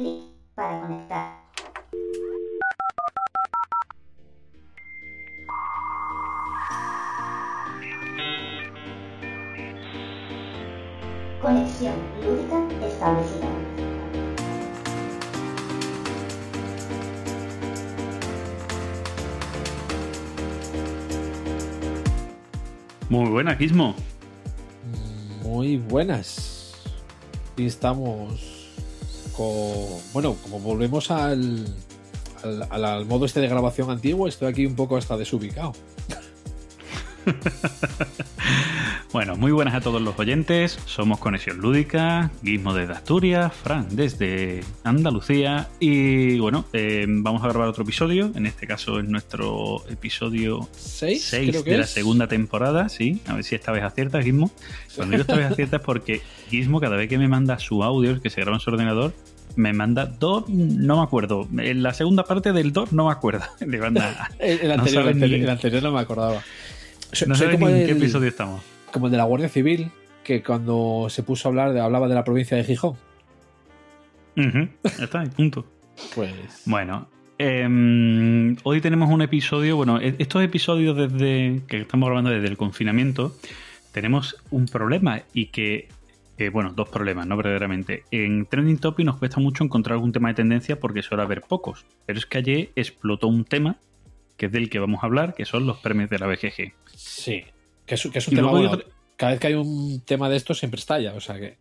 clic para conectar. Conexión lúdica establecida. Muy buena, Gizmo. Muy buenas. Y estamos Bueno, como volvemos al- al modo este de grabación antiguo, estoy aquí un poco hasta desubicado. Bueno, muy buenas a todos los oyentes. Somos Conexión Lúdica, Gizmo desde Asturias, Fran desde Andalucía. Y bueno, eh, vamos a grabar otro episodio. En este caso es nuestro episodio ¿Seis? 6 creo que de la segunda temporada. Sí, a ver si esta vez aciertas, Gizmo. Cuando digo esta vez aciertas es porque Gizmo, cada vez que me manda su audio, que se graba en su ordenador, me manda dos, no me acuerdo. En la segunda parte del dos no me acuerdo. Le manda. El, anterior, sabe el anterior- ni- el anterior no me acordaba. Soy, No sé en qué episodio estamos. Como el de la Guardia Civil, que cuando se puso a hablar, hablaba de la provincia de Gijón. Ujú, ya está, punto. Pues. Bueno, em, hoy tenemos un episodio, bueno, e- estos episodios desde que estamos grabando desde el confinamiento, tenemos un problema y que, eh, bueno, dos problemas, ¿no? Verdaderamente. En Trending Topic nos cuesta mucho encontrar algún tema de tendencia porque suele haber pocos, pero es que ayer explotó un tema que es del que vamos a hablar, que son los premios de la BGG. Sí. Que es, que es un Y tema bueno. otro- Cada vez que hay un tema de esto siempre estalla, o sea que.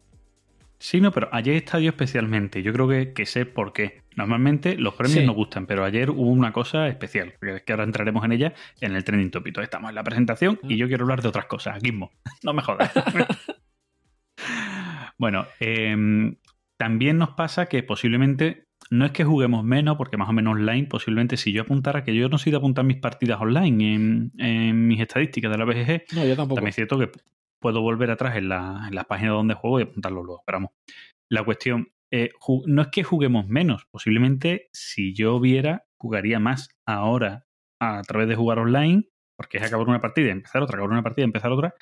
Sí, no, pero ayer estalló especialmente. Yo creo que, que sé por qué. Normalmente los premios Sí. nos gustan, pero ayer hubo una cosa especial, que es que ahora entraremos en ella en el trending topic. Estamos en la presentación y yo quiero hablar de otras cosas. Gizmo, no me jodas. bueno, em, también nos pasa que posiblemente no es que juguemos menos, porque más o menos online, posiblemente si yo apuntara, que yo no soy de apuntar mis partidas online en, en mis estadísticas de la BGG, No, yo tampoco. también es cierto que puedo volver atrás en la, en la página donde juego y apuntarlo luego. Pero vamos, la cuestión eh, no es que juguemos menos. Posiblemente si yo viera, jugaría más ahora a través de jugar online, porque es acabar una partida empezar otra, acabar una partida y empezar otra.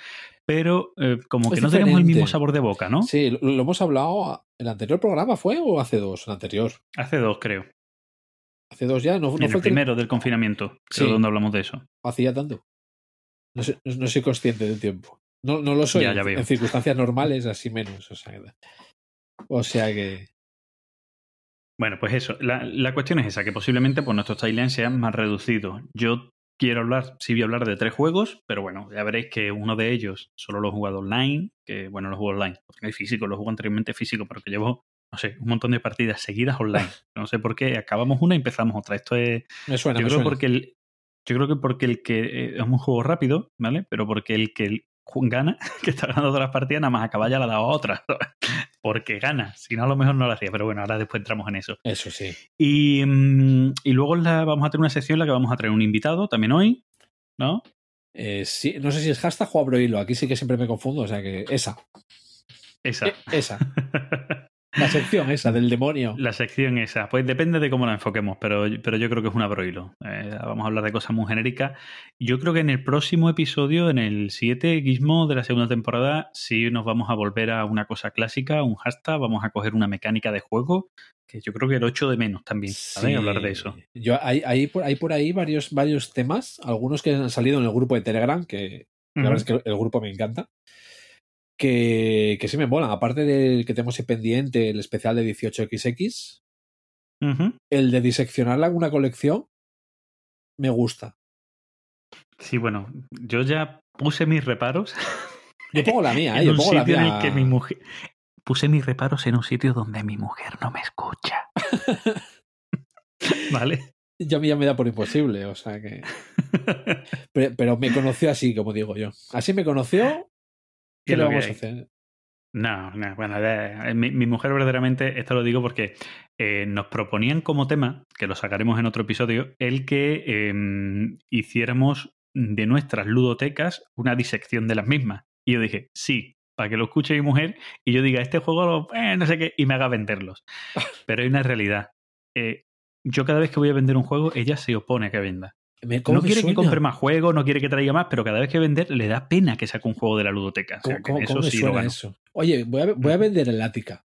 Pero eh, como Es que no tenemos el mismo sabor de boca, ¿no? Sí, lo, lo hemos hablado. ¿El anterior programa fue o hace dos? El anterior. Hace dos, creo. Hace dos ya, no, no en fue el primero del confinamiento, creo, Sí. donde hablamos de eso. hacía tanto. No, sé- no- soy consciente del tiempo. No, no lo soy. Ya, ya veo. En circunstancias normales, así menos. O sea, que- o sea que. Bueno, pues eso. La, la cuestión es esa, que posiblemente pues, nuestros timelines sean más reducidos. Yo quiero hablar, sí voy a hablar de tres juegos, pero bueno, ya veréis que uno de ellos solo lo he jugado online, que bueno, lo juego online, porque hay físico, lo juego anteriormente físico, pero que llevo, no sé, un montón de partidas seguidas online. No sé por qué, acabamos una y empezamos otra. Esto es, Me suena, yo me creo suena. porque el, yo creo que porque el que eh, es un juego rápido, ¿vale? Pero porque el que gana, que está ganando todas las partidas, nada más acabar ya la ha dado a otra. Porque gana. Si no, a lo mejor no lo hacía. Pero bueno, ahora después entramos en eso. Eso sí. Y, mm, y luego la, vamos a tener una sección en la que vamos a traer un invitado también hoy, ¿no? Eh, sí. No sé si es hashtag o abro hilo. Aquí sí que siempre me confundo. O sea que esa. Esa. Eh, esa. La sección esa del demonio. La sección esa. Pues depende de cómo la enfoquemos, pero, pero yo creo que es una broilo. Eh, vamos a hablar de cosas muy genéricas. Yo creo que en el próximo episodio, en el 7 Gizmo de la segunda temporada, sí nos vamos a volver a una cosa clásica, un hashtag, vamos a coger una mecánica de juego, que yo creo que lo echo de menos también, ¿vale? Sí. Hablar de eso. Yo, hay, hay, por, hay por ahí varios, varios temas, algunos que han salido en el grupo de Telegram, que la verdad es que el grupo me encanta, que, que sí me molan. Aparte del que tenemos ahí pendiente, el especial de 18XX, Ujú. el de diseccionar alguna colección, me gusta. Sí, bueno, yo ya puse mis reparos. Yo pongo la mía, ¿eh? yo pongo la sitio en mía. el que mi mujer. Puse mis reparos en un sitio donde mi mujer no me escucha. ¿Vale? Yo a mí ya me da por imposible, o sea que. Pero, pero me conoció así, como digo yo. Así me conoció. ¿Qué ¿Qué es le vamos a hacer? No, no, bueno, ya- mi, mi mujer verdaderamente, esto lo digo porque eh, nos proponían como tema, que lo sacaremos en otro episodio, el que eh, hiciéramos de nuestras ludotecas una disección de las mismas. Y yo dije, sí, para que lo escuche mi mujer y yo diga, este juego, eh, no sé qué, y me haga venderlos. Pero hay una realidad. Eh, yo cada vez que voy a vender un juego, ella se opone a que venda. Me- ¿cómo No quiere que compre más juegos, no quiere que traiga más, pero cada vez que vender le da pena que saque un juego de la ludoteca. O sea, ¿Cómo, eso cómo me sí suena eso? Oye, voy a, voy a vender el Ática.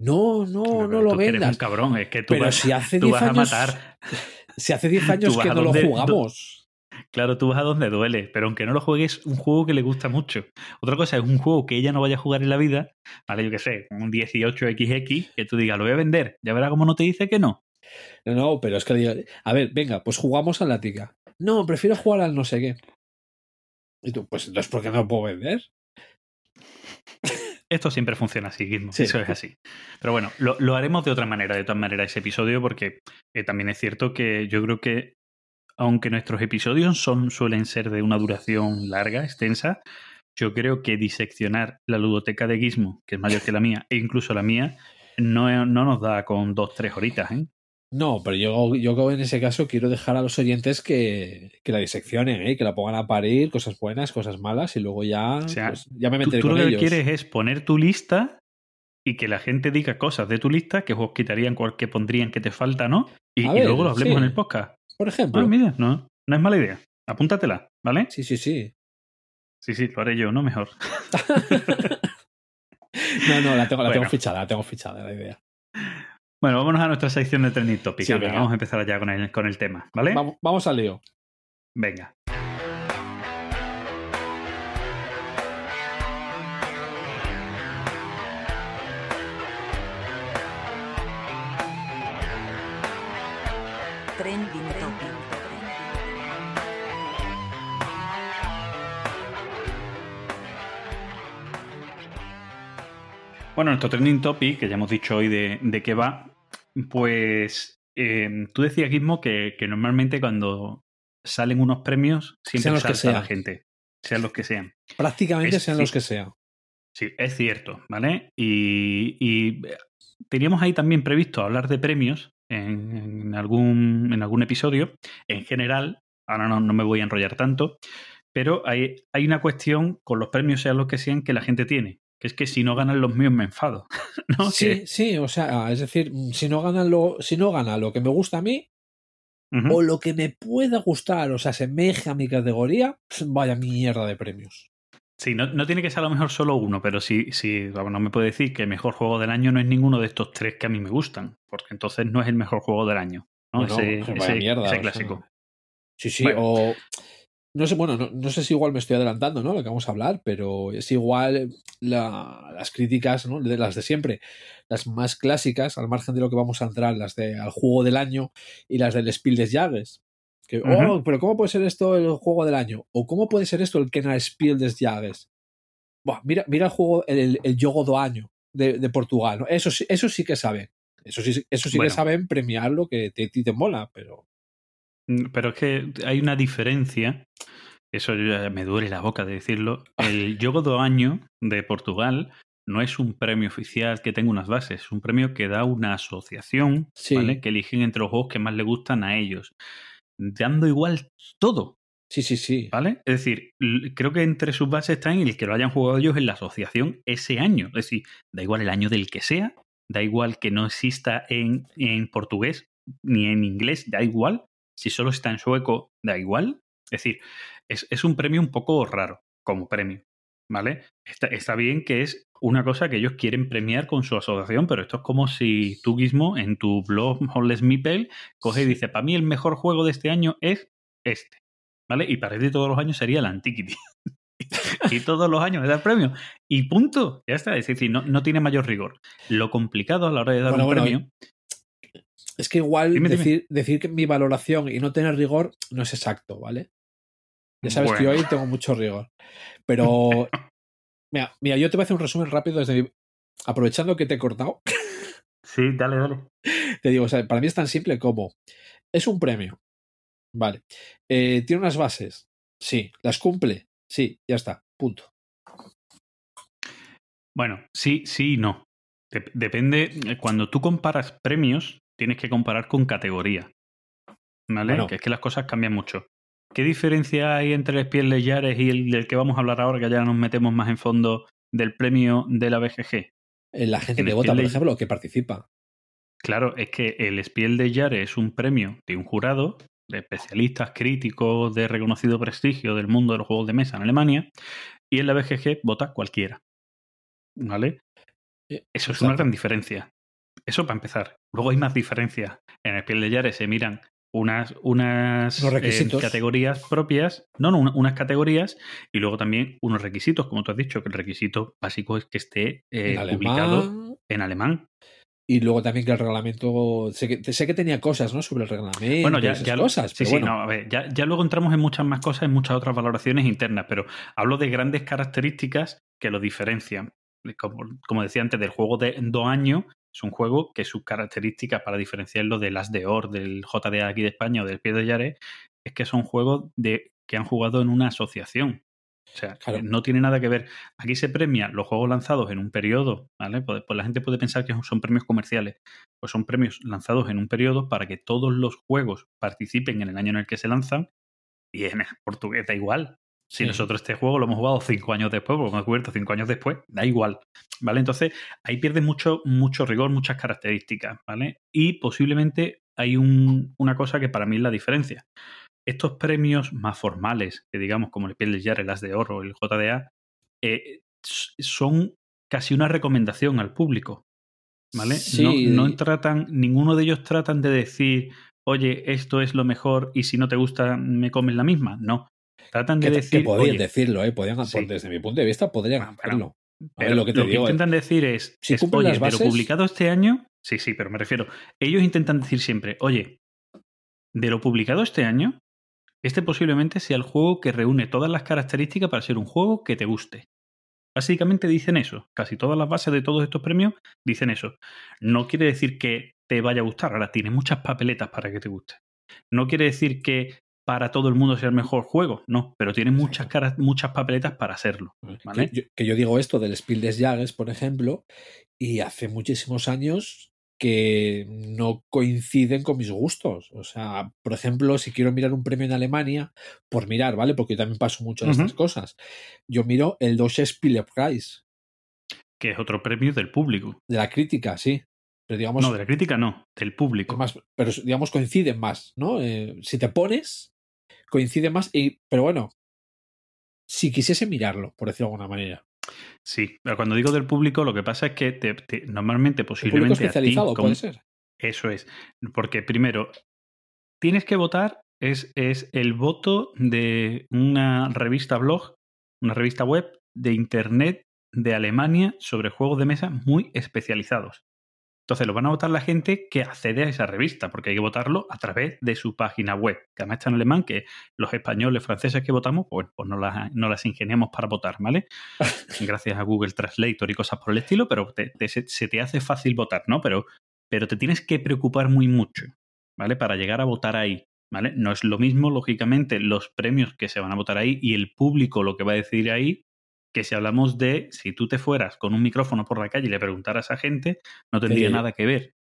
No, no, Pero no lo tú que eres vendas. un cabrón, es que tú Pero vas, si hace tú 10 vas a años. matar. Si hace 10 años que a no lo jugamos. Claro, tú vas a donde duele, pero aunque no lo juegues, un juego que le gusta mucho. Otra cosa es un juego que ella no vaya a jugar en la vida, ¿vale? Yo qué sé, un 18XX, que tú digas, lo voy a vender, ya verá cómo no te dice que no. No, no, pero es que a ver, venga, pues jugamos a la tica. No, prefiero jugar al no sé qué. Y tú, pues entonces, ¿por qué no lo puedo vender? Esto siempre funciona así, Gizmo, Sí. eso es así. Pero bueno, lo, lo haremos de otra manera, de todas maneras, ese episodio, porque eh, también es cierto que yo creo que, aunque nuestros episodios son, suelen ser de una duración larga, extensa, yo creo que diseccionar la ludoteca de Gizmo, que es mayor que la mía, e incluso la mía, no, no nos da con dos, tres horitas, ¿eh? No, pero yo, yo en ese caso quiero dejar a los oyentes que, que la diseccionen, ¿eh? que la pongan a parir, cosas buenas, cosas malas, y luego ya, O sea, pues, ya me Tú, meteré tú lo con que ellos. quieres es poner tu lista y que la gente diga cosas de tu lista que juegos quitarían, cuál que pondrían que te falta, ¿no? Y, A y ver, luego lo hablemos sí. en el podcast. Por ejemplo. Ah, mira, no, no es mala idea. Apúntatela, ¿vale? Sí, sí, sí. Sí, sí, lo haré yo, ¿no? Mejor. No, no, la tengo, la tengo Bueno. fichada, la tengo fichada la idea. Bueno, vámonos a nuestra sección de Trending Topic. Sí, vamos a empezar ya con el, con el tema, ¿vale? Vamos, vamos al lío. Venga. Bueno, nuestro trending topic, que ya hemos dicho hoy de, de qué va, pues eh, tú decías, Gizmo, que, que normalmente cuando salen unos premios siempre los que salta la gente, sean los que sean. Prácticamente Es- sean sí. los que sean. Sí, es cierto, ¿vale? Y, y teníamos ahí también previsto hablar de premios en, en algún, en algún episodio. En general, ahora no, no me voy a enrollar tanto, pero hay, hay una cuestión con los premios, sean los que sean, que la gente tiene. Que es que si no ganan los míos me enfado. ¿no? Sí, Que- sí, o sea, es decir, si no ganan lo, si no gana lo que me gusta a mí, o lo que me pueda gustar, o sea, asemeja a mi categoría, vaya mierda de premios. Sí, no, no tiene que ser a lo mejor solo uno, pero sí, sí, no me puede decir que el mejor juego del año no es ninguno de estos tres que a mí me gustan, porque entonces no es el mejor juego del año, ¿no? Bueno, ese pues ese- mierda, ese o sea. clásico. Sí, sí, Bueno. o no sé, bueno, no, no sé si igual me estoy adelantando, ¿no? Lo que vamos a hablar, pero es igual la- las críticas, ¿no? De las de siempre, las más clásicas, al margen de lo que vamos a entrar, las de al juego del año y las del Spiel des Jahres. Que, oh, pero ¿cómo puede ser esto el juego del año? ¿O cómo puede ser esto el Kenner Spiel des Jahres? Buah, mira, mira el juego, el, el Jogo do Año de, de Portugal, ¿no? Eso, sí- eso sí que saben. Eso sí, eso sí Bueno. que saben premiar lo que te, te, te mola, pero Pero es que hay una diferencia, eso ya me duele la boca de decirlo. El Jogo do Año de Portugal no es un premio oficial que tenga unas bases, es un premio que da una asociación, Sí. ¿vale? Que eligen entre los juegos que más le gustan a ellos, dando igual todo, sí, sí, sí. ¿vale? Es decir, creo que entre sus bases están el que lo hayan jugado ellos en la asociación ese año. Es decir, da igual el año del que sea, da igual que no exista en, en portugués ni en inglés, da igual. Si solo está en sueco, da igual. Es decir, es, es un premio un poco raro como premio, ¿vale? Está, está bien que es una cosa que ellos quieren premiar con su asociación, pero esto es como si tú mismo en tu blog Holles Meeple coge y dice, para mí el mejor juego de este año es este. ¿Vale? Y para ti todos los años sería la Antiquity. y todos los años me da el premio. Y punto. Ya está. Es decir, no, no tiene mayor rigor. Lo complicado a la hora de dar Bueno, un bueno, premio. Es que igual Dime, dime. decir, decir que mi valoración y no tener rigor no es exacto, ¿vale? Ya sabes que yo ahí tengo mucho rigor. Pero, mira, mira, yo te voy a hacer un resumen rápido desde mi... Aprovechando que te he cortado, Sí, dale, dale. te digo, o sea, para mí es tan simple como, es un premio, ¿vale? Eh, ¿Tiene unas bases? Sí. ¿Las cumple? Sí, ya está, punto. Bueno, sí, sí y no. Dep- depende. eh, Cuando tú comparas premios, tienes que comparar con categoría. ¿Vale? Bueno. Que es que las cosas cambian mucho. ¿Qué diferencia hay entre el Spiel de Yares y el del que vamos a hablar ahora, que ya nos metemos más en fondo del premio de la BGG? Eh, La gente En que vota, por ejemplo, que participa. Claro, es que el Spiel de Jahre es un premio de un jurado de especialistas críticos de reconocido prestigio del mundo de los juegos de mesa en Alemania y en la BGG vota cualquiera. ¿Vale? Eh, Eso es una gran diferencia. Eso para empezar. Luego hay más diferencias. En el piel de Yare se miran unas, unas eh, requisitos. categorías propias, no, no, una- unas categorías y luego también unos requisitos, como tú has dicho, que el requisito básico es que esté eh, en publicado alemán. en alemán. Y luego también que el reglamento. Sé que, sé que tenía cosas, ¿no? Sobre el reglamento. Bueno, ya, esas ya cosas. sí, pero sí, bueno, no, a ver, ya, ya luego entramos en muchas más cosas, en muchas otras valoraciones internas, pero hablo de grandes características que lo diferencian. Como, como decía antes, del juego de dos años, es un juego que sus características para diferenciarlo del As de Or, del JDA aquí de España o del Pie de Yare, es que son juegos de, que han jugado en una asociación. O sea, Claro. no tiene nada que ver. Aquí se premia los juegos lanzados en un periodo, ¿vale? Pues, pues la gente puede pensar que son premios comerciales. Pues son premios lanzados en un periodo para que todos los juegos participen en el año en el que se lanzan. Y en portugués da igual. Si Sí. nosotros este juego lo hemos jugado cinco años después, porque lo hemos descubierto cinco años después, da igual. ¿Vale? Entonces, ahí pierde mucho, mucho rigor, muchas características, ¿vale? Y posiblemente hay un- una cosa que para mí es la diferencia. Estos premios más formales, que digamos como el Piel de Jar, el As de Oro, el JDA, eh, son casi una recomendación al público. ¿Vale? Sí. No, no tratan, ninguno de ellos tratan de decir, oye, esto es lo mejor y si no te gusta, me comes la misma. No. Tratan de que, decir. que podían "Oye, decirlo, ¿eh? Podían, Sí. desde mi punto de vista, podrían Bueno, pero- hacerlo. Pero lo que te digo. eh, intentan decir es, si es, oye, las de lo bases- publicado este año, sí, sí, pero me refiero, ellos intentan decir siempre, oye, de lo publicado este año, este posiblemente sea el juego que reúne todas las características para ser un juego que te guste. Básicamente dicen eso, casi todas las bases de todos estos premios dicen eso. No quiere decir que te vaya a gustar, ahora tiene muchas papeletas para que te guste. No quiere decir que para todo el mundo sea el mejor juego, no, pero tiene muchas, cara- muchas papeletas para. ¿vale? que, yo, que yo digo esto del Spiel des Jahres, por ejemplo, y hace muchísimos años que no coinciden con mis gustos. O sea, por ejemplo, si quiero mirar un premio en Alemania, por mirar, ¿vale? Porque yo también paso mucho de estas cosas. Yo miro el Deutsche Spielepreis Que es otro premio del público. de la crítica, sí. Pero digamos, No, de la crítica no, del público. más, pero digamos coinciden más, ¿no? Eh, si te pones, coincide más. Y, pero bueno, si quisiese mirarlo, por decirlo de alguna manera. Sí, pero cuando digo del público, lo que pasa es que te- te- normalmente, El público posiblemente. a ti, especializado, como- puede ser. Eso es. Porque primero, tienes que votar, es, es el voto de una revista blog, una revista web de internet de Alemania sobre juegos de mesa muy especializados. Entonces lo van a votar la gente que accede a esa revista, porque hay que votarlo a través de su página web, que además está en alemán, que los españoles, franceses que votamos, pues, pues no, las, no las ingeniamos para votar, ¿vale? Gracias a Google Translator y cosas por el estilo, pero te- te- se, se te hace fácil votar, ¿no? Pero, pero te tienes que preocupar muy mucho, ¿vale? Para llegar a votar ahí, ¿vale? No es lo mismo, lógicamente, los premios que se van a votar ahí y el público lo que va a decidir ahí, que si hablamos de si tú te fueras con un micrófono por la calle y le preguntaras a gente, no tendría Sí. nada que ver.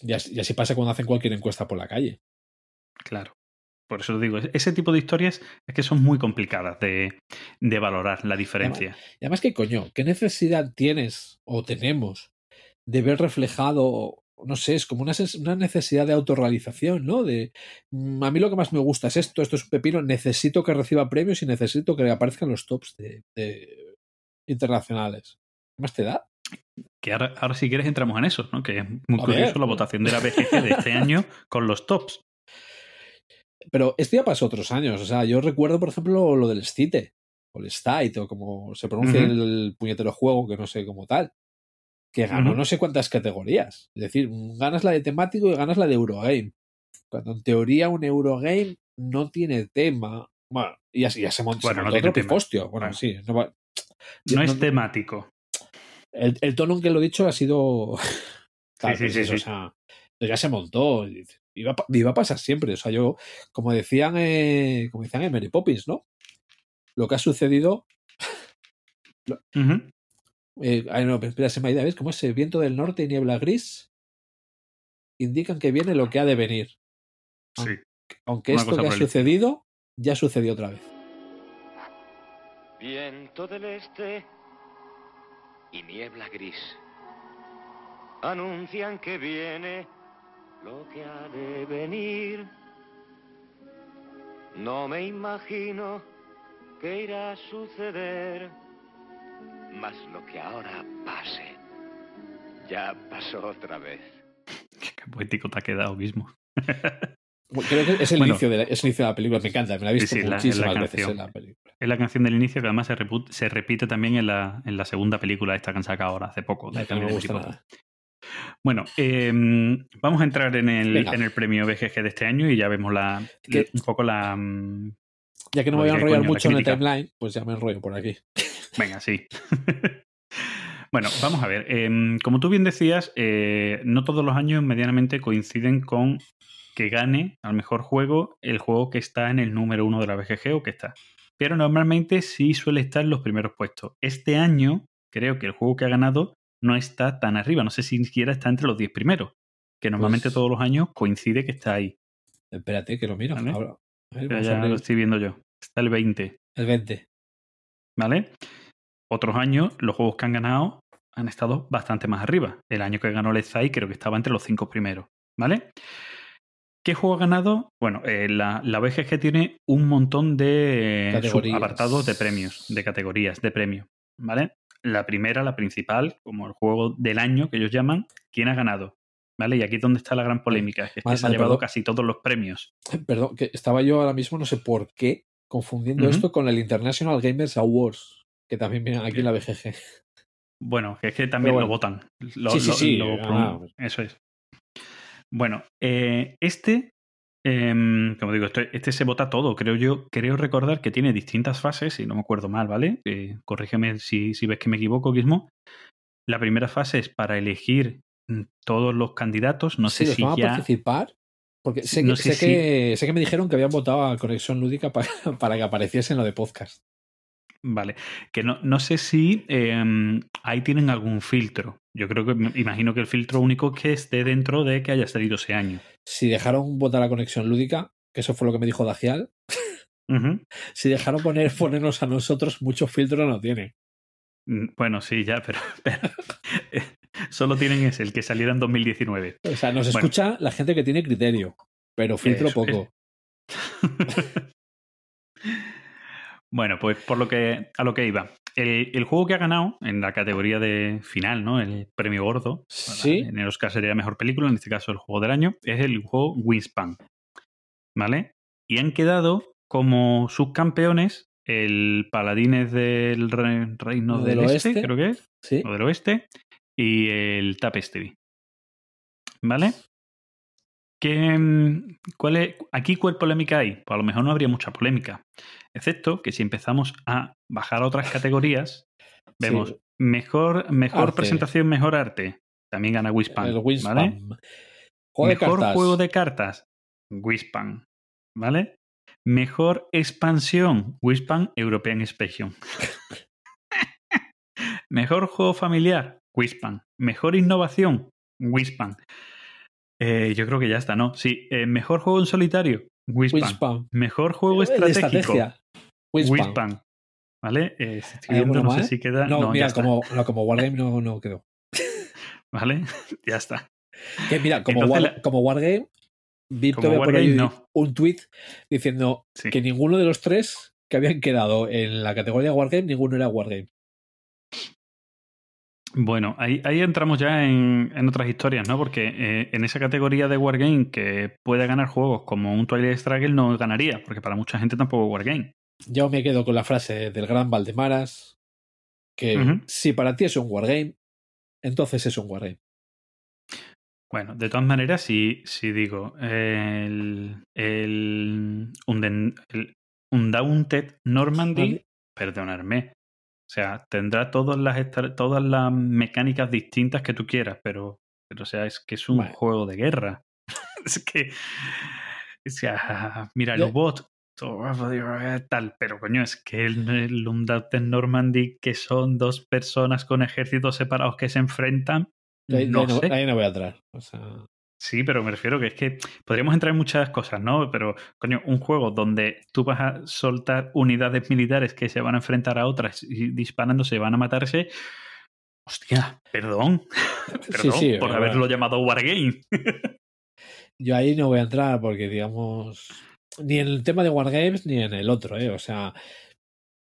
Y así, y así pasa cuando hacen cualquier encuesta por la calle. Claro. Por eso digo, ese tipo de historias es que son muy complicadas de, de valorar la diferencia. Y además, ¿qué coño? ¿Qué necesidad tienes o tenemos de ver reflejado, no sé, es como una, una necesidad de autorrealización, ¿no? De, mm, a mí lo que más me gusta es esto, esto es un pepino, necesito que reciba premios y necesito que aparezcan los tops de, de internacionales. ¿Qué más te da? Que ahora, ahora si quieres entramos en eso, ¿no? Que es muy A curioso ver. la votación de la BGG de este año con los tops. Pero esto ya pasó otros años. O sea, yo recuerdo, por ejemplo, lo del Stite, o el Stite, o como se pronuncia Ujú. el puñetero juego, que no sé cómo tal, que ganó no sé cuántas categorías. Es decir, ganas la de temático y ganas la de Eurogame. Cuando en teoría un Eurogame no tiene tema. Bueno, y ya, ya se montó, Bueno, se no tiene otro tema. Bueno, Bueno. sí. no va- No no- es temático. el, el tono en que lo he dicho ha sido. Sí, pues sí, eso, sí. O sea, ya se montó. Iba, iba a pasar siempre. O sea, yo, como decían, eh, como decían en Mary Poppins, ¿no? Lo que ha sucedido. Ujú. Eh, ay, no, espera, se me ha ido, ¿ves? Como ese viento del norte y niebla gris indican que viene lo que ha de venir. Sí. Aunque Una esto que ha sucedido, ya sucedió otra vez. Viento del este y niebla gris. Anuncian que viene lo que ha de venir. No me imagino qué irá a suceder, mas lo que ahora pase Ya pasó otra vez. Qué poético te ha quedado mismo. Creo que es el, Bueno. inicio de la, es el inicio de la película, me encanta, me la he visto Sí, sí, la- muchísimas la veces en la película. Es la canción del inicio que además se, se repite también en la, en la segunda película esta que han sacado ahora hace poco. de Ay, que no me Harry gusta Potter. nada. Bueno, eh, vamos a entrar en el, Venga. en el premio BGG de este año y ya vemos la, Que- un poco la... mm, Ya que no me voy a enrollar coño, mucho en el timeline, pues ya me enrollo por aquí. Venga, sí. bueno, vamos a ver. Em, como tú bien decías, eh, no todos los años medianamente coinciden con que gane al mejor juego el juego que está en el número uno de la BGG o que está. Pero normalmente sí suele estar en los primeros puestos. Este año creo que el juego que ha ganado no está tan arriba. No sé si ni siquiera está entre los 10 primeros. Que normalmente Pues- todos los años coincide que está ahí. Espérate, que lo miro. Vale. Ahora, Pero ya lo estoy viendo yo. Está el 20. el 20. ¿vale? Otros años, los juegos que han ganado han estado bastante más arriba. El año que ganó Let's Play creo que estaba entre los cinco primeros, ¿vale? ¿Qué juego ha ganado? Bueno, eh, la, la BGG tiene un montón de Categorías. apartados de premios, de categorías de premios, ¿vale? La primera, la principal, como el juego del año que ellos llaman, ¿quién ha ganado? ¿Vale? Y aquí es donde está la gran polémica, que es que Vale, se ha vale, llevado perdón. casi todos los premios. Perdón, que estaba yo ahora mismo, no sé por qué, confundiendo esto con el International Gamers Awards, que también viene aquí en la BGG. Bueno, que es que también lo votan. Lo- Sí, sí, lo- sí, lo ah, pues. Eso es. Bueno, eh, este, em, como digo, este, este se vota todo. Creo yo, creo recordar que tiene distintas fases, si no me acuerdo mal, ¿vale? Eh, corrígeme si, si ves que me equivoco, Guismo. La primera fase es para elegir mm, todos los candidatos. No sé Sí, los si van a ya. participar. Porque sé, No que, sé sé, que, sé que me dijeron que habían votado a Conexión Lúdica para, para que apareciese en lo de podcast. Vale, que no, no sé si em, ahí tienen algún filtro. Yo creo que, me imagino que el filtro único es que esté dentro de que haya salido ese año. Si dejaron votar a Conexión Lúdica, que eso fue lo que me dijo Dacial, Ujú. si dejaron poner, ponernos a nosotros, muchos filtros no tiene. Mm, Bueno, sí, ya, pero, pero, eh, solo tienen ese, el que saliera en 2019. O sea, nos Bueno. escucha la gente que tiene criterio, pero filtro Eso poco. bueno, pues por lo que a lo que iba. El, el juego que ha ganado en la categoría de final, ¿no? El premio gordo. Sí. En el Oscar sería mejor película, en este caso el juego del año, es el juego Wingspan. ¿Vale? Y han quedado como subcampeones el Paladines del Re- Reino Del del, este, Oeste. creo que es. Sí. o del oeste, y el Tapestry. ¿Vale? ¿Qué, mm, cuál es, ¿Aquí cuál polémica hay? Pues a lo mejor no habría mucha polémica. Excepto que si empezamos a bajar a otras categorías, vemos Sí. mejor, mejor Arte. presentación, mejor arte. También gana Wispan. El Wingspan. ¿vale? Juego mejor juego de cartas, Wispan. ¿Vale? Mejor expansión, Wispan European Expansion. Mejor juego familiar, Wispan. Mejor innovación, Wispan. Eh, yo creo que ya está, ¿no? Sí, eh, mejor juego en solitario, Wispan. Mejor juego Eh, estratégico. Wispan. ¿Vale? Eh, si estoy ¿Hay viendo, alguno no sé si queda. No, mira, como, no, como Wargame no, no quedó. ¿Vale? ya está. Que mira, como, Entonces War- la- como Wargame, todavía por ahí no. un tweet diciendo Sí. que ninguno de los tres que habían quedado en la categoría Wargame, ninguno era Wargame. Bueno, ahí, ahí entramos ya en, en otras historias, ¿no? Porque eh, en esa categoría de Wargame que puede ganar juegos como un Twilight Struggle no ganaría, porque para mucha gente tampoco es Wargame. Yo me quedo con la frase del gran Valdemaras, que si para ti es un Wargame, entonces es un Wargame. Bueno, de todas maneras, si, si digo el, el, Unden- el Undaunted Normandy, Vale. O sea, tendrá todas las, todas las mecánicas distintas que tú quieras, pero, pero o sea, es que es un Vale. juego de guerra. es que, o sea, mira, Yo- el bot, tal, pero coño, es que el, el Undaunted Normandy, que son dos personas con ejércitos separados que se enfrentan, Ahí no ahí no, sé. ahí no voy a entrar. O sea, Sí, pero me refiero que es que podríamos entrar en muchas cosas, ¿no? Pero, coño, un juego donde tú vas a soltar unidades militares que se van a enfrentar a otras y disparándose van a matarse. Hostia, perdón. Perdón sí, por haberlo bueno. llamado Wargame. yo ahí no voy a entrar porque, digamos, ni en el tema de Wargames ni en el otro, ¿eh? O sea,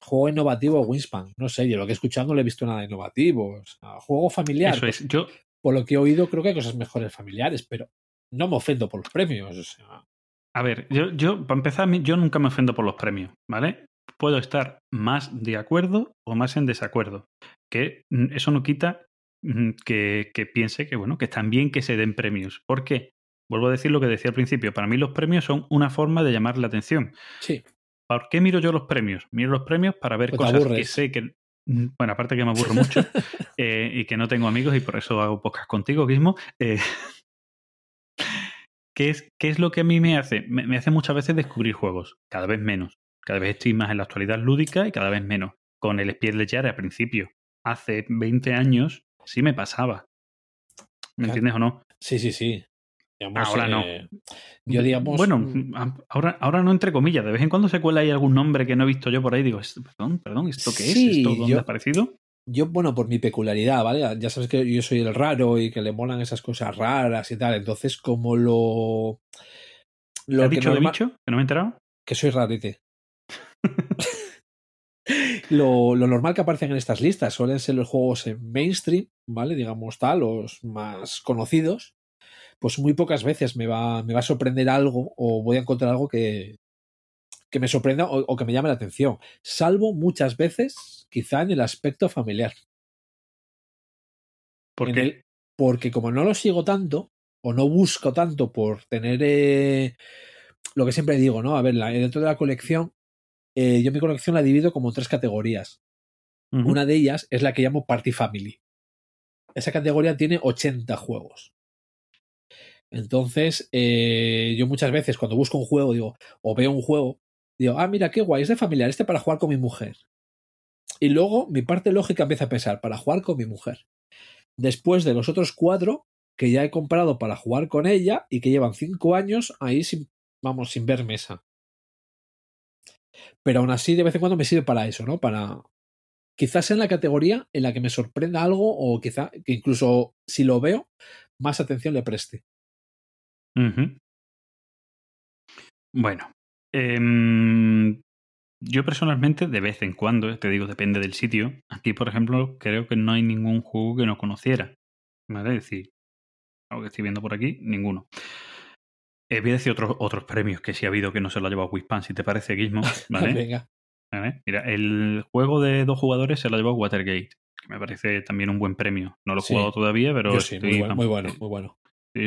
juego innovativo Wingspan. No sé, yo lo que he escuchado no le he visto nada innovativo. O sea, juego familiar. Eso pues, es. Yo, por lo que he oído, creo que hay cosas mejores familiares, pero no me ofendo por los premios. O sea, A ver, yo, yo, para empezar, yo nunca me ofendo por los premios, ¿vale? Puedo estar más de acuerdo o más en desacuerdo. Que mm, eso no quita mm, que, que piense que, bueno, que están bien que se den premios. ¿Por qué? Vuelvo a decir lo que decía al principio. Para mí los premios son una forma de llamar la atención. sí, ¿Por qué miro yo los premios? Miro los premios para ver Pues cosas que sé que. Mm, Bueno, aparte que me aburro mucho eh, y que no tengo amigos y por eso hago pocas contigo, Guismo. eh, ¿qué, es, ¿Qué es lo que a mí me hace? Me, me hace muchas veces descubrir juegos, cada vez menos. Cada vez estoy más en la actualidad lúdica y cada vez menos. Con el Spiel de Jare al principio, hace 20 años, sí me pasaba. ¿Me Claro. entiendes o no? sí, sí, sí. Digamos, Ahora no. eh, Yo, digamos. Bueno, mm, a- ahora, ahora no entre comillas. De vez en cuando se cuela ahí algún nombre que no he visto yo por ahí. Digo, "Esto- perdón, perdón, ¿esto qué Sí, es? ¿Esto dónde yo- ha aparecido? Yo, bueno, por mi peculiaridad, ¿vale? Ya sabes que yo soy el raro y que le molan esas cosas raras y tal. Entonces, como lo. Lo ¿Has que dicho de norma- bicho? ¿Que no me he enterado? que soy rarete. lo, lo normal que aparecen en estas listas suelen ser los juegos en mainstream, ¿vale? Digamos tal, los más conocidos. Pues muy pocas veces me va, me va a sorprender algo o voy a encontrar algo que, que me sorprenda o, o que me llame la atención. Salvo muchas veces, quizá en el aspecto familiar. ¿Por En qué? el- porque como no lo sigo tanto, o no busco tanto por tener eh, lo que siempre digo, ¿no? A ver, la- dentro de la colección, eh, yo mi colección la divido como en tres categorías. Una de ellas es la que llamo Party Family. Esa categoría tiene 80 juegos. Entonces, eh, yo muchas veces cuando busco un juego, digo, o veo un juego, digo, ah, mira, qué guay, es de familiar, este para jugar con mi mujer. Y luego mi parte lógica empieza a pensar, para jugar con mi mujer. Después de los otros cuatro que ya he comprado para jugar con ella y que llevan cinco años ahí sin, vamos, sin ver mesa. Pero aún así, de vez en cuando me sirve para eso, ¿no? Para, quizás en la categoría en la que me sorprenda algo o quizá que incluso si lo veo, más atención le preste. Bueno, em, yo personalmente, de vez en cuando, te digo, depende del sitio. Aquí, por ejemplo, creo que no hay ningún juego que no conociera. ¿Vale? Es decir, algo que estoy viendo por aquí, ninguno. Eh, voy a decir otros, otros premios que sí ha habido que no se lo ha llevado Wispan, si te parece, Gizmo. ¿Vale? Venga. ¿Vale? Mira, el juego de dos jugadores se lo ha llevado Watergate, que me parece también un buen premio. No lo he Sí. jugado todavía, pero Yo sí, estoy, muy bueno, vamos, muy bueno, muy bueno.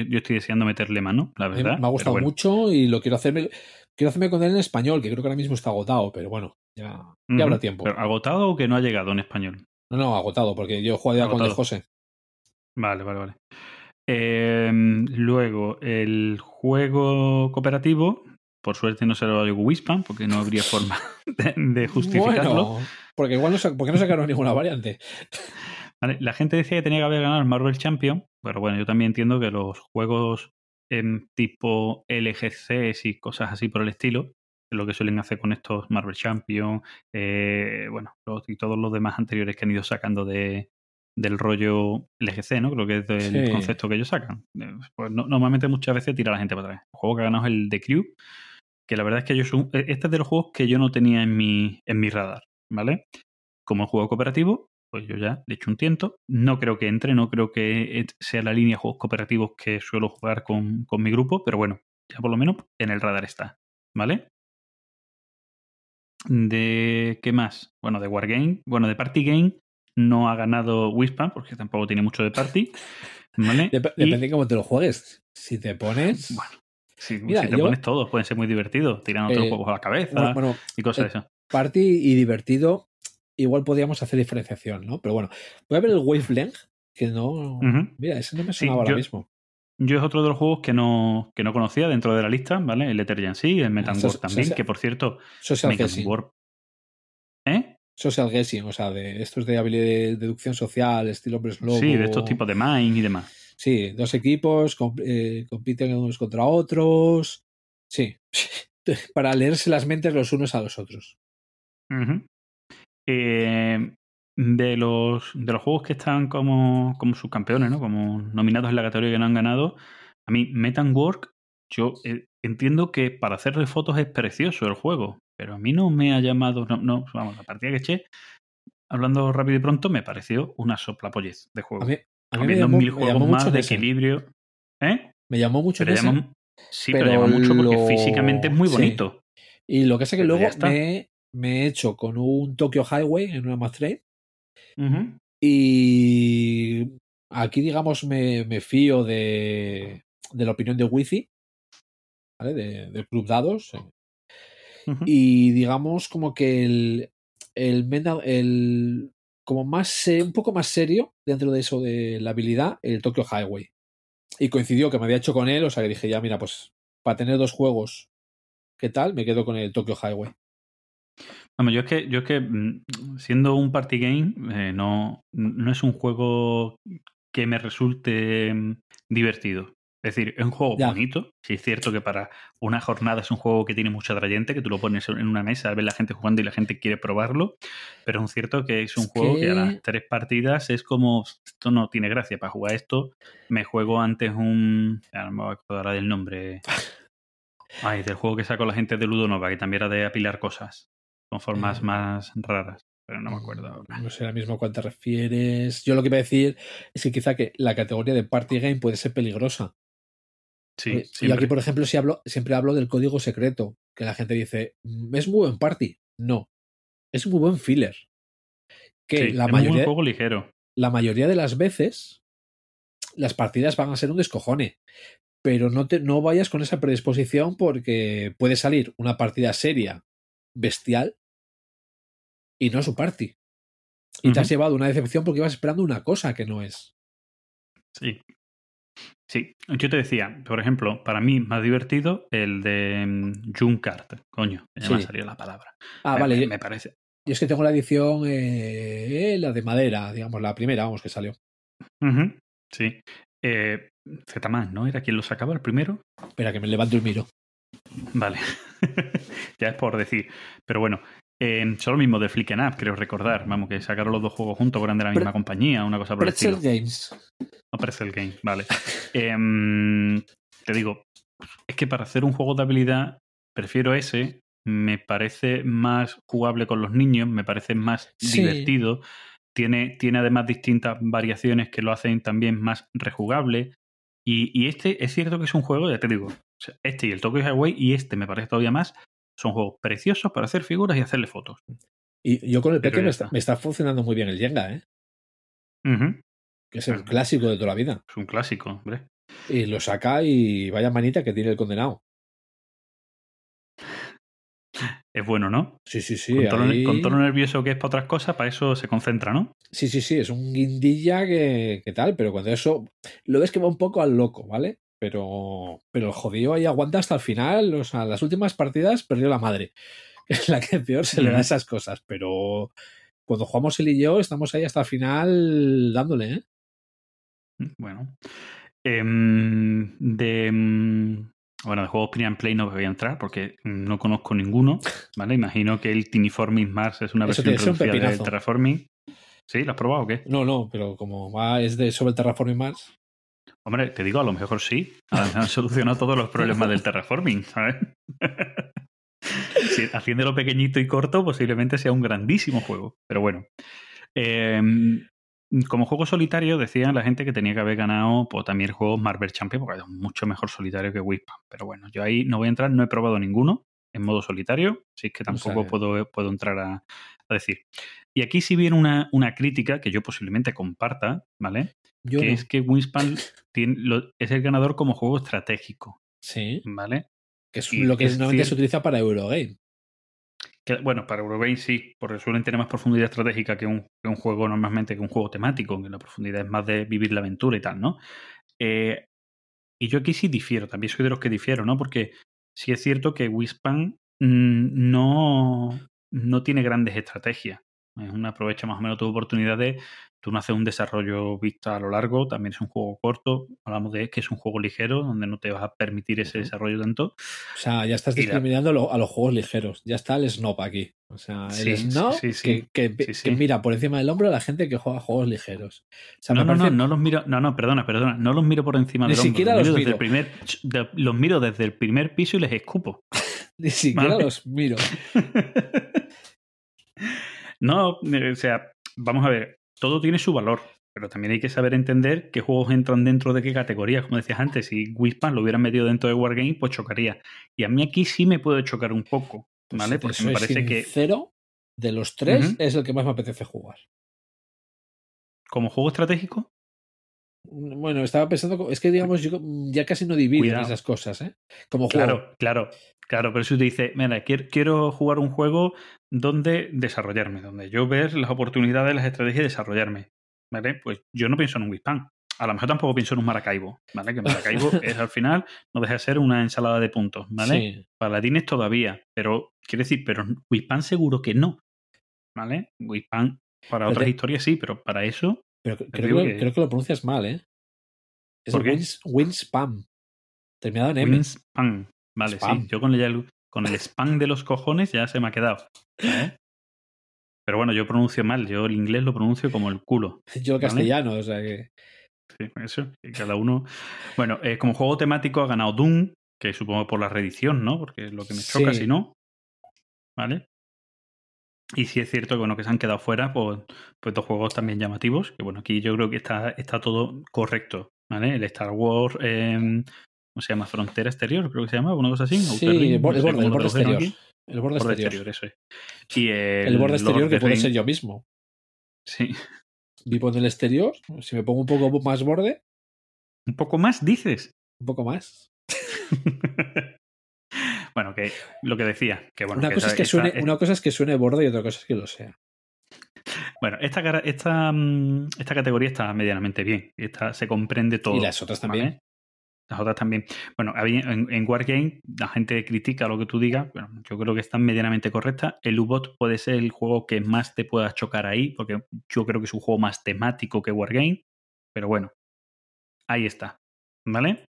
Yo estoy deseando meterle mano, la verdad. me ha gustado bueno. mucho y lo quiero hacerme quiero hacerme con él en español, que creo que ahora mismo está agotado, pero bueno, ya, habrá tiempo. Pero ¿Agotado o que no ha llegado en español? No, no, agotado, porque yo he jugado ya con el Agotado. José. Vale, vale, vale. Eh, luego, el juego cooperativo, por suerte no se lo llevó Wispan, porque no habría forma de, de justificarlo. Bueno, porque igual no, porque no sacaron ninguna variante. Vale, La gente decía que tenía que haber ganado el Marvel Champion, pero bueno, yo también entiendo que los juegos en tipo LGCs y cosas así por el estilo, es lo que suelen hacer con estos Marvel Champion, eh, bueno, los- y todos los demás anteriores que han ido sacando de, del rollo LGC, ¿no? Creo que es del Sí. concepto que ellos sacan. Eh, Pues no- normalmente muchas veces tira la gente para atrás. El juego que ha ganado es el The Crew, que la verdad es que yo un- este es de los juegos que yo no tenía en mi, en mi radar, ¿vale? Como juego cooperativo, pues yo ya le echo un tiento. No creo que entre, no creo que sea la línea de juegos cooperativos que suelo jugar con, con mi grupo, pero bueno, ya por lo menos en el radar está, ¿vale? ¿De qué más? Bueno, de Wargame, bueno, de Party Game no ha ganado Wispan, porque tampoco tiene mucho de Party, ¿vale? Dep- Y- depende de cómo te lo juegues. Si te pones. Bueno, si, Mira, si te yo- pones todos, pueden ser muy divertidos, tiran otros Eh, juegos a la cabeza bueno, y cosas de eh, eso. party y divertido, igual podríamos hacer diferenciación, ¿no? Pero bueno, voy a ver el Wavelength, que no. Mira, ese no me Sí, sonaba ahora yo- mismo. Yo es otro de los juegos que no, que no conocía dentro de la lista, ¿vale? El Ether sí, el Metal War también, que por cierto, Social Guessing. War. ¿Eh? Social Guessing, o sea, de estos de habilidad de deducción social, estilo hombres lobo. Sí, de estos tipos de Mine y demás. Sí, dos equipos eh, compiten unos contra otros. Sí. Para leerse las mentes los unos a los otros. Ujú. Eh, de, los, de los juegos que están como, como subcampeones, ¿no? Como nominados en la categoría que no han ganado, a mí Metal Work, yo eh, entiendo que para hacerle fotos es precioso el juego, pero a mí no me ha llamado, no, no, vamos, la partida que eché, hablando rápido y pronto, me pareció una soplapollez de juego. A mí, A mí me habiendo llamó- mil me juegos llamó más mucho de ese. equilibrio. ¿Eh? Me llamó mucho Pero ese. sí, pero, pero llama mucho porque lo- físicamente es muy sí. bonito. Y lo que pasa es que Pero luego está. me, me he hecho con un Tokyo Highway en una Ujú. y aquí, digamos, me, me fío de, de la opinión de Wifi, ¿vale? De, del Club Dados. eh. Y digamos como que el, el, menda- el como más un poco más serio dentro de eso de la habilidad, el Tokyo Highway. Y coincidió que me había hecho con él, o sea que dije, ya, mira, pues para tener dos juegos, ¿qué tal? Me quedo con el Tokyo Highway. Vamos, yo es que, yo es que mm, siendo un party game, eh, no, no es un juego que me resulte mm, divertido. Es decir, es un juego Ya. bonito. Sí, es cierto que para una jornada es un juego que tiene mucho atrayente, que tú lo pones en una mesa, ves la gente jugando y la gente quiere probarlo. Pero es un cierto que es un Es juego que... a las tres partidas es como. Esto no tiene gracia. Para jugar esto, me juego antes un. Ya no me voy a acordar ahora del nombre. Ay, del juego que sacó la gente de Ludonova, que también era de apilar cosas con formas Eh, más raras. Pero no me acuerdo ahora. No sé ahora mismo a cuál te refieres. Yo lo que iba a decir es que quizá que la categoría de party game puede ser peligrosa. Sí, Eh, Yo aquí, por ejemplo, si hablo, siempre hablo del código secreto, que la gente dice, "Mm, es muy buen party. No, es muy buen filler. Que Sí, la, es mayoría, juego ligero. la mayoría de las veces las partidas van a ser un descojone. Pero no, te, no vayas con esa predisposición porque puede salir una partida seria, bestial, y no su party. Y te has llevado una decepción porque ibas esperando una cosa que no es. Sí. Sí, yo te decía, por ejemplo, para mí más divertido el de mm, Junkart. Coño, ya me ha salido la palabra. Ah, me, vale. me- parece. Yo es que tengo la edición, eh, la de madera, digamos, la primera, vamos, que salió. Sí. Eh, Zetaman, ¿no? ¿Era quien lo sacaba el primero? Espera, que me levanto y miro. Vale. ya es por decir. Pero bueno, eh, son lo mismo de Flick and Up, creo recordar. Vamos, que sacaron los dos juegos juntos, eran de la misma Pre- compañía, una cosa por el Pretzel estilo. Games. No parece el game, vale. Em, te digo, es que para hacer un juego de habilidad, prefiero ese. Me parece más jugable con los niños, me parece más Sí. divertido. Tiene, tiene además distintas variaciones que lo hacen también más rejugable. Y, y este es cierto que es un juego, ya te digo, este y el Tokyo Highway y este me parece todavía más, son juegos preciosos para hacer figuras y hacerle fotos. Y yo con el Peque me está. está, me está funcionando muy bien el Jenga, ¿eh? Que es el clásico de toda la vida. Es un clásico, hombre. Y lo saca y vaya manita que tiene el condenado. Es bueno, ¿no? Sí, sí, sí. con, ahí- con lo nervioso que es para otras cosas, para eso se concentra, ¿no? Sí, sí, sí, es un guindilla que, que tal, pero cuando eso lo ves que va un poco al loco, ¿vale? Pero, pero el jodido ahí aguanta hasta el final. O sea, las últimas partidas perdió la madre. Es la que peor se le da esas cosas. Pero cuando jugamos él y yo, estamos ahí hasta el final dándole, ¿eh? Bueno. Em, de. em, Bueno, de juegos Print and Play no voy a entrar porque no conozco ninguno, ¿vale? Imagino que el Tiniforming Mars es una Eso versión un reducida del. Terraforming. ¿Sí? ¿Lo has probado o qué? No, no, pero como va, es de sobre el Terraforming Mars. Hombre, te digo, a lo mejor sí. Han solucionado todos los problemas del Terraforming, ¿sabes? Sí, haciéndolo pequeñito y corto, posiblemente sea un grandísimo juego. Pero bueno. Em, como juego solitario, decían la gente que tenía que haber ganado pues, también el juego Marvel Champion, porque es mucho mejor solitario que Wispan. Pero bueno, yo ahí no voy a entrar, no he probado ninguno en modo solitario, así que tampoco puedo, puedo entrar a, a decir. Y aquí sí viene una, una crítica que yo posiblemente comparta, ¿vale? Yo que no. es que Wingspan tiene, lo- es el ganador como juego estratégico, Sí, ¿vale? que es Y lo que es normalmente se utiliza para Eurogame. Que, bueno, para Eurogame sí, porque suelen tener más profundidad estratégica que un, que un juego normalmente, que un juego temático, que la profundidad es más de vivir la aventura y tal, ¿no? Eh, y yo aquí sí difiero, también soy de los que difiero, ¿no? Porque sí es cierto que Wispan mm, no, no tiene grandes estrategias. Es una aprovecha más o menos tu oportunidad de. Tú no haces un desarrollo vista a lo largo, también es un juego corto. Hablamos de que es un juego ligero, donde no te vas a permitir ese desarrollo tanto. O sea, ya estás la- discriminando a, lo- a los juegos ligeros. Ya está el snob aquí. O sea, el Sí, snob sí, sí. Que, mira por encima del hombro a la gente que juega juegos ligeros. O sea, No, no, no, parece- no los miro. No, no, perdona, perdona. No los miro por encima Ni del hombro. siquiera los, los miro desde el primer, los miro desde el primer piso y les escupo. Ni siquiera Vale. los miro. no, eh, o sea, vamos a ver. Todo tiene su valor. pero también hay que saber entender qué juegos entran dentro de qué categorías. Como decías antes, si Wispan lo hubieran metido dentro de Wargame, pues chocaría. Y a mí aquí sí me puede chocar un poco, Pues ¿vale? si Porque me parece que sincero, de los tres es el que más me apetece jugar. como juego estratégico, Bueno, estaba pensando, es que digamos, yo ya casi no divido Cuidado. esas cosas, ¿eh? Como juego. Claro, claro, claro, pero si te dice, mira, quiero, jugar un juego donde desarrollarme, donde yo ver las oportunidades, las estrategias y desarrollarme, ¿vale? Pues yo no pienso en un Wispan. A lo mejor tampoco pienso en un Maracaibo, ¿vale? Que Maracaibo es al final, no deja de ser una ensalada de puntos, ¿vale? Sí. Paladines todavía, pero quiero decir, pero Wispan seguro que no, ¿vale? Wispan para Pero otras te- historias sí, pero para eso, Pero creo, que, que- creo que lo pronuncias mal, ¿eh? Es ¿Por qué? Wins, Winspam. Terminado en M. Wispan, vale, Spam. sí, yo con el, con el spam de los cojones ya se me ha quedado. ¿eh? Pero bueno, yo pronuncio mal, yo el inglés lo pronuncio como el culo. Yo el ¿Vale? castellano, o sea que. Sí, eso, que cada uno. Bueno, eh, como juego temático ha ganado Doom, que supongo por la reedición, ¿no? Porque es lo que me choca, Sí. si no. ¿Vale? Y sí es cierto que, bueno, que se han quedado fuera pues, pues dos juegos también llamativos. Que bueno, aquí yo creo que está, está todo correcto. ¿Vale? El Star Wars. eh, ¿Cómo se llama? Frontera Exterior, creo que se llama, una cosa así. Sí, Outer el borde, no sé el borde, el exterior. El borde, Borde exterior. exterior, eso es. Y el, El borde exterior que puede ser yo mismo. Sí. Vivo en el exterior. Si me pongo un poco más borde, Un poco más, dices. un poco más. bueno, que lo que decía, que bueno, una, que cosa es que esta- suene, una cosa es que suene y otra cosa es que lo sea. Bueno, esta, esta, mm, esta categoría está medianamente bien. Esta, se comprende todo. y las otras también. ¿vale? Las otras también. Bueno, en, en Wargame la gente critica lo que tú digas. Bueno, yo creo que están medianamente correctas. El U-Bot puede ser el juego que más te pueda chocar ahí, porque yo creo que es un juego más temático que Wargame. Pero bueno, ahí está. ¿Vale?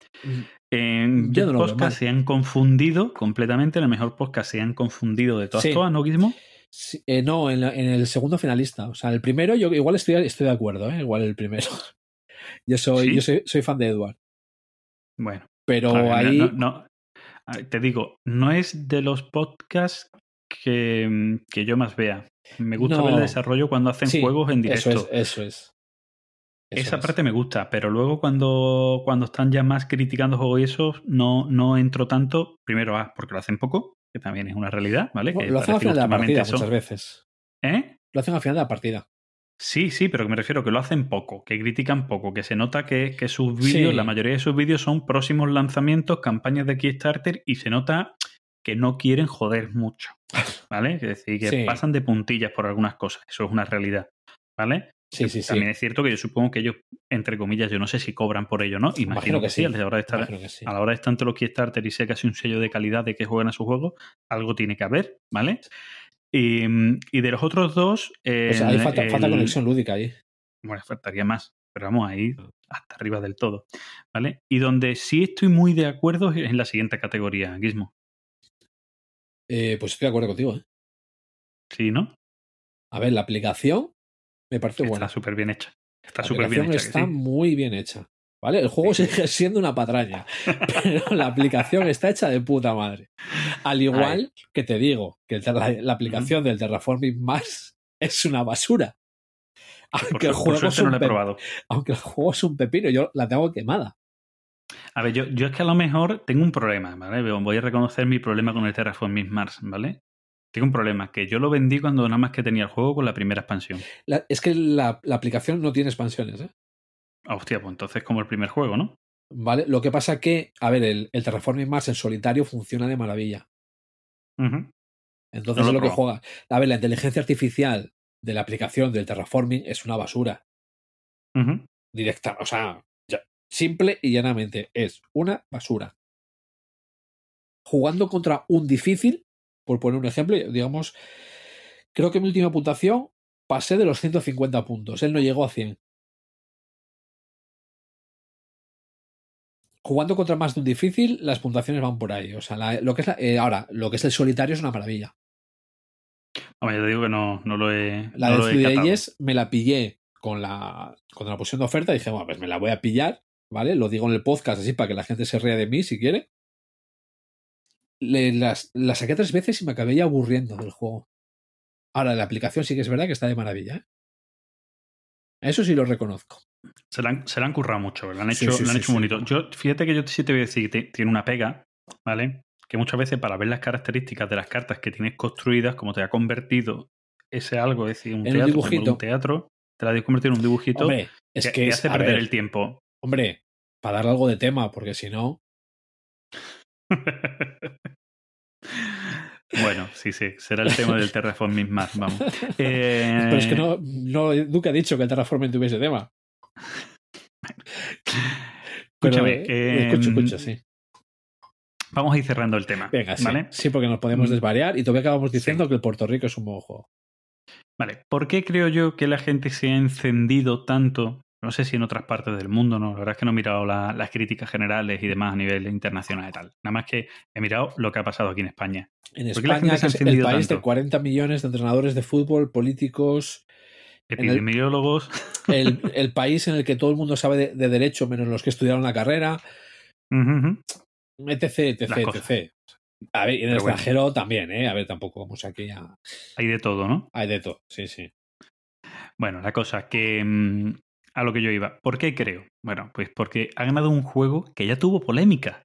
En Yo no veo se han confundido completamente. En el mejor podcast se han confundido de todas, Sí. todas, ¿no, Gizmo? Sí, eh, no, en, la- en el segundo finalista. O sea, el primero, yo igual estoy, estoy de acuerdo, ¿eh? igual el primero. Yo soy, ¿Sí? yo soy, soy fan de Edward. Bueno. Pero ver, ahí. no- te digo, no es de los podcasts que, que yo más vea. Me gusta ver el desarrollo cuando hacen Sí, juegos en directo. Eso es, eso es. Eso Esa es. parte me gusta, pero luego cuando, cuando están ya más criticando juegos y eso, no, no entro tanto. Primero, ah, porque lo hacen poco, que también es una realidad, ¿vale? Bueno, que lo hacen al final de la partida eso- muchas veces. ¿Eh? Lo hacen al final de la partida. Sí, sí, pero que me refiero que lo hacen poco, que critican poco, que se nota que, que sus vídeos, Sí. la mayoría de sus vídeos son próximos lanzamientos, campañas de Kickstarter y se nota que no quieren joder mucho, ¿vale? Es decir, que Sí. pasan de puntillas por algunas cosas, eso es una realidad, ¿vale? Sí, sí, sí. También es cierto que yo supongo que ellos, entre comillas, yo no sé si cobran por ello, ¿no? Imagino, Imagino que, que sí, a la hora de estar, a la hora de estar ante los Kickstarter y sea casi un sello de calidad de que juegan a su juego, algo tiene que haber, ¿vale? Y, y de los otros dos... O sea, ahí el- falta, falta el- conexión lúdica ahí. bueno, faltaría más, pero vamos a ir hasta arriba del todo, ¿vale? Y donde sí estoy muy de acuerdo es en la siguiente categoría, Gizmo. Eh, pues estoy de acuerdo contigo. ¿eh? ¿Sí, no? A ver, la aplicación me parece Está buena. súper bien hecha. Está La súper bien hecha. que está sí. muy bien hecha. ¿Vale? El juego sigue siendo una patraña, pero la aplicación está hecha de puta madre. Al igual que te digo que la, la aplicación del Terraforming Mars es una basura. Por, Aunque el, por juego es no un lo he pe- probado. aunque el juego es un pepino, yo la tengo quemada. A ver, yo, yo es que a lo mejor tengo un problema, ¿vale? Voy a reconocer mi problema con el Terraforming Mars, ¿vale? Tengo un problema, que yo lo vendí cuando nada más que tenía el juego con la primera expansión. La- es que la, la aplicación no tiene expansiones, ¿eh? Ah, hostia, pues entonces como el primer juego, ¿no? ¿Vale? Lo que pasa que, a ver, el, el Terraforming Mars en solitario funciona de maravilla. Entonces No es lo lo que juega. A ver, la inteligencia artificial de la aplicación del Terraforming es una basura. Directa, o sea, ya- simple y llanamente es una basura. Jugando contra un difícil, por poner un ejemplo, digamos, creo que mi última puntuación pasé de los 150 puntos. Él no llegó a 100. Jugando contra más de un difícil, las puntuaciones van por ahí. O sea, la- lo que es la- eh, ahora, lo que es el solitario es una maravilla. Hombre, yo te digo que no, no lo he. La no de. Days me la pillé con la, cuando la pusieron de oferta. Dije, bueno, pues me la voy a pillar, ¿vale? Lo digo en el podcast así para que la gente se ría de mí si quiere. Le- las, la saqué tres veces y me acabé ya aburriendo del juego. Ahora, la aplicación sí que es verdad que está de maravilla, ¿eh? Eso sí lo reconozco. Se la han, se la han currado mucho, lo han hecho, sí, lo han sí, hecho bonito. Yo, fíjate que yo sí te voy a decir que te- tiene una pega, ¿vale? Que muchas veces para ver las características de las cartas que tienes construidas, como te ha convertido ese algo, es decir, un En teatro, un teatro, te la ha convertido en un dibujito Hombre, es que, que que es, hace perder ver, el tiempo. hombre, para darle algo de tema, porque si no, bueno, sí, sí, será el tema del Terraforming Mars, vamos. Eh, pero es que no, no nunca he dicho que el Terraforming tuviese tema. Pero, Escúchame, eh, escucho, escucho, sí. Vamos a ir cerrando el tema. Venga, sí. ¿vale? Sí, porque nos podemos Mm. desvariar y todavía acabamos diciendo que el Puerto Rico es un buen juego. Vale, ¿por qué creo yo que la gente se ha encendido tanto? No sé si en otras partes del mundo, no, la verdad es que no he mirado la- las críticas generales y demás a nivel internacional y tal. Nada más que he mirado lo que ha pasado aquí en España. En ¿Por qué la España, es el país de tanto? 40 millones de entrenadores de fútbol, políticos, el- Epidemiólogos. el, el país en el que todo el mundo sabe de, de derecho menos los que estudiaron la carrera, etc, etc, etc. A ver, y en el Pero bueno. extranjero también, ¿eh? A ver, tampoco vamos aquí a... Hay de todo, ¿no? Hay de todo, sí, sí. Bueno, la cosa que mm, a lo que yo iba. ¿Por qué creo? Bueno, pues porque ha ganado un juego que ya tuvo polémica.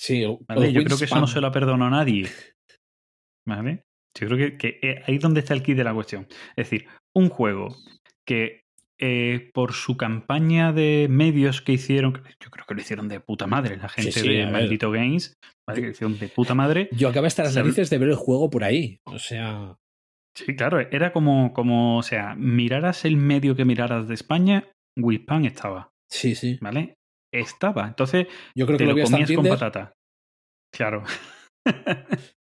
Sí, ¿vale? Yo creo que eso no se lo ha perdonado a nadie. ¿Vale? Yo creo que, que, eh, ahí es donde está el kit de la cuestión. Es decir, un juego que eh, por su campaña de medios que hicieron, yo creo que lo hicieron de puta madre, la gente sí, de ver. Maldito Games, ¿vale? que lo hicieron de puta madre. Yo acabé hasta las narices de ver el juego por ahí. O sea, Sí, claro, era como, como, o sea, miraras el medio que miraras de España, Wispan estaba, sí, sí. ¿vale? Estaba. Entonces, Yo creo te que lo lo en comías con patata. Claro.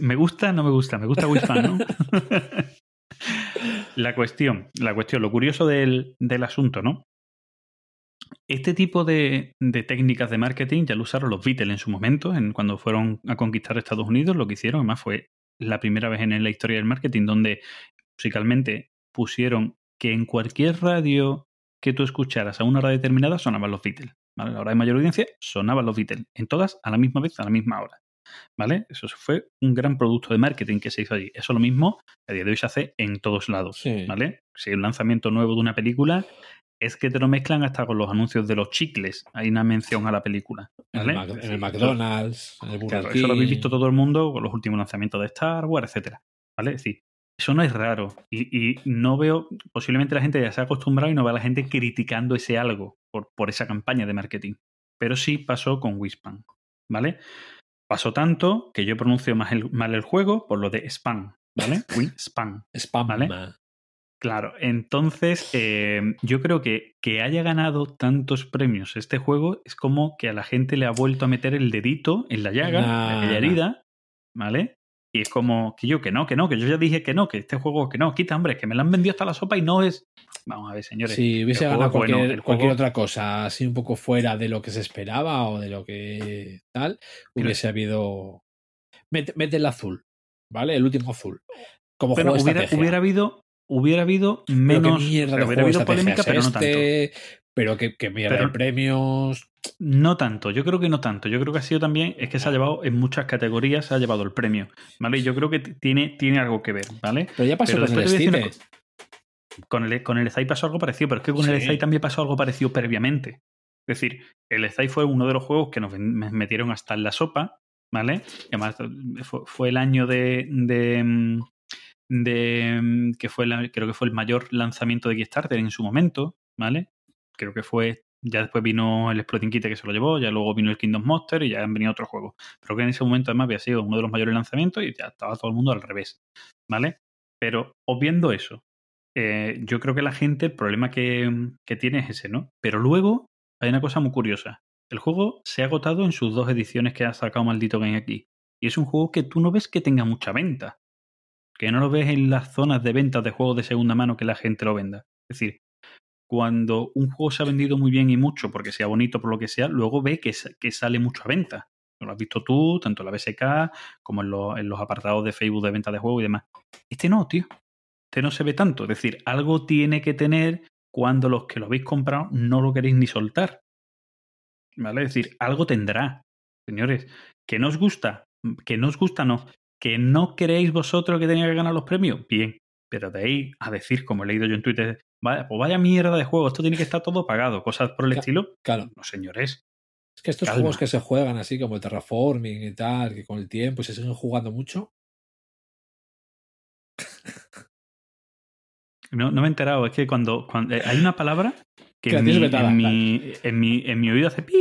Me gusta, no me gusta. Me gusta Wispan, ¿no? la cuestión, la cuestión, lo curioso del, del asunto, ¿no? Este tipo de, de técnicas de marketing ya lo usaron los Beatles en su momento, en, cuando fueron a conquistar Estados Unidos, lo que hicieron, además fue la primera vez en la historia del marketing donde musicalmente pusieron que en cualquier radio que tú escucharas a una hora determinada sonaban los Beatles. ¿vale? A la hora de mayor audiencia sonaban los Beatles. En todas a la misma vez, a la misma hora. ¿Vale? Eso fue un gran producto de marketing que se hizo allí. Eso lo mismo a día de hoy se hace en todos lados. Sí. ¿Vale? Si hay un lanzamiento nuevo de una película, es que te lo mezclan hasta con los anuncios de los chicles. Hay una mención a la película. En, ¿vale? el, en el McDonald's, en el Burger Claro, eso lo habéis King. visto todo el mundo con los últimos lanzamientos de Star Wars, etcétera. ¿Vale? Es decir, eso no es raro. Y, y no veo, posiblemente la gente ya se ha acostumbrado y no ve a la gente criticando ese algo por, por esa campaña de marketing. Pero sí pasó con Wispan. ¿Vale? Pasó tanto que yo pronuncio mal el, mal el juego por lo de spam. ¿Vale? Wispan. Spam. ¿Vale? Claro, entonces eh, yo creo que que haya ganado tantos premios este juego es como que a la gente le ha vuelto a meter el dedito en la llaga, en Nah, aquella nah. herida, ¿vale? Y es como que yo que no, que no, que yo ya dije que no, que este juego que no, quita, hombre, que me lo han vendido hasta la sopa y no es. Vamos a ver, señores. Si hubiese ganado bueno, cualquier, juego- otra cosa así un poco fuera de lo que se esperaba o de lo que tal, hubiese habido. Mete, mete el azul, ¿vale? El último azul. Como Pero juego hubiera, estrategia. hubiera habido, hubiera habido menos. mierda hubiera habido polémica, pero no tanto. este, Pero que, que mierda Pero- de premios. No tanto, yo creo que no tanto. Yo creo que ha sido también, es que se ha llevado en muchas categorías, se ha llevado el premio, ¿vale? Y yo creo que tiene, tiene algo que ver, ¿vale? Pero ya pasó Pero con el decir. Con el, con el SAI pasó algo parecido, pero es que con el. SAI también pasó algo parecido previamente. Es decir, el SAI fue uno de los juegos que nos metieron hasta en la sopa, ¿vale? Y además fue, fue el año de, de, mm, de, mm, que fue la- creo que fue el mayor lanzamiento de Kickstarter en su momento, ¿vale? Creo que fue ya después vino el Exploding Kit que se lo llevó, ya luego vino el Kingdom Monster y ya han venido otros juegos. Pero que en ese momento además había sido uno de los mayores lanzamientos y ya estaba todo el mundo al revés, ¿vale? Pero obviando eso, eh, yo creo que la gente, el problema que, que tiene es ese, ¿no? Pero luego hay una cosa muy curiosa. El juego se ha agotado en sus dos ediciones que ha sacado Maldito Game aquí. Y es un juego que tú no ves que tenga mucha venta. Que no lo ves en las zonas de ventas de juegos de segunda mano que la gente lo venda. Es decir, cuando un juego se ha vendido muy bien y mucho, porque sea bonito por lo que sea, luego ve que, sa- que sale mucho a venta. Lo has visto tú, tanto en la BSK como en, los- en los apartados de Facebook de venta de juegos y demás. Este no, tío. Este no se ve tanto. Es decir, algo tiene que tener cuando los que lo habéis comprado no lo queréis ni soltar. ¿Vale? Es decir, algo tendrá. Señores, que no os gusta, que no os gusta, no. Que no creéis vosotros que tenía que ganar los premios, bien. Pero de ahí a decir, como he leído yo en Twitter vaya, pues vaya mierda de juego, esto tiene que estar todo pagado, cosas por el estilo. Claro. No, señores. Es que estos Calma. juegos que se juegan así como el terraforming y tal, que con el tiempo se siguen jugando mucho. No, no me he enterado, es que cuando, cuando eh, hay una palabra que, en, mi, vetada, en, mi, en, mi, en mi oído hace pip.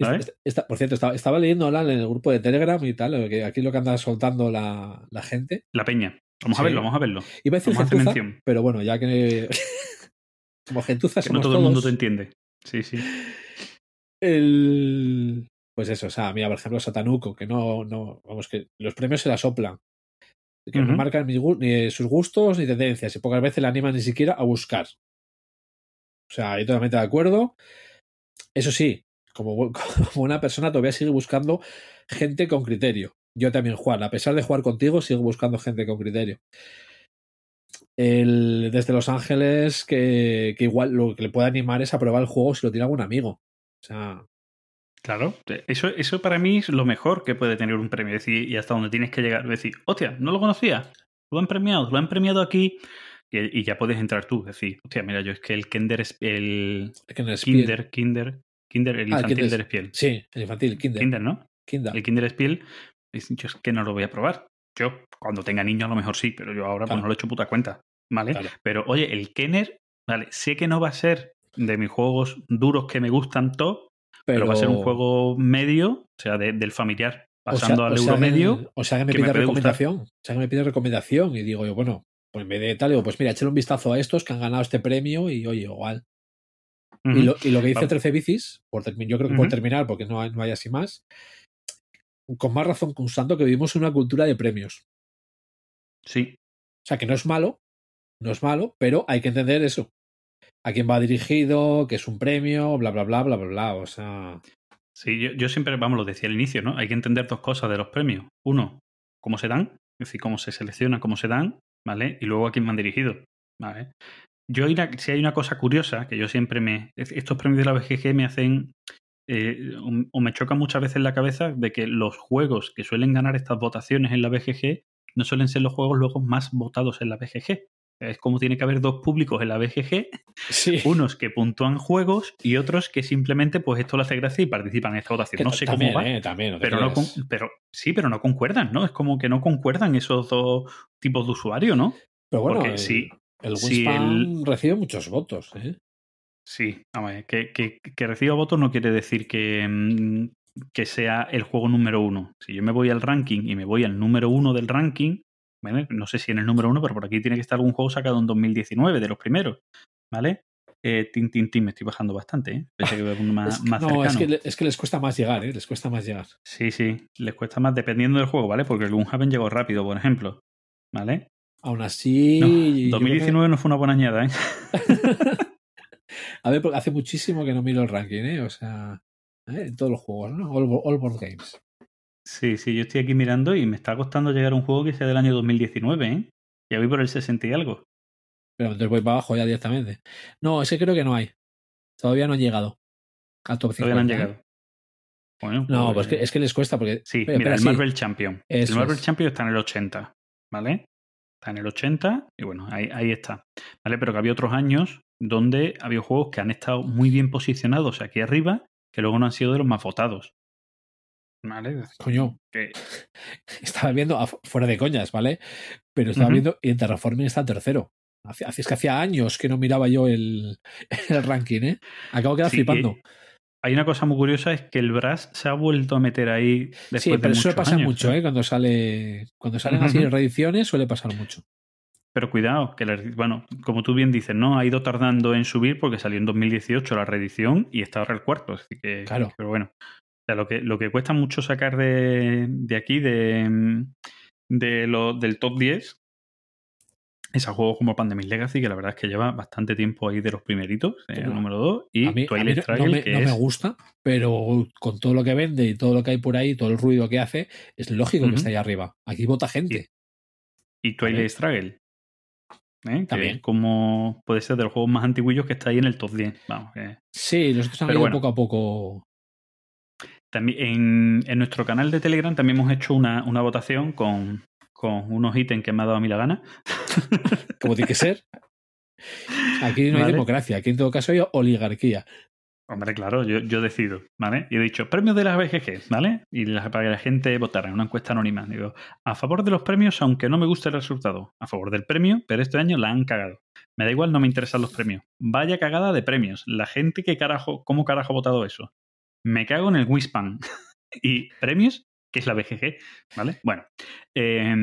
¿sabes? Esta- esta- por cierto, estaba, estaba leyendo en el grupo de Telegram y tal, que aquí lo que anda soltando la, la gente. La peña. Vamos a verlo, vamos a verlo. Iba a decir Vamos a hacer gentuza, mención. pero bueno, ya que. como gentuza Que no somos todo el mundo te entiende. Sí, sí. el- Pues eso, o sea, mira, por ejemplo, Satanuco, que no, no, vamos, que los premios se la soplan. Que no marcan ni sus gustos ni tendencias, y pocas veces le animan ni siquiera a buscar. O sea, yo totalmente de acuerdo. Eso sí, como, como una persona todavía sigue buscando gente con criterio. Yo también, Juan, a pesar de jugar contigo, sigo buscando gente con criterio. El, desde Los Ángeles, que, que igual lo que le puede animar es a probar el juego si lo tiene algún amigo. O sea, Claro, eso, eso para mí es lo mejor que puede tener un premio. Es decir, y hasta donde tienes que llegar. Decir, hostia, no lo conocía. Lo han premiado, lo han premiado aquí. Y, y ya puedes entrar tú. Decir, hostia, mira, yo es que el Kinder es el el Spiel- Kinder, Kinder, Kinder, el Ah, infantil Kinder- del Espiel. Sí, el infantil, Kinder. Kinder, ¿no? Kinder. El Kinder Spiel, yo es que no lo voy a probar. Yo, cuando tenga niños, a lo mejor sí, pero yo ahora pues Claro. no lo he hecho puta cuenta. ¿Vale? Claro. Pero oye, el Kenner, vale, sé que no va a ser de mis juegos duros que me gustan top, pero, va a ser un juego medio, o sea, de- del familiar, o sea- pasando al o euro medio. O sea, que me pide puede gustar. recomendación. O sea, que me pide recomendación. Y digo yo, bueno, pues en vez de tal, digo, pues mira, échale un vistazo a estos que han ganado este premio y oye, igual. Y, lo, y lo que dice Vamos. 13 bicis, por yo creo que por terminar, porque no hay, no hay así más, con más razón constante que vivimos en una cultura de premios. Sí, O sea, que no es malo, no es malo, pero hay que entender eso. A quién va dirigido, que es un premio, bla, bla, bla, bla, bla, bla. O sea, sí, yo, yo siempre, vamos, lo decía al inicio, ¿no? Hay que entender dos cosas de los premios. Uno, cómo se dan, es decir, cómo se seleccionan, cómo se dan, ¿vale? Y luego a quién van dirigidos, ¿vale? Yo, si hay una cosa curiosa que yo siempre me. es- Estos premios de la BGG me hacen. Eh, o, me choca muchas veces la cabeza de que los juegos que suelen ganar estas votaciones en la BGG no suelen ser los juegos luego más votados en la BGG. Es como tiene que haber dos públicos en la BGG, sí. unos que puntúan juegos y otros que simplemente, pues esto le hace gracia y participan en esta votación. Que no sé también, cómo va, eh, también, no te pero no con- pero sí, pero no concuerdan, ¿no? Es como que no concuerdan esos dos tipos de usuario, ¿no? Pero bueno, porque el, sí, el sí, Wingspan recibe muchos votos. ¿eh? Sí, a ver, que, que, que reciba votos no quiere decir que, mm, que sea el juego número uno. Si yo me voy al ranking y me voy al número uno del ranking, ¿vale? no sé si en el número uno, pero por aquí tiene que estar algún juego sacado en 2019, de los primeros, ¿vale? Eh, tin, tin, tin, me estoy bajando bastante, ¿eh? Pensé que más, Es que- más no, cercano. es que, le- es que les cuesta más llegar, ¿eh? Les cuesta más llegar. Sí, sí, les cuesta más dependiendo del juego, ¿vale? Porque el Gloomhaven llegó rápido, por ejemplo, ¿vale? Aún así. No, yo creo que- 2019 no fue una buena añada, ¿eh? A ver, porque hace muchísimo que no miro el ranking, ¿eh? O sea, ¿eh? en todos los juegos, ¿no? All, all Board Games. Sí, sí, yo estoy aquí mirando y me está costando llegar a un juego que sea del año 2019, ¿eh? Ya voy por el 60 y algo. Pero entonces voy para abajo ya directamente. No, ese creo que no hay. Todavía no han llegado. A top 50. Todavía no han ¿eh? llegado. Bueno, No, pues que, es que les cuesta porque. Sí, mira, el sí. Marvel Champion. Eso el Marvel es. Champion está en el 80, ¿vale? Está en el 80 y bueno, ahí, ahí está. ¿Vale? Pero que había otros años donde había juegos que han estado muy bien posicionados aquí arriba, que luego no han sido de los más votados. ¿Vale? Coño, Que, estaba viendo, fuera de coñas, ¿vale? Pero estaba viendo y en Terraforming está tercero. Hace, es que hacía años que no miraba yo el, el ranking, ¿eh? Acabo de quedar sí, flipando. hay una cosa muy curiosa, es que el Brass se ha vuelto a meter ahí después Sí, de pero muchos pasar años, mucho, ¿eh? Cuando sale. Cuando salen así Ujú. reediciones, suele pasar mucho. Pero cuidado, que la- bueno, como tú bien dices, no ha ido tardando en subir porque salió en 2018 la reedición y está ahora el cuarto. Así que, Claro. Pero bueno, o sea, lo que, lo que cuesta mucho sacar de, de aquí, de, de lo, del top 10, es a juegos como Pandemic Legacy, que la verdad es que lleva bastante tiempo ahí de los primeritos, eh, el número 2, y a mí, a mí Twilight no- me, que no es... me gusta, pero con todo lo que vende y todo lo que hay por ahí, todo el ruido que hace, es lógico que esté ahí arriba. Aquí vota gente. y Twilight Vale. Struggle. ¿Eh? También. como puede ser de los juegos más antiguillos que está ahí en el top 10. Vamos, que- Sí, los otros han ido bueno. poco a poco. También en, en nuestro canal de Telegram también hemos hecho una, una votación con, con unos ítems que me ha dado a mí la gana. como tiene que ser. Aquí no hay democracia, aquí en todo caso hay oligarquía. Hombre, claro, yo, yo decido, ¿vale? Y he dicho, premios de las BGG, ¿vale? Y la- para que la gente votara en una encuesta anónima. Digo, a favor de los premios, aunque no me guste el resultado. A favor del premio, pero este año la han cagado. Me da igual, no me interesan los premios. Vaya cagada de premios. La gente que carajo, ¿cómo carajo ha votado eso? Me cago en el Wispan. y premios, que es la BGG, ¿vale? Bueno, eh,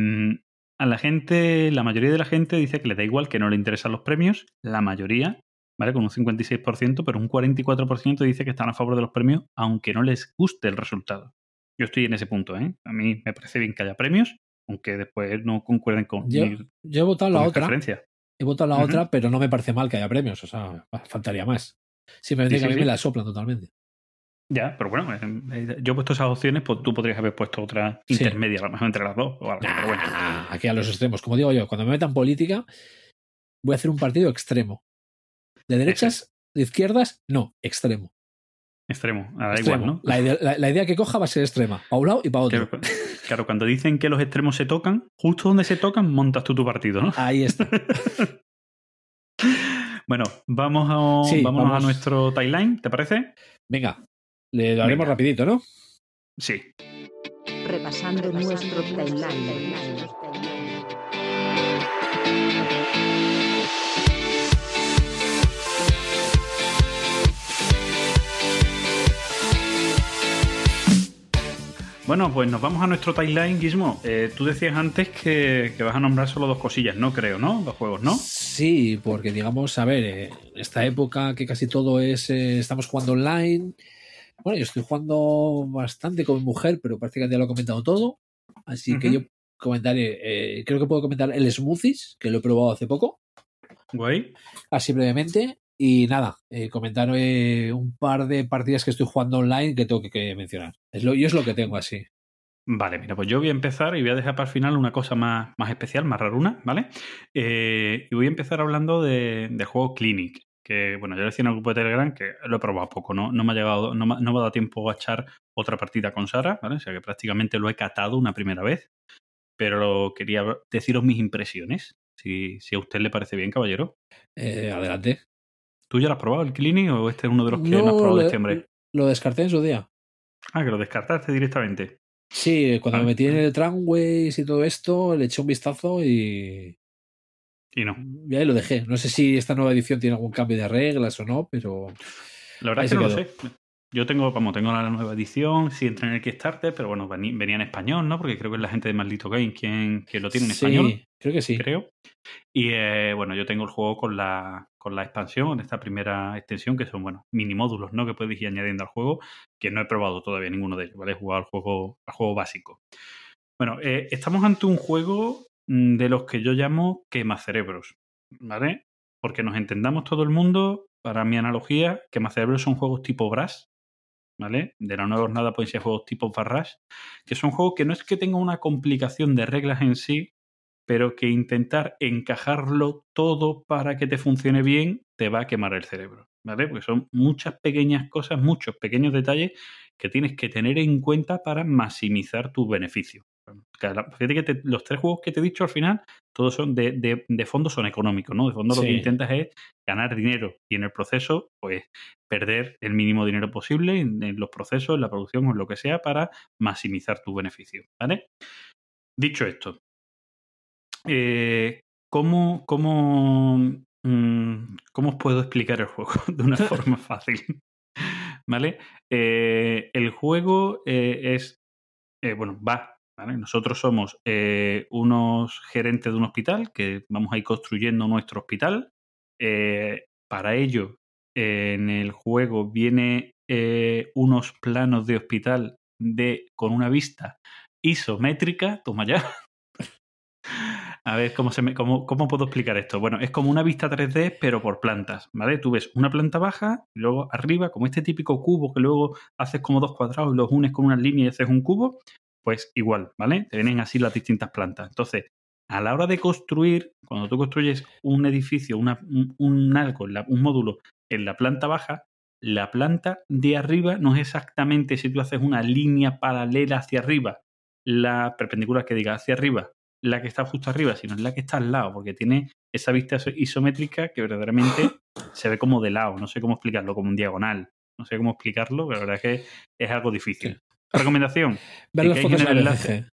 a la gente, la mayoría de la gente dice que le da igual, que no le interesan los premios. La mayoría ¿vale? Con un 56%, pero un 44% dice que están a favor de los premios, aunque no les guste el resultado. Yo estoy en ese punto, ¿eh? A mí me parece bien que haya premios, aunque después no concuerden con Yo, mi, yo he votado la otra, he votado la otra, pero no me parece mal que haya premios, o sea, faltaría más. Simplemente Sí, que a sí, mí sí. me la soplan totalmente. Ya, pero bueno, eh, yo he puesto esas opciones, pues tú podrías haber puesto otra intermedia, a lo mejor entre las dos o algo. Pero bueno, aquí a los extremos. Como digo yo, cuando me metan política, voy a hacer un partido extremo. De derechas, de izquierdas, no, extremo. extremo, ah, da Extremo. igual, ¿no? la, idea, la- la idea que coja va a ser extrema, para un lado y para otro. Claro, claro, cuando dicen que los extremos se tocan, justo donde se tocan, montas tú tu partido, ¿no? Ahí está. Bueno, vamos, a, Sí, vámonos vamos. a nuestro timeline, ¿te parece? Venga, le lo haremos Venga. rapidito, ¿no? Sí. Repasando nuestro timeline. Bueno, pues nos vamos a nuestro timeline, Gizmo. Eh, tú decías antes que, que vas a nombrar solo dos cosillas, no creo, ¿no? Dos juegos, ¿no? Sí, porque digamos, a ver, eh, esta época que casi todo es, eh, estamos jugando online. Bueno, yo estoy jugando bastante con mi mujer, pero prácticamente ya lo he comentado todo. Así que yo comentaré, eh, creo que puedo comentar el Smoothies, que lo he probado hace poco, Guay. así brevemente. Y nada, eh, comentar eh, un par de partidas que estoy jugando online que tengo que, que mencionar. Es lo, yo es lo que tengo así. Vale, mira, pues yo voy a empezar y voy a dejar para el final una cosa más, más especial, más raruna, ¿vale? Eh, y voy a empezar hablando de- del juego Clinic, que bueno, yo decía en el grupo de Telegram que lo he probado poco, ¿no? No me ha llegado, no, no me ha dado tiempo a echar otra partida con Sara, ¿vale? O sea que prácticamente lo he catado una primera vez, pero quería deciros mis impresiones, si, si a usted le parece bien, caballero. Eh, adelante. ¿Tú ya lo has probado el Clinic o este es uno de los que No, has probado lo- este hombre? Lo descarté en su día. Ah, que lo descartaste directamente. Sí, cuando Ah. me metí en el Tramways y todo esto, le eché un vistazo y, Y no. y ahí lo dejé. No sé si esta nueva edición tiene algún cambio de reglas o no, pero La verdad es que no lo sé. Yo tengo, como tengo la nueva edición, sí entré en el Kickstarter, pero bueno, venía en español, ¿no? Porque creo que es la gente de Maldito Game quien, quien lo tiene en sí, español, creo que sí. creo. Y eh, bueno, yo tengo el juego con la, con la expansión, esta primera extensión, que son, bueno, mini módulos, ¿no? Que puedes ir añadiendo al juego, que no he probado todavía ninguno de ellos, ¿vale? He jugado al juego, al juego básico. Bueno, eh, estamos ante un juego mm, de los que yo llamo quemacerebros, ¿vale? Porque nos entendamos todo el mundo, para mi analogía, quemacerebros son juegos tipo Brass, ¿vale? De la nueva jornada pueden ser juegos tipo Barrash, que son juegos que no es que tengan una complicación de reglas en sí, pero que intentar encajarlo todo para que te funcione bien te va a quemar el cerebro, ¿vale? Porque son muchas pequeñas cosas, muchos pequeños detalles que tienes que tener en cuenta para maximizar tus beneficios. Fíjate que te- los tres juegos que te he dicho al final, todos son de, de- de fondo son económicos, ¿no? De fondo lo que intentas es ganar dinero y en el proceso, pues, perder el mínimo dinero posible en, en los procesos, en la producción o en lo que sea para maximizar tus beneficios, ¿vale? Dicho esto, eh, ¿cómo, cómo, mm, ¿cómo os puedo explicar el juego de una forma fácil? ¿Vale? Eh, el juego eh, es, eh, bueno, va, Nosotros somos eh, unos gerentes de un hospital que vamos a ir construyendo nuestro hospital. Eh, para ello, en el juego viene eh, unos planos de hospital con una vista isométrica, toma ya. A ver, ¿cómo, se me, cómo, ¿cómo puedo explicar esto? Bueno, es como una vista 3D, pero por plantas, ¿vale? Tú ves una planta baja y luego arriba, como este típico cubo que luego haces como dos cuadrados y los unes con una línea y haces un cubo, pues igual, ¿vale? Te vienen así las distintas plantas. Entonces, a la hora de construir, cuando tú construyes un edificio, una, un, un algo, un módulo en la planta baja, la planta de arriba no es exactamente si tú haces una línea paralela hacia arriba, la perpendicular que diga hacia arriba, la que está justo arriba, sino es la que está al lado, porque tiene esa vista iso- isométrica que verdaderamente se ve como de lado, no sé cómo explicarlo, como un diagonal. No sé cómo explicarlo, pero la verdad es que es algo difícil. Recomendación, Ver las fotos en el enlace.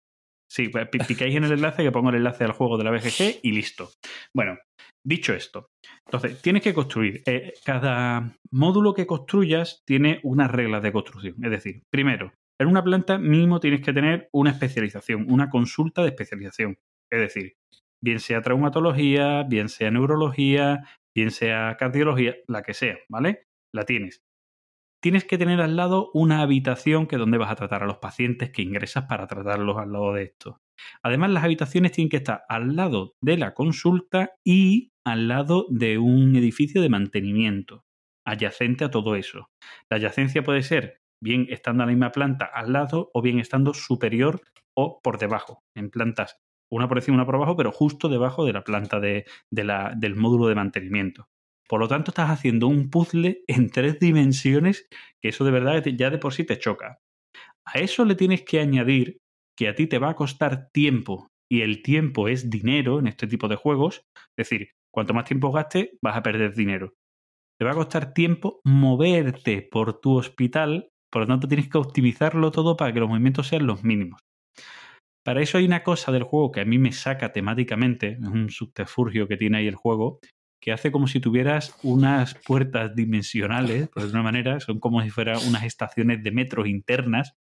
Sí, pues pi- picáis en el enlace que pongo el enlace al juego de la BGG y listo. Bueno, dicho esto, entonces tienes que construir. eh, cada módulo que construyas tiene unas reglas de construcción. Es decir, primero, en una planta mínimo tienes que tener una especialización, una consulta de especialización. Es decir, bien sea traumatología, bien sea neurología, bien sea cardiología, la que sea, ¿vale? La tienes tienes que tener al lado una habitación que es donde vas a tratar a los pacientes que ingresas para tratarlos al lado de esto. Además, las habitaciones tienen que estar al lado de la consulta y al lado de un edificio de mantenimiento, adyacente a todo eso. La adyacencia puede ser bien estando en la misma planta al lado o bien estando superior o por debajo, en plantas una por encima, una por abajo, pero justo debajo de la planta de, de la- del módulo de mantenimiento. Por lo tanto, estás haciendo un puzzle en tres dimensiones que eso de verdad ya de por sí te choca. A eso le tienes que añadir que a ti te va a costar tiempo y el tiempo es dinero en este tipo de juegos. Es decir, cuanto más tiempo gastes, vas a perder dinero. Te va a costar tiempo moverte por tu hospital, por lo tanto tienes que optimizarlo todo para que los movimientos sean los mínimos. Para eso hay una cosa del juego que a mí me saca temáticamente, es un subterfugio que tiene ahí el juego, que hace como si tuvieras unas puertas dimensionales, por de una manera, son como si fueran unas estaciones de metros internas.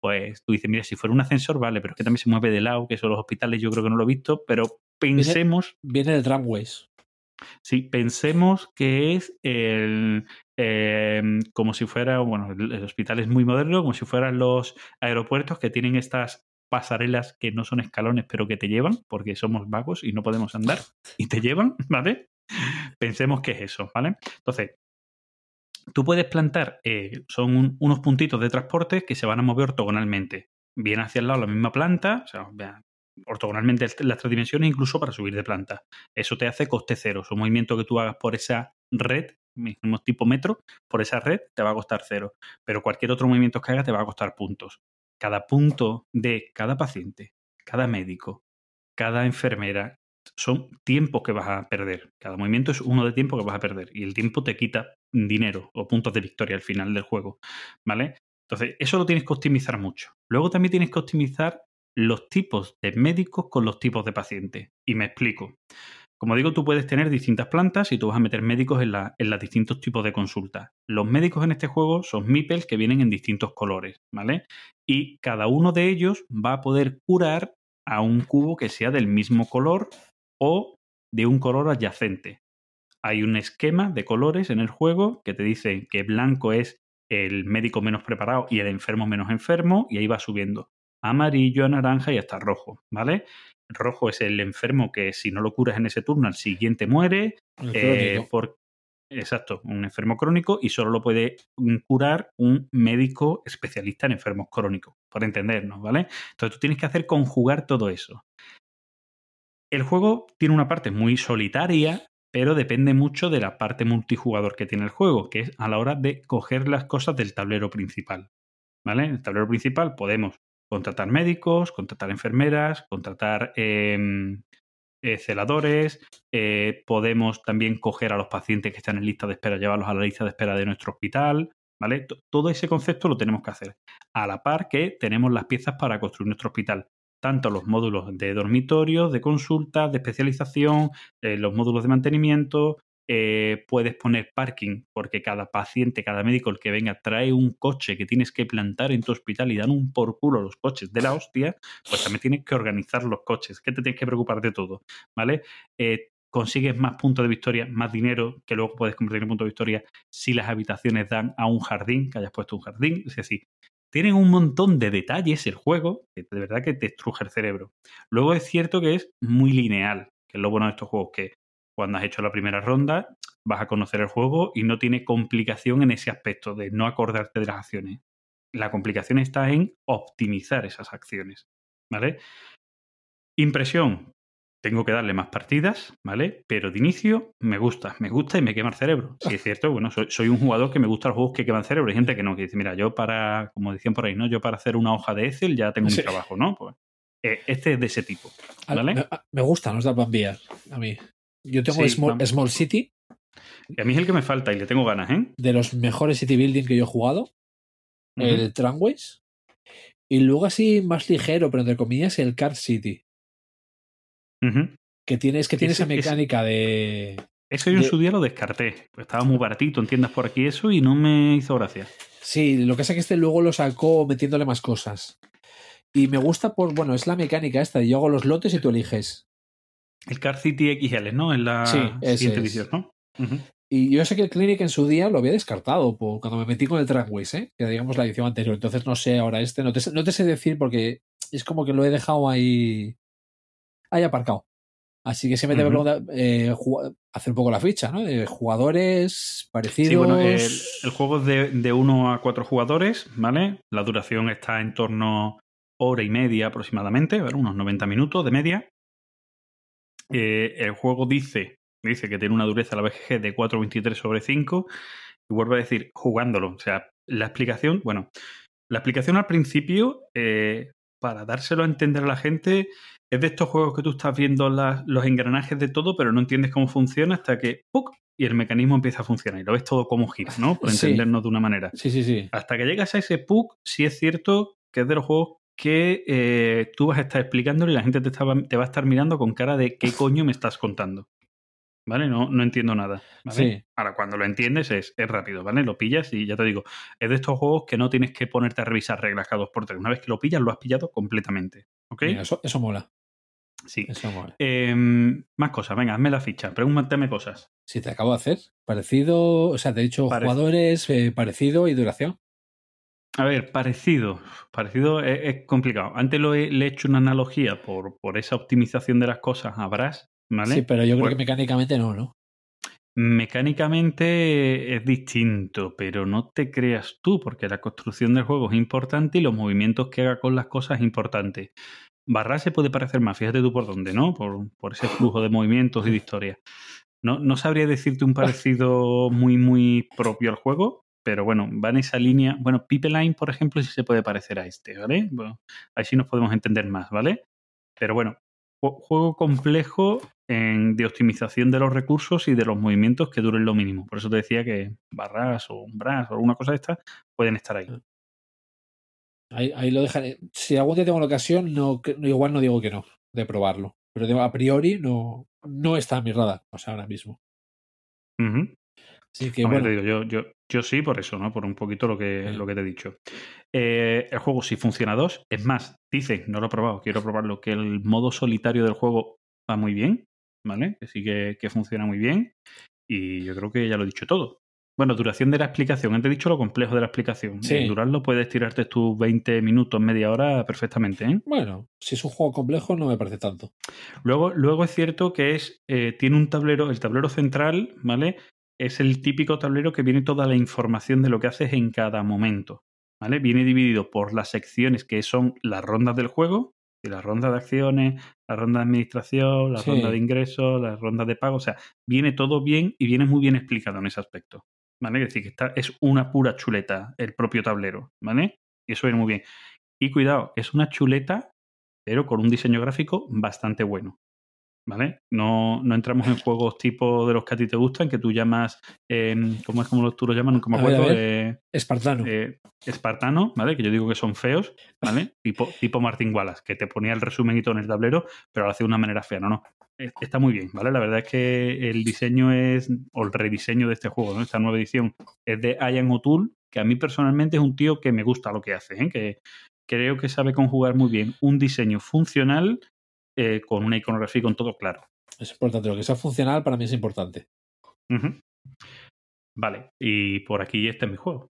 Pues tú dices, mira, si fuera un ascensor, vale, pero es que también se mueve de lado, que eso los hospitales yo creo que no lo he visto, pero pensemos, Viene de Tramways. sí, pensemos que es el, eh, como si fuera, bueno, el hospital es muy moderno, como si fueran los aeropuertos que tienen estas pasarelas que no son escalones, pero que te llevan, porque somos vagos y no podemos andar, y te llevan, ¿vale? Pensemos que es eso, ¿vale? Entonces, tú puedes plantar, eh, son un- unos puntitos de transporte que se van a mover ortogonalmente, bien hacia el lado la misma planta, o sea, ortogonalmente las tres dimensiones, incluso para subir de planta. Eso te hace coste cero. Es un movimiento que tú hagas por esa red, mismo tipo metro, por esa red te va a costar cero. Pero cualquier otro movimiento que hagas te va a costar puntos. Cada punto de cada paciente, cada médico, cada enfermera, son tiempos que vas a perder. Cada movimiento es uno de tiempo que vas a perder. Y el tiempo te quita dinero o puntos de victoria al final del juego. ¿Vale? Entonces, eso lo tienes que optimizar mucho. Luego también tienes que optimizar los tipos de médicos con los tipos de pacientes. Y me explico. Como digo, tú puedes tener distintas plantas y tú vas a meter médicos en, los distintos tipos de consultas. Los médicos en este juego son meeples que vienen en distintos colores, ¿vale? Y cada uno de ellos va a poder curar a un cubo que sea del mismo color o de un color adyacente. Hay un esquema de colores en el juego que te dice que blanco es el médico menos preparado y el enfermo menos enfermo, y ahí va subiendo. Amarillo, a naranja y hasta rojo, ¿vale? Rojo es el enfermo que si no lo curas en ese turno, al siguiente muere. Eh, por- exacto, un enfermo crónico y solo lo puede mm, curar un médico especialista en enfermos crónicos, por entendernos, ¿vale? Entonces tú tienes que hacer conjugar todo eso. El juego tiene una parte muy solitaria, pero depende mucho de la parte multijugador que tiene el juego, que es a la hora de coger las cosas del tablero principal. ¿Vale? En el tablero principal podemos contratar médicos, contratar enfermeras, contratar em, eh, celadores, eh, podemos también coger a los pacientes que están en lista de espera, llevarlos a la lista de espera de nuestro hospital, ¿vale? Todo ese concepto lo tenemos que hacer. A la par que tenemos las piezas para construir nuestro hospital. Tanto los módulos de dormitorios, de consultas, de especialización, eh, los módulos de mantenimiento, eh, puedes poner parking, porque cada paciente, cada médico, el que venga, trae un coche que tienes que plantar en tu hospital y dan un por culo los coches de la hostia, pues también tienes que organizar los coches, que te tienes que preocupar de todo, ¿vale? Eh, consigues más puntos de victoria, más dinero, que luego puedes convertir en puntos de victoria si las habitaciones dan a un jardín, que hayas puesto un jardín, es decir, tienen un montón de detalles el juego, que de verdad que te estruje el cerebro. Luego es cierto que es muy lineal, que es lo bueno de estos juegos, que cuando has hecho la primera ronda vas a conocer el juego y no tiene complicación en ese aspecto de no acordarte de las acciones. La complicación está en optimizar esas acciones, ¿vale? Impresión. Tengo que darle más partidas, ¿vale? Pero de inicio me gusta, me gusta y me quema el cerebro. Si es cierto, bueno, soy, soy un jugador que me gusta los juegos que queman cerebro. Hay gente que no, que dice, mira, yo para, como decían por ahí, ¿no? Yo para hacer una hoja de Excel ya tengo Sí. mi trabajo, ¿no? Pues Eh, este es de ese tipo. Al- ¿Vale? Me, me gustan los Urban Bear, a mí. Yo tengo Sí, Small, City, Y a mí es el que me falta y le tengo ganas, ¿eh? de los mejores city building que yo he jugado. El Tramways. Y luego así más ligero, pero entre comillas, el Car City. Que tiene, es que tiene esa mecánica de. Eso yo en su día lo descarté. Estaba muy baratito en tiendas por aquí eso y no me hizo gracia. Sí, lo que pasa es que este luego lo sacó metiéndole más cosas. Y me gusta por, bueno, es la mecánica esta, yo hago los lotes y tú eliges. El Car City XL, ¿no? En la Sí, siguiente es. edición, ¿no? Y yo sé que el Clinic en su día lo había descartado por, cuando me metí con el Tramways, ¿eh? que digamos la edición anterior. Entonces no sé ahora este, no te, no te sé decir porque es como que lo he dejado ahí, ahí aparcado. Así que siempre te Ujú. voy a preguntar, eh, hacer un poco la ficha, ¿no? De jugadores parecidos. Sí, bueno, el, el juego es de, de uno a cuatro jugadores, ¿vale? La duración está en torno a hora y media aproximadamente, ¿vale? unos 90 minutos de media. Eh, el juego dice, dice que tiene una dureza la BGG de 4.23 sobre 5. Y vuelvo a decir, jugándolo. O sea, la explicación, bueno, la explicación al principio, eh, para dárselo a entender a la gente, es de estos juegos que tú estás viendo las- los engranajes de todo, pero no entiendes cómo funciona hasta que ¡puc! y el mecanismo empieza a funcionar. Y lo ves todo como gira, ¿no? Por Sí. entendernos de una manera. Sí, sí, sí. Hasta que llegas a ese PUC, sí es cierto que es de los juegos que eh, tú vas a estar explicándolo y la gente te, estaba- te va a estar mirando con cara de ¿qué coño me estás contando? ¿Vale? No, no entiendo nada. ¿vale? Sí. Ahora, cuando lo entiendes es, es rápido, ¿vale? Lo pillas y ya te digo, es de estos juegos que no tienes que ponerte a revisar reglas cada dos por tres. Una vez que lo pillas, lo has pillado completamente. ¿Ok? Mira, eso, eso mola. Sí. Eso mola. Em, más cosas, venga, hazme la ficha, pregúntame cosas. Si te acabo de hacer. Parecido, o sea, te he dicho jugadores, eh, parecido y duración. A ver, parecido. Parecido es, es complicado. Antes lo he, le he hecho una analogía por, por esa optimización de las cosas a Brass, ¿vale? Sí, pero yo creo Bueno. que mecánicamente no, ¿no? Mecánicamente es distinto, pero no te creas tú, porque la construcción del juego es importante y los movimientos que haga con las cosas es importante. Barra se puede parecer más, fíjate tú por dónde, ¿no? Por, por ese flujo de movimientos y de historia. No, no sabría decirte un parecido muy, muy propio al juego, pero bueno, va en esa línea. Bueno, Pipeline, por ejemplo, sí se puede parecer a este, ¿vale? Ahí sí nos podemos entender más, ¿vale? Pero bueno, ju- juego complejo de optimización de los recursos y de los movimientos que duren lo mínimo. Por eso te decía que barras o umbras o alguna cosa de estas pueden estar ahí. Ahí, ahí lo dejaré. Si algún día tengo la ocasión, no, igual no digo que no, de probarlo. Pero digo, a priori no, no está en mi radar, o sea, ahora mismo. Así que Hombre, bueno, te digo, yo, yo, yo sí, por eso, ¿no? Por un poquito lo que, Sí. lo que te he dicho. Eh, el juego sí funciona a dos. Es más, dice, no lo he probado, quiero probarlo, que el modo solitario del juego va muy bien, ¿vale? Que sí que, que funciona muy bien. Y yo creo que ya lo he dicho todo. Bueno, duración de la explicación. Antes he dicho lo complejo de la explicación. Sí. En durarlo puedes tirarte tus 20 minutos, media hora perfectamente, ¿eh? bueno, si es un juego complejo no me parece tanto. Luego, luego es cierto que es, eh, tiene un tablero, el tablero central, ¿vale? Es el típico tablero que viene toda la información de lo que haces en cada momento, ¿vale? Viene dividido por las secciones que son las rondas del juego, y las rondas de acciones, la ronda de administración, la Sí. ronda de ingresos, las rondas de pago, o sea, viene todo bien y viene muy bien explicado en ese aspecto, ¿vale? Es decir, que está, es una pura chuleta el propio tablero, ¿vale? Y eso viene muy bien. Y cuidado, es una chuleta, pero con un diseño gráfico bastante bueno. ¿Vale? No, no entramos en juegos tipo de los que a ti te gustan, que tú llamas, eh, ¿cómo es como los tú los llaman? Nunca me A ver, a acuerdo. ver. eh, Espartano. eh, espartano, ¿vale? Que yo digo que son feos, ¿vale? tipo, tipo Martin Wallace, que te ponía el resumen y todo en el tablero, pero lo hace de una manera fea. No, no. Está muy bien, ¿vale? La verdad es que el diseño es, o el rediseño de este juego, ¿no? Esta nueva edición es de Ian O'Toole, que a mí personalmente es un tío que me gusta lo que hace, ¿eh? Que creo que sabe conjugar muy bien un diseño funcional eh, con una iconografía y con todo claro. Es importante. Lo que sea funcional para mí es importante. Vale, y por aquí este es mi juego.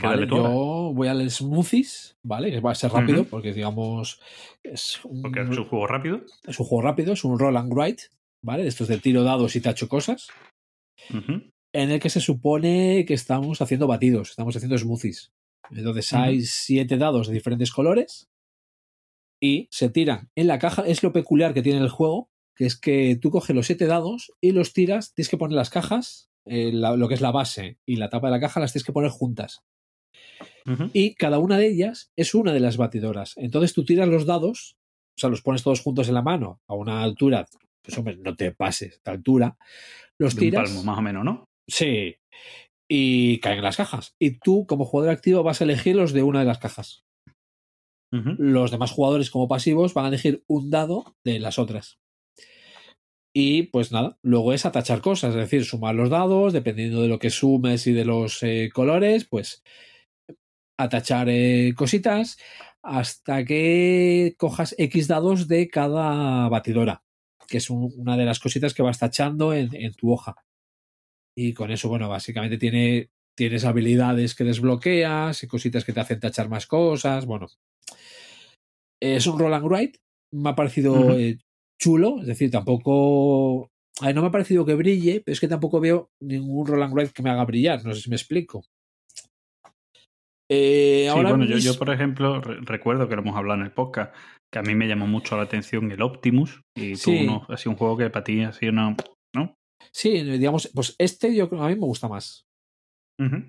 Vale, yo voy al Smoothies, ¿vale? Que va a ser rápido porque, digamos, es un, Porque es un juego rápido. es un juego rápido, es un roll and write, ¿vale? De estos de tiro dados y tacho cosas, en el que se supone que estamos haciendo batidos, estamos haciendo smoothies. Entonces Ujú. hay siete dados de diferentes colores y se tiran en la caja. Es lo peculiar que tiene el juego, que es que tú coges los siete dados y los tiras, tienes que poner las cajas, eh, la- lo que es la base y la tapa de la caja, las tienes que poner juntas. Y cada una de ellas es una de las batidoras. Entonces tú tiras los dados o sea, los pones todos juntos en la mano a una altura, pues hombre, no te pases de altura, los De un tiras. palmo, más o menos, ¿no? Sí. Y caen en las cajas. Y tú, como jugador activo, vas a elegir los de una de las cajas. Los demás jugadores, como pasivos, van a elegir un dado de las otras. Y pues nada, luego es atachar cosas, es decir, sumar los dados, dependiendo de lo que sumes y de los eh, colores, pues atachar eh, cositas hasta que cojas X dados de cada batidora, que es un- una de las cositas que vas tachando en, en tu hoja. Y con eso, bueno, básicamente tiene, tienes habilidades que desbloqueas y cositas que te hacen tachar más cosas. Bueno, es un roll and write. Me ha parecido eh, chulo, es decir, tampoco. a ver, no me ha parecido que brille, pero es que tampoco veo ningún roll and write que me haga brillar. No sé si me explico. Eh, Sí, ahora bueno, yo, por ejemplo, re- recuerdo que lo hemos hablado en el podcast, que a mí me llamó mucho la atención el Optimus, y tú Sí. no, ha sido un juego que para ti ha sido una... ¿no? Sí, digamos, pues este yo creo a mí me gusta más. Ujú.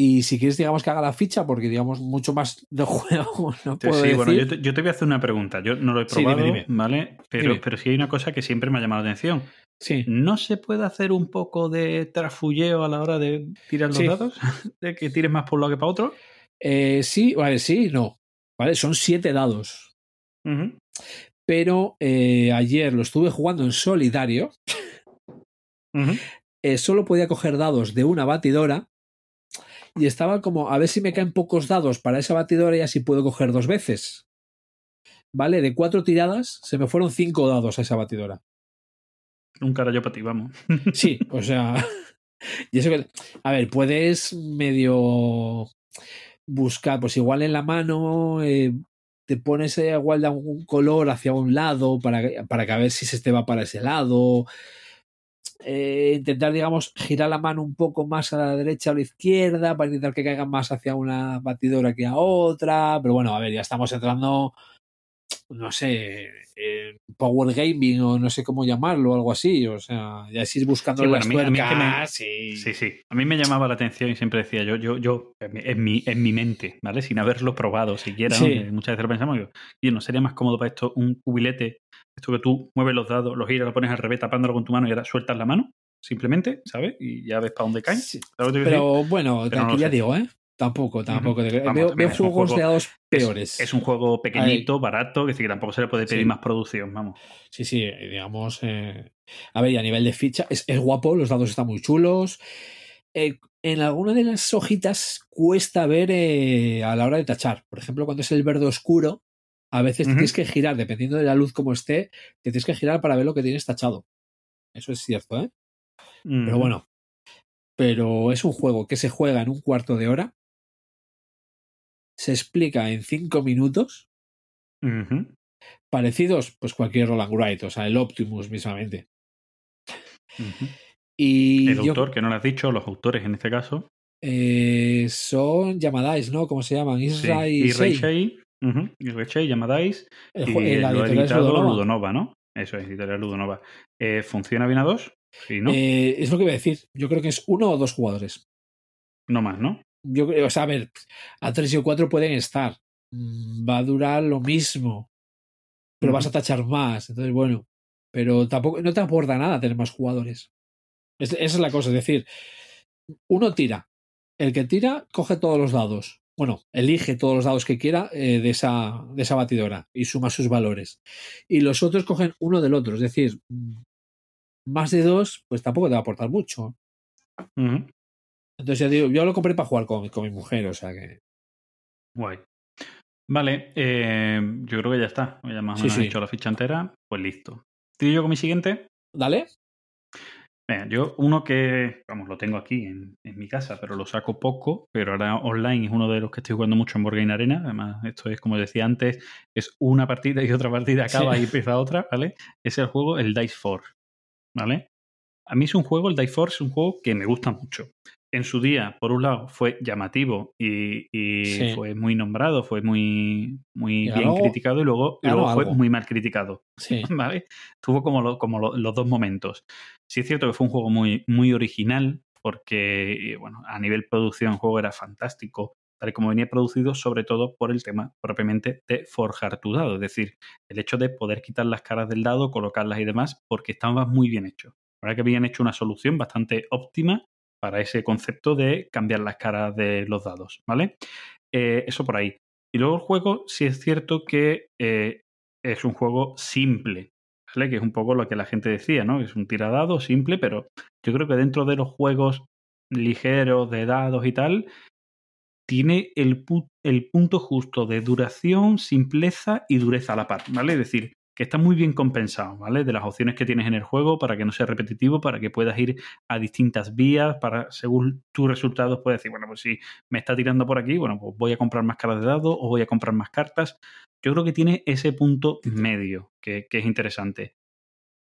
Y si quieres, digamos que haga la ficha, porque digamos mucho más de juego no puedo sí, bueno, yo te, yo te voy a hacer una pregunta. Yo no lo he Sí, dime, probado, dime. ¿vale? Pero, Dime. pero sí hay una cosa que siempre me ha llamado la atención. Sí. ¿No se puede hacer un poco de trafulleo a la hora de tirar los Sí. dados? ¿De que tires más por un lado que para otro? Eh, sí, vale, sí, no. Vale, son siete dados. Pero eh, ayer lo estuve jugando en solitario. Eh, solo podía coger dados de una batidora. Y estaba como, a ver si me caen pocos dados para esa batidora y así puedo coger dos veces. Vale, de cuatro tiradas se me fueron cinco dados a esa batidora. Un carajo para ti, vamos. Sí, o sea. Y eso que. A ver, puedes medio buscar, pues igual en la mano. eh, te pones eh, igual de algún color hacia un lado para, para que a ver si se te va para ese lado. Eh, intentar, digamos, girar la mano un poco más a la derecha o a la izquierda para intentar que caiga más hacia una batidora que a otra. Pero bueno, a ver, ya estamos entrando, no sé, Power Gaming o no sé cómo llamarlo, algo así. O sea, ya si es buscando Sí, bueno, las a mí- a mí me- y- Sí, sí. A mí me llamaba la atención y siempre decía yo, yo, yo, en mi, en mi, en mi mente, ¿vale? Sin haberlo probado siquiera. Sí. Muchas veces lo pensamos, digo, y no sería más cómodo para esto un cubilete, esto que tú mueves los dados, los giras, lo pones al revés, tapándolo con tu mano y ahora sueltas la mano, simplemente, ¿sabes? Y ya ves para dónde caen. Pero bueno, Pero no ya sé. digo, ¿eh? Tampoco, tampoco. Vamos, veo juegos juego- de dados Es- peores. Es, un juego pequeñito, barato, que sí que tampoco se le puede pedir Sí. más producción, vamos. Sí, sí, digamos. eh, A ver, y a nivel de ficha, es, es guapo, los dados están muy chulos. Eh, en alguna de las hojitas cuesta ver eh, a la hora de tachar. Por ejemplo, cuando es el verde oscuro, a veces tienes que girar, dependiendo de la luz como esté, te tienes que girar para ver lo que tienes tachado. Eso es cierto, ¿eh? Pero bueno. Pero es un juego que se juega en un cuarto de hora. Se explica en cinco minutos. Parecidos, pues cualquier Roland Wright, o sea, el Optimus mismamente. Y El yo- autor, que no lo has dicho, los autores en este caso. eh, son Yamadais, ¿no? ¿Cómo se llaman? Sí. Isra y Y Sei. Rei Ujú. Y Rei Yamadais. El Y ju- eh, la lo editado Ludonova. Ludonova. ¿no? Eso es, editorial Ludonova. Eh, ¿Funciona bien a dos? Sí, ¿no? Eh, es lo que iba a decir. Yo creo que es uno o dos jugadores. no más, ¿no? Yo creo, o sea, a ver, a tres y cuatro pueden estar. Mm, Va a durar lo mismo. Pero vas a tachar más. Entonces, bueno. Pero tampoco, no te aporta nada tener más jugadores. Es- esa es la cosa. Es decir, uno tira. El que tira coge todos los dados. Bueno, elige todos los dados que quiera eh, de, esa, de esa batidora y suma sus valores. Y los otros cogen uno del otro. Es decir, mm, más de dos, pues tampoco te va a aportar mucho. Entonces ya digo, yo lo compré para jugar con, con mi mujer, o sea que. Guay. Vale, eh, yo creo que ya está. Ya más o Sí, menos he hecho la ficha entera. Pues listo. ¿Tiro yo con mi siguiente? Dale. Venga, yo uno que, vamos, lo tengo aquí en, en mi casa, pero lo saco poco, pero ahora online es uno de los que estoy jugando mucho en Board Game Arena. Además, esto es, como decía antes, es una partida y otra partida acaba Sí. y empieza otra, ¿vale? Es el juego, el Dice Force, ¿vale? A mí es un juego, el Dice Force es un juego que me gusta mucho. En su día, por un lado, fue llamativo y, y Sí. fue muy nombrado, fue muy, muy bien criticado y luego, y luego fue algo. muy mal criticado. Sí. ¿vale? Tuvo como, lo- como lo- los dos momentos. Sí es cierto que fue un juego muy, muy original, porque, eh, bueno, a nivel producción el juego era fantástico. tal y como venía producido, sobre todo por el tema propiamente de forjar tu dado, es decir, el hecho de poder quitar las caras del dado, colocarlas y demás, porque estaba muy bien hecho. La verdad que habían hecho una solución bastante óptima para ese concepto de cambiar las caras de los dados, ¿vale? Eh, eso por ahí. Y luego el juego, sí es cierto que eh, es un juego simple, ¿vale? Que es un poco lo que la gente decía, ¿no? Es un tiradado simple, pero yo creo que dentro de los juegos ligeros de dados y tal, tiene el, el punto justo de duración, simpleza y dureza a la par, ¿vale? Es decir, que está muy bien compensado, ¿vale? De las opciones que tienes en el juego para que no sea repetitivo, para que puedas ir a distintas vías, para según tus resultados puedes decir, bueno, pues si me está tirando por aquí, bueno, pues voy a comprar más caras de dados o voy a comprar más cartas. Yo creo que tiene ese punto medio que, es interesante.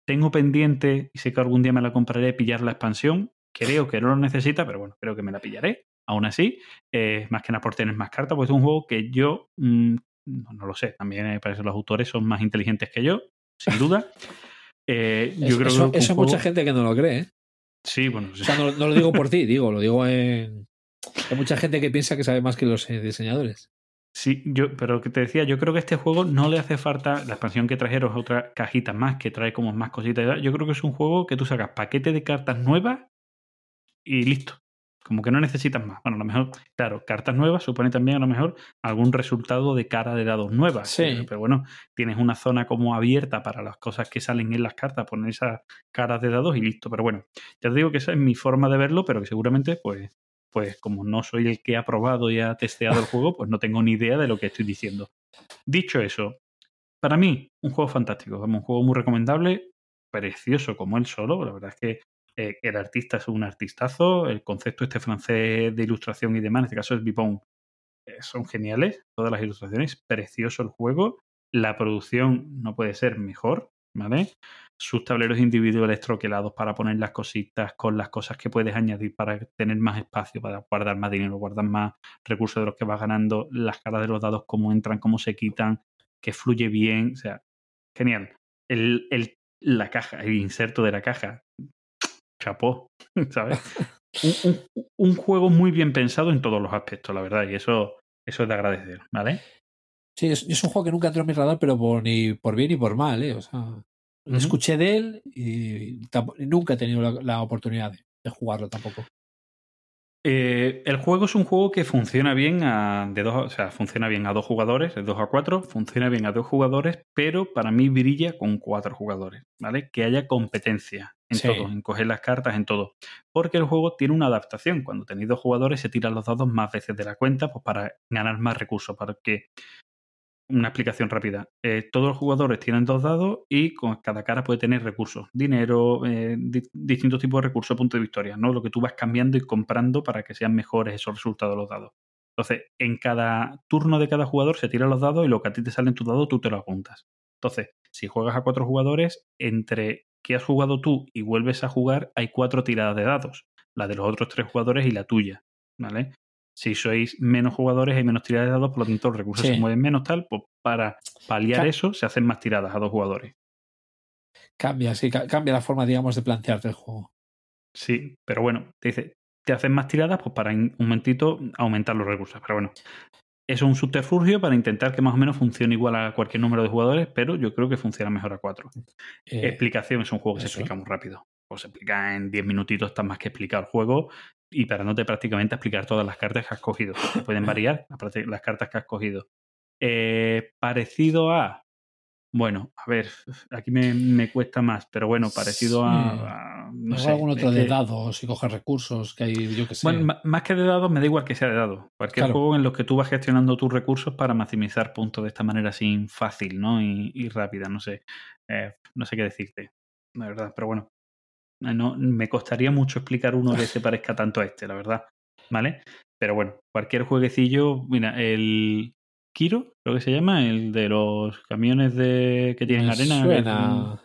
Tengo pendiente, y sé que algún día me la compraré, pillar la expansión. Creo que no lo necesita, pero bueno, creo que me la pillaré. Aún así, eh, más que nada por tener más cartas, pues es un juego que yo mm, no, lo sé, también me parece que los autores son más inteligentes que yo, sin duda. Eh, yo creo eso, que eso mucha gente que no lo cree. ¿eh? Sí, bueno. O sea, no, lo digo por ti, digo, lo digo en. Hay mucha gente que piensa que sabe más que los eh, diseñadores. Sí, yo, pero que te decía, yo creo que este juego no le hace falta la expansión que trajeron es otra cajita más que trae como más cositas. Yo creo que es un juego que tú sacas paquete de cartas nuevas y listo. Como que no necesitas más. Bueno, a lo mejor, claro, cartas nuevas supone también a lo mejor algún resultado de cara de dados nuevas. Sí. Pero bueno, tienes una zona como abierta para las cosas que salen en las cartas, poner esas caras de dados y listo. Pero bueno, ya te digo que esa es mi forma de verlo, pero que seguramente, pues, pues como no soy el que ha probado y ha testeado el juego, pues no tengo ni idea de lo que estoy diciendo. Dicho eso, para mí, un juego fantástico, un juego muy recomendable, precioso como él solo. La verdad es que eh, el artista es un artistazo, el concepto este francés de ilustración y demás, en este caso es Vipon, eh, son geniales, todas las ilustraciones, precioso el juego, la producción no puede ser mejor, ¿vale? Sus tableros individuales troquelados para poner las cositas con las cosas que puedes añadir para tener más espacio, para guardar más dinero, guardar más recursos de los que vas ganando, las caras de los dados, cómo entran, cómo se quitan, que fluye bien, o sea, genial. El, el, la caja, el inserto de la caja, chapó, ¿sabes? un, juego muy bien pensado en todos los aspectos, la verdad, y eso, eso es de agradecer, ¿vale? Sí, es, un juego que nunca entró en mi radar, pero por, ni por bien ni por mal, ¿eh? O sea, escuché de él y, nunca he tenido la, oportunidad de, jugarlo tampoco. Eh, el juego es un juego que funciona bien a de dos, o sea, funciona bien a dos jugadores, de dos a cuatro, funciona bien a dos jugadores, pero para mí brilla con cuatro jugadores, ¿vale? Que haya competencia en todo, en coger las cartas, en todo. Porque el juego tiene una adaptación. Cuando tenéis dos jugadores se tiran los dados más veces de la cuenta, pues para ganar más recursos, para que una explicación rápida. Eh, todos los jugadores tienen dos dados y con cada cara puede tener recursos, dinero, eh, distintos tipos de recursos, punto de victoria, ¿no? Lo que tú vas cambiando y comprando para que sean mejores esos resultados los dados. Entonces, en cada turno de cada jugador se tiran los dados y lo que a ti te sale en tu dado tú te lo apuntas. Entonces, si juegas a cuatro jugadores, entre que has jugado tú y vuelves a jugar, hay cuatro tiradas de dados. La de los otros tres jugadores y la tuya. ¿Vale? Si sois menos jugadores, hay menos tiradas de dados, por lo tanto los recursos se mueven menos, tal, pues para paliar eso se hacen más tiradas a dos jugadores. Cambia, sí, cambia la forma, digamos, de plantearte el juego. Sí, pero bueno, te dice, te hacen más tiradas, pues para un momentito aumentar los recursos. Pero bueno, es un subterfugio para intentar que más o menos funcione igual a cualquier número de jugadores, pero yo creo que funciona mejor a cuatro. Eh, Explicación es un juego que se explica muy rápido. O se explica en 10 minutitos, está más que explicar el juego y para no te prácticamente explicar todas las cartas que has cogido. pueden variar las cartas que has cogido. Eh, parecido a. Bueno, a ver, aquí me, cuesta más, pero bueno, parecido a. no sé, algún otro de dados y coger recursos que hay, yo que sé. Bueno, más que de dados, me da igual que sea de dados. Cualquier juego en los que tú vas gestionando tus recursos para maximizar puntos de esta manera así fácil, ¿no? Y, rápida, no sé. Eh, no sé qué decirte, la verdad, pero bueno. No, me costaría mucho explicar uno que se parezca tanto a este, la verdad. ¿Vale? Pero bueno, cualquier jueguecillo, mira, el Kiro, creo que se llama, el de los camiones de que tienen arena. Suena.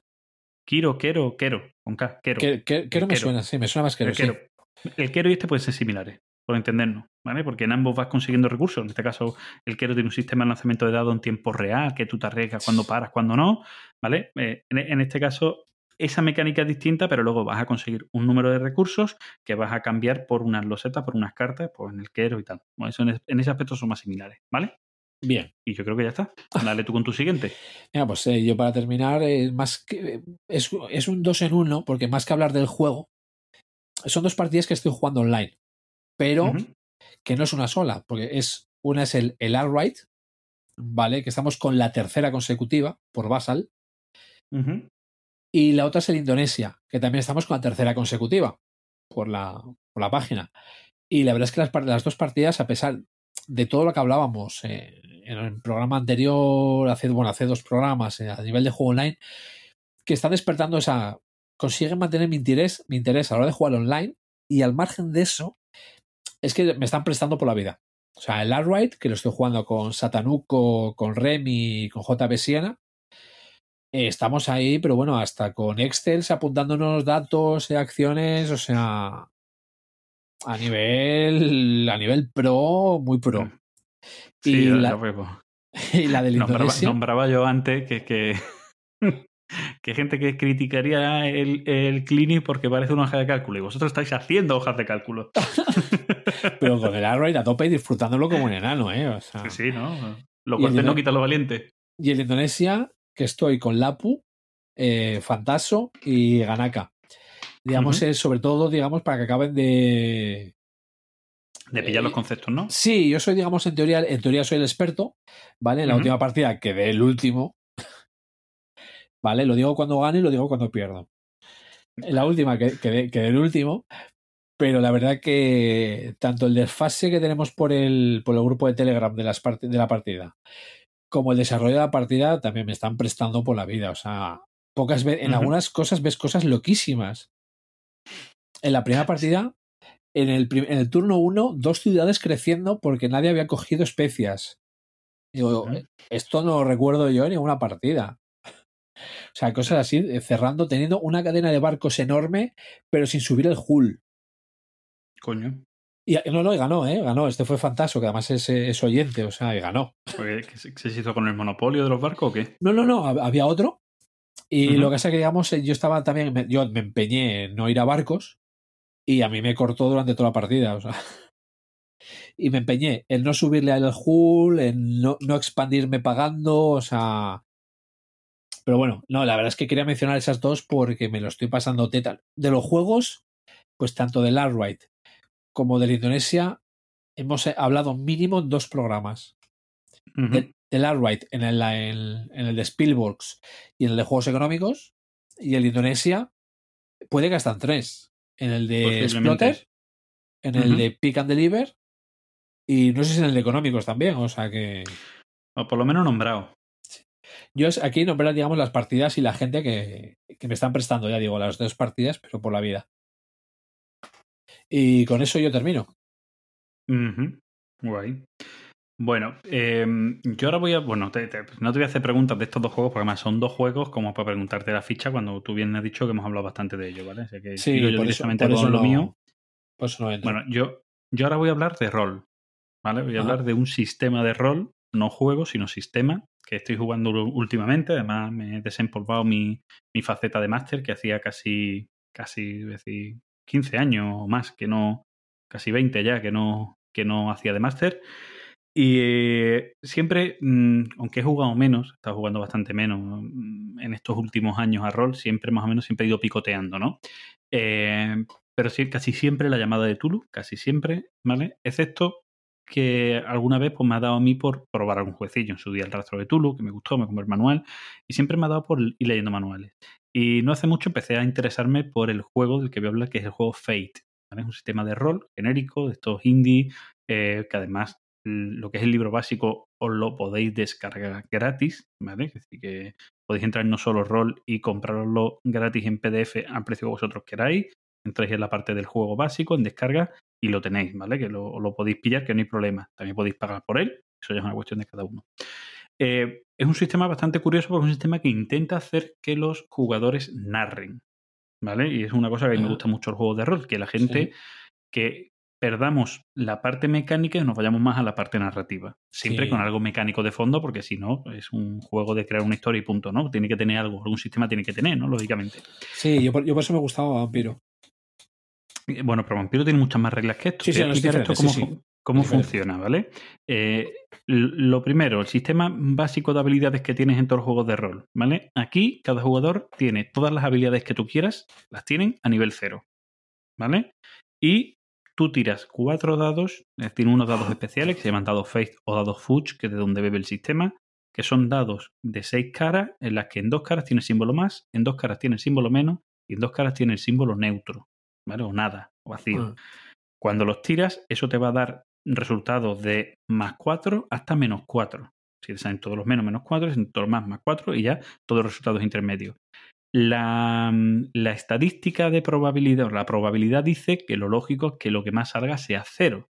Kiro, Kero, Kero, con K, Kero. Kero me suena, sí, me suena más Kero. El, el Kero y este pueden ser similares, por entendernos, ¿vale? Porque en ambos vas consiguiendo recursos. En este caso, el Kero tiene un sistema de lanzamiento de dados en tiempo real, que tú te arriesgas cuando paras, cuando no, ¿vale? Eh, en, este caso, esa mecánica es distinta, pero luego vas a conseguir un número de recursos que vas a cambiar por unas losetas, por unas cartas, pues en el quero y tal. Bueno, eso en, es- en ese aspecto son más similares, ¿vale? Bien. Y yo creo que ya está. Dale tú con tu siguiente. Mira, pues eh, yo para terminar, eh, más que, es, es un dos en uno, porque más que hablar del juego, son dos partidas que estoy jugando online, pero que no es una sola, porque es una es el, el Alright, ¿vale? Que estamos con la tercera consecutiva por Basal. Y la otra es el Indonesia, que también estamos con la tercera consecutiva por la, por la página. Y la verdad es que las, las dos partidas, a pesar de todo lo que hablábamos eh, en el programa anterior, hace, bueno, hace dos programas eh, a nivel de juego online, que están despertando esa. consiguen mantener mi interés, mi interés a la hora de jugar online, y al margen de eso, es que me están prestando por la vida. O sea, el Artright, que lo estoy jugando con Satanuco, con Remy con JB Siena, eh, estamos ahí, pero bueno, hasta con Excel apuntándonos datos y acciones, o sea, a nivel, a nivel pro, muy pro. Sí, y, la, vemos. y la del Nombraba, Indonesia. nombraba yo antes que, que, que gente que criticaría el, el Clinic porque parece una hoja de cálculo y vosotros estáis haciendo hojas de cálculo. Pero con el Arrow a tope y disfrutándolo como un enano, ¿eh? O sea, Sí, sí, ¿no? Lo cortés no quita lo valiente. Y el Indonesia, que estoy con Lapu, eh, Fantaso y Ganaka. Digamos, es sobre todo, digamos, para que acaben de. De pillar Eh, los conceptos, ¿no? Sí, yo soy, digamos, en teoría, en teoría soy el experto, ¿vale? En la última partida quedé el último. ¿Vale? Lo digo cuando gano y lo digo cuando pierdo. En la última que- quedé, quedé el último, pero la verdad que tanto el desfase que tenemos por el, por el grupo de Telegram de, las part- de la partida, como el desarrollo de la partida, también me están prestando por la vida. O sea, pocas veces, en algunas cosas ves cosas loquísimas. En la primera partida, en el, en el turno 1, dos ciudades creciendo porque nadie había cogido especias. Digo, esto no lo recuerdo yo en ninguna partida. O sea, cosas así, eh, cerrando, teniendo una cadena de barcos enorme, pero sin subir el hull. Coño. Y no, no, y ganó, ¿eh? Ganó. Este fue Fantaso, que además es, eh, es oyente, o sea, y ganó. Porque, ¿qué se hizo con el monopolio de los barcos o qué? No, no, no, hab- había otro. Y lo que pasa es que, digamos, eh, yo estaba también, yo me empeñé en no ir a barcos y a mí me cortó durante toda la partida, o sea. Y me empeñé en no subirle al hull, en no, no expandirme pagando, o sea. Pero bueno, no, la verdad es que quería mencionar esas dos porque me lo estoy pasando teta. De los juegos, pues tanto del Artright como del Indonesia, hemos eh, hablado mínimo en dos programas Ujú. de- del Artright en el, en, en el de Spielworks y en el de juegos económicos y el de Indonesia puede que hasta en tres en el de. Splotter en el de Pick and Deliver y no sé si en el de económicos también o sea que O por lo menos nombrado. yo es- aquí nombrar digamos las partidas y la gente que, que me están prestando ya digo las dos partidas pero por la vida y con eso yo termino. Guay. Bueno, eh, yo ahora voy a. Bueno, te- te- no te voy a hacer preguntas de estos dos juegos, porque además son dos juegos como para preguntarte la ficha cuando tú bien has dicho que hemos hablado bastante de ellos, ¿vale? Así que sí yo eso, directamente por con eso lo no, mío. eso no. Bueno, yo, yo ahora voy a hablar de rol, ¿vale? Voy a hablar de un sistema de rol, no juego, sino sistema, que estoy jugando últimamente. Además, me he desempolvado mi, mi faceta de máster, que hacía casi, casi, decir, 15 años o más, que no, casi 20 ya, que no, que no hacía de máster. Y eh, siempre, mm, aunque he jugado menos, he estado jugando bastante menos mm, en estos últimos años a rol, siempre más o menos siempre he ido picoteando, ¿no? Eh, pero sí, casi siempre la llamada de Tulu, casi siempre, ¿vale? Excepto que alguna vez pues, me ha dado a mí por probar algún juecillo en su día el rastro de Tulu, que me gustó, me compré el manual, y siempre me ha dado por ir leyendo manuales. Y no hace mucho empecé a interesarme por el juego del que voy a hablar, que es el juego Fate. ¿vale? Es un sistema de rol genérico, de estos indie, eh, que además lo que es el libro básico os lo podéis descargar gratis, ¿vale? Es decir, que podéis entrar en no solo rol y comprarlo gratis en PDF al precio que vosotros queráis. Entráis en la parte del juego básico, en descarga, y lo tenéis, ¿vale? Que lo, lo podéis pillar, que no hay problema. También podéis pagar por él, eso ya es una cuestión de cada uno. Eh, es un sistema bastante curioso porque es un sistema que intenta hacer que los jugadores narren, ¿vale? Y es una cosa que a mí me gusta mucho el juego de rol, que la gente Sí. que perdamos la parte mecánica y nos vayamos más a la parte narrativa. Siempre Sí. con algo mecánico de fondo, porque si no, es un juego de crear una historia y punto, ¿no? Tiene que tener algo, algún sistema tiene que tener, ¿no? Lógicamente. Sí, yo por, yo por eso me gustaba Vampiro. Eh, Bueno, pero Vampiro tiene muchas más reglas que esto. Sí, sí, no, esto diferente, cómo, funciona, ¿vale? Eh, lo primero, el sistema básico de habilidades que tienes en todos los juegos de rol, ¿vale? Aquí cada jugador tiene todas las habilidades que tú quieras, las tienen a nivel cero, ¿vale? Y tú tiras cuatro dados, decir, unos dados especiales que se llaman dados Faith o dados Fudge, que es de donde bebe el sistema, que son dados de seis caras, en las que en dos caras tiene el símbolo más, en dos caras tiene el símbolo menos y en dos caras tiene el símbolo neutro, ¿vale? O nada, o vacío. Ah, Cuando los tiras, eso te va a dar resultados de más 4 hasta menos 4. Si te salen todos los menos, menos 4, si todos los más, más 4 y ya todos los resultados intermedios. La, mm, la estadística de probabilidad, o la probabilidad dice que lo lógico es que lo que más salga sea 0.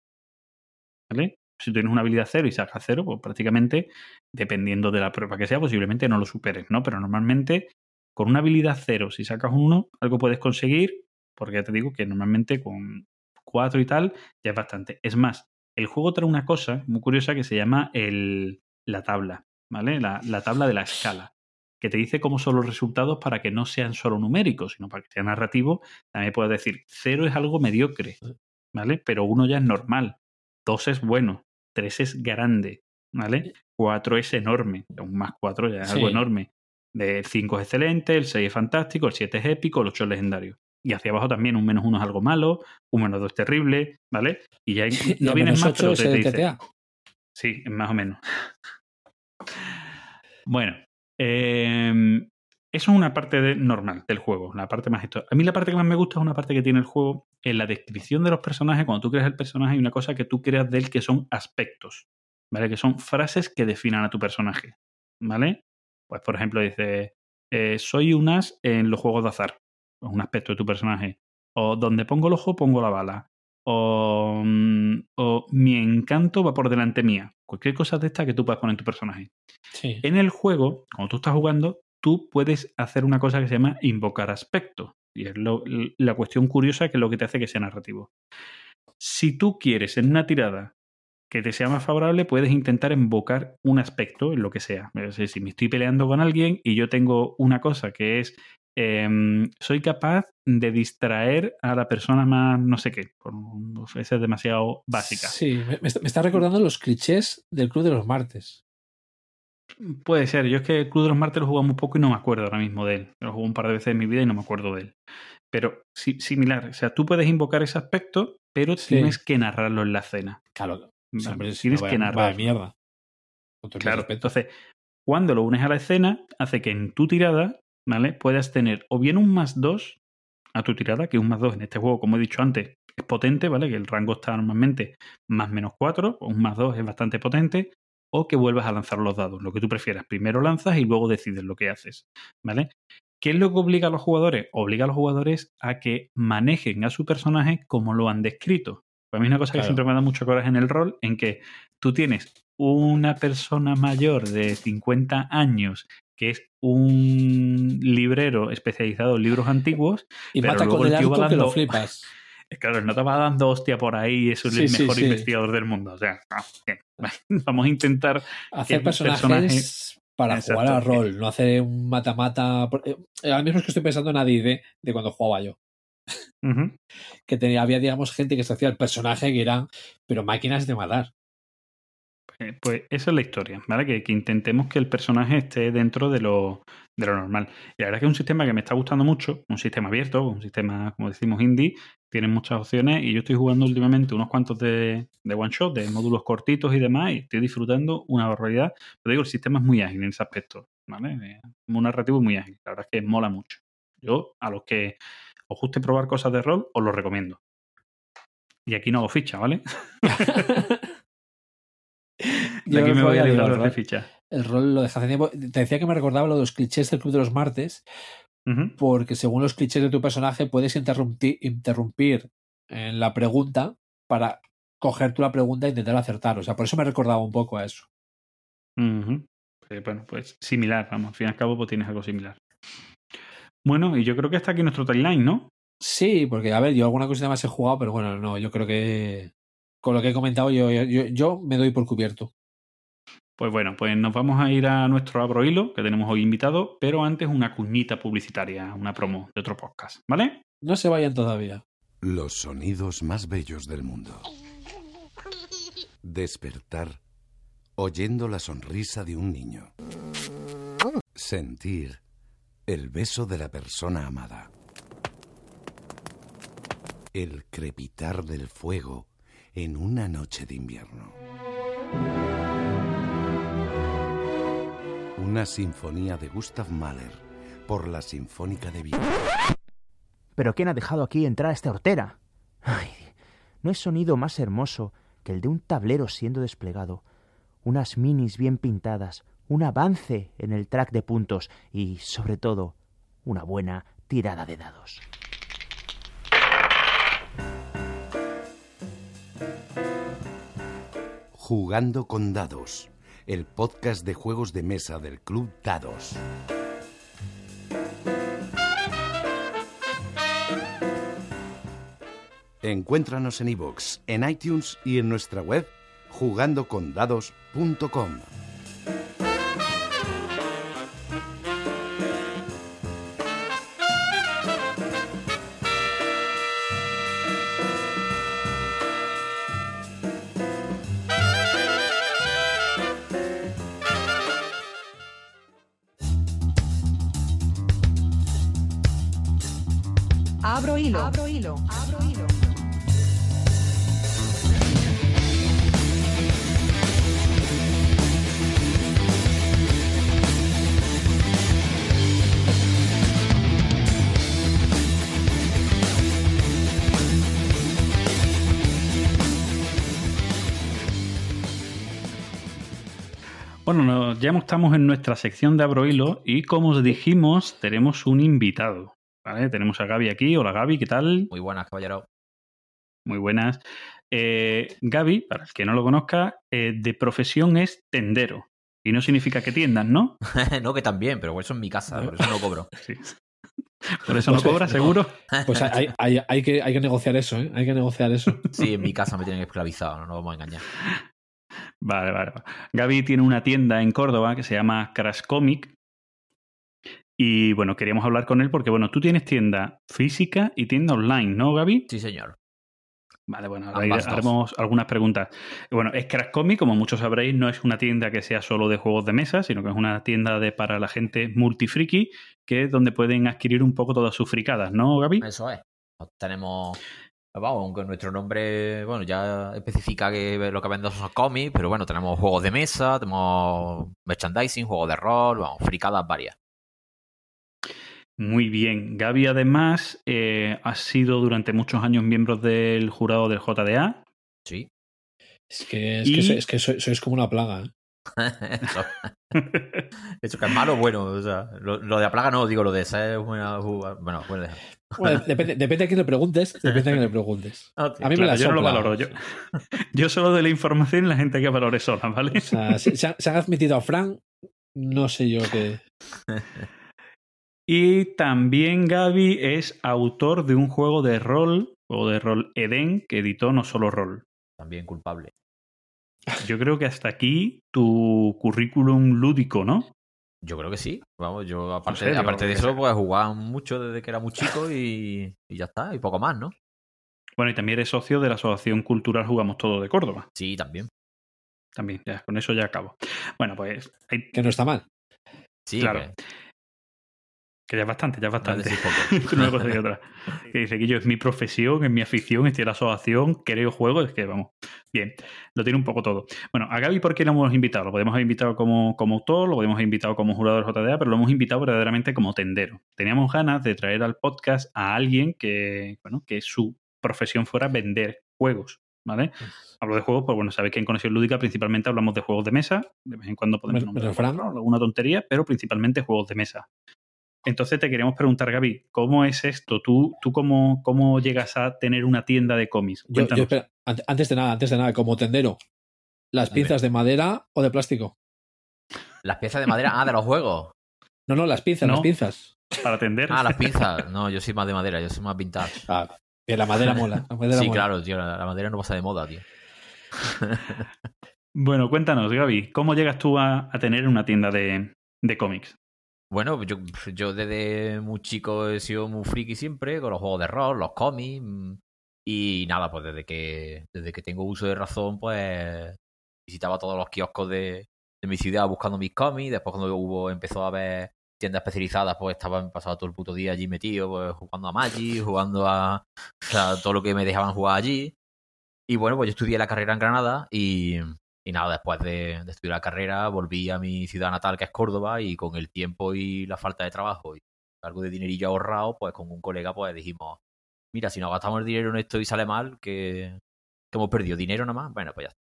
¿Vale? Si tienes una habilidad 0 y sacas 0, pues prácticamente, dependiendo de la prueba que sea, posiblemente no lo superes, ¿no? Pero normalmente, con una habilidad 0, si sacas un 1, algo puedes conseguir, porque ya te digo que normalmente con 4 y tal, ya es bastante. Es más, el juego trae una cosa muy curiosa que se llama el, la tabla, ¿vale? La, la tabla de la escala, que te dice cómo son los resultados para que no sean solo numéricos, sino para que sea narrativo. También puedes decir, 0 es algo mediocre, ¿vale? Pero 1 ya es normal, 2 es bueno, 3 es grande, ¿vale? 4 es enorme, un más 4 ya es algo enorme. El 5 es excelente, el 6 es fantástico, el 7 es épico, el 8 es legendario. Y hacia abajo también un menos 1 es algo malo, un menos 2 es terrible, ¿vale? Y ya y no vienen menos más, 8 pero te, te dice. Sí, más o menos. Bueno, eh, eso es una parte de- normal del juego, la parte más esto. A mí la parte que más me gusta es una parte que tiene el juego en la descripción de los personajes. Cuando tú creas el personaje hay una cosa que tú creas de él que son aspectos, ¿vale? Que son frases que definan a tu personaje, ¿vale? Pues por ejemplo dice, eh, soy un as en los juegos de azar, un aspecto de tu personaje. O donde pongo el ojo pongo la bala. O, mm, o mi encanto va por delante mía. Cualquier cosa de esta que tú puedas poner en tu personaje. Sí. En el juego, cuando tú estás jugando, tú puedes hacer una cosa que se llama invocar aspecto. Y es lo- la cuestión curiosa que es lo que te hace que sea narrativo. Si tú quieres en una tirada que te sea más favorable, puedes intentar invocar un aspecto en lo que sea. Es decir, si me estoy peleando con alguien y yo tengo una cosa que es em, soy capaz de distraer a la persona más no sé qué. Por, es demasiado básica. Sí, me, me está, recordando los clichés del Club de los Martes. Puede ser. Yo es que el Club de los Martes lo he jugado muy poco y no me acuerdo ahora mismo de él. Lo jugué un par de veces en mi vida y no me acuerdo de él. Pero sí, similar. O sea, tú puedes invocar ese aspecto, pero Sí. tienes que narrarlo en la escena. Claro, hombre, si tienes no, que vaya- vaya narrarlo. mierda. Claro, entonces, cuando lo unes a la escena, hace que en tu tirada, ¿vale? Puedas tener o bien un más 2 a tu tirada, que un más 2 en este juego, como he dicho antes, es potente, ¿vale? Que el rango está normalmente más menos 4, o un más 2 es bastante potente, o que vuelvas a lanzar los dados, lo que tú prefieras. Primero lanzas y luego decides lo que haces, ¿vale? ¿Qué es lo que obliga a los jugadores? Obliga a los jugadores a que manejen a su personaje como lo han descrito. Para mí es una cosa que siempre me da mucho coraje en el rol, en que tú tienes una persona mayor de 50 años que es un librero especializado en libros antiguos. y pero mata luego con el el tío arco va que lo flipas. Claro, no te va dando hostia por ahí, es el Sí, mejor sí. investigador del mundo. O sea, ah, bien. vamos a intentar Hacer personajes personaje- para Exacto. jugar al rol, no hacer un mata-mata. por- eh, Ahora mismo es que estoy pensando en AD&D de cuando jugaba yo. Que tenía, había, digamos, gente que se hacía el personaje que eran, pero máquinas de matar. Eh, Pues esa es la historia, ¿vale? Que, que intentemos que el personaje esté dentro de lo, de lo normal. Y la verdad es que es un sistema que me está gustando mucho, un sistema abierto, un sistema, como decimos, indie, tiene muchas opciones y yo estoy jugando últimamente unos cuantos de, de one shot, de módulos cortitos y demás, y estoy disfrutando una barbaridad. Pero digo, el sistema es muy ágil en ese aspecto, ¿vale? Eh, Muy narrativo muy ágil. La verdad es que mola mucho. Yo, a los que os guste probar cosas de rol, os lo recomiendo. Y aquí no hago ficha, ¿vale? Yo aquí el me voy a librar de ficha. El rol lo dejé hace tiempo. Te decía que me recordaba lo de los clichés del Club de los Martes, porque según los clichés de tu personaje puedes interrumpir, interrumpir en la pregunta para coger tú la pregunta e intentar acertar. O sea, por eso me recordaba un poco a eso. Eh, bueno, pues similar, vamos, al fin y al cabo pues tienes algo similar. Bueno, y yo creo que está aquí nuestro timeline, ¿no? Sí, porque a ver, yo alguna cosita más he jugado, pero bueno, no, yo creo que con lo que he comentado yo, yo, yo me doy por cubierto. Pues bueno, pues nos vamos a ir a nuestro abro hilo que tenemos hoy invitado, pero antes una cuñita publicitaria, una promo de otro podcast, ¿vale? No se vayan todavía. Los sonidos más bellos del mundo. Despertar oyendo la sonrisa de un niño. Sentir el beso de la persona amada. El crepitar del fuego en una noche de invierno. Una sinfonía de Gustav Mahler por la Sinfónica de Viena. ¿Pero quién ha dejado aquí entrar a esta hortera? Ay, no hay sonido más hermoso que el de un tablero siendo desplegado, unas minis bien pintadas, un avance en el track de puntos y, sobre todo, una buena tirada de dados. Jugando con Dados, el podcast de juegos de mesa del Club Dados. Encuéntranos en iVoox, en iTunes y en nuestra web jugandocondados.com. no- estamos en nuestra sección de Abro Hilo y como os dijimos, tenemos un invitado. ¿vale? Tenemos a Gaby aquí. Hola Gaby, ¿qué tal? Muy buenas, caballero. Muy buenas. Eh, Gaby, para el que no lo conozca, eh, de profesión es tendero. Y no significa que tiendas, ¿no? no, que también, pero eso es mi casa, por eso no cobro. Sí. Por eso no Pues, cobra, seguro. Pues hay, hay, hay que, hay que negociar eso, ¿eh? Hay que negociar eso. Sí, en mi casa me tienen esclavizado, no nos vamos a engañar. Vale, vale. vale. Gaby tiene una tienda en Córdoba que se llama Crash Comic. Y bueno, queríamos hablar con él porque, bueno, tú tienes tienda física y tienda online, ¿no, Gaby? Sí, señor. Vale, bueno, ahora haremos algunas preguntas. Bueno, es Crash Comic, como muchos sabréis, no es una tienda que sea solo de juegos de mesa, sino que es una tienda de, para la gente multifriki, que es donde pueden adquirir un poco todas sus fricadas, ¿no, Gaby? Eso es. Tenemos. Vamos, aunque nuestro nombre, bueno, ya especifica que lo que vendemos son cómics, pero bueno, tenemos juegos de mesa, tenemos merchandising, juegos de rol, vamos, fricadas varias. Muy bien. Gaby, además, eh, ha sido durante muchos años miembro del jurado del JDA. Sí. Es que, es Y- que, sois, es que sois, sois como una plaga. ¿eh? eso, eso que es malo o bueno. O sea, lo, lo de la plaga no, digo, lo de ser una. Bueno, bueno. Bueno, depende, depende a quién le preguntes. Depende a quién le preguntes. A mí me la yo no lo valoro. Yo, yo solo de la información y la gente que valore sola, ¿vale? O sea, se, se han- se han admitido a Frank, no sé yo qué. Y también Gaby es autor de un juego de rol, o de rol Eden, que editó no solo rol. También culpable. Yo creo que hasta aquí tu currículum lúdico, ¿no? Yo creo que sí. Vamos, yo aparte, serio? aparte de eso, pues jugaba mucho desde que era muy chico y, y ya está, y poco más, ¿no? Bueno, y también eres socio de la Asociación Cultural Jugamos Todo de Córdoba. Sí, también. También, ya, con eso ya acabo. Bueno, pues hay- Que no está mal. Sí, Claro. que- que ya es bastante, ya es bastante. Una cosa y otra. Que dice que yo es mi profesión, es mi afición, estoy en la asociación, creo juegos, es que vamos, bien, lo tiene un poco todo. Bueno, a Gaby, ¿por qué lo hemos invitado? Lo podemos haber invitado como, como autor, lo podemos haber invitado como jugador JDA, pero lo hemos invitado verdaderamente como tendero. Teníamos ganas de traer al podcast a alguien que, bueno, que su profesión fuera vender juegos. ¿Vale? Hablo de juegos, pues bueno, sabéis que en Conexión Lúdica principalmente hablamos de juegos de mesa, de vez en cuando podemos nombrar alguna tontería, pero principalmente juegos de mesa. Entonces te queríamos preguntar, Gaby, ¿cómo es esto? ¿Tú, tú cómo, cómo llegas a tener una tienda de cómics? Yo, yo, Cuéntanos. espera, an- antes de nada, antes de nada, como tendero, ¿las Dale. pinzas de madera o de plástico? Las piezas de madera, ah, de los juegos. No, no, las pinzas, No. las pinzas. para atender. Ah, las pinzas. No, yo soy más de madera, yo soy más vintage. Ah, que la madera mola. La madera Sí, mola. claro, tío, la la madera no pasa de moda, tío. Bueno, cuéntanos, Gaby, ¿cómo llegas tú a, a tener una tienda de, de cómics? Bueno, yo, yo desde muy chico he sido muy friki siempre, con los juegos de rol, los cómics. mm, Y nada, pues desde que, desde que tengo uso de razón, pues visitaba todos los kioscos de, de mi ciudad buscando mis cómics. Después cuando hubo, empezó a haber tiendas especializadas, pues estaba pasado todo el puto día allí metido, pues jugando a Magic, jugando a todo lo que me dejaban jugar allí. Y bueno, pues yo estudié la carrera en Granada y, y nada, después de, de estudiar la carrera volví a mi ciudad natal, que es Córdoba, y con el tiempo y la falta de trabajo y algo de dinerillo ahorrado, pues con un colega pues dijimos, mira, si nos gastamos el dinero en esto y sale mal, que, que hemos perdido dinero nada más, bueno, pues ya está.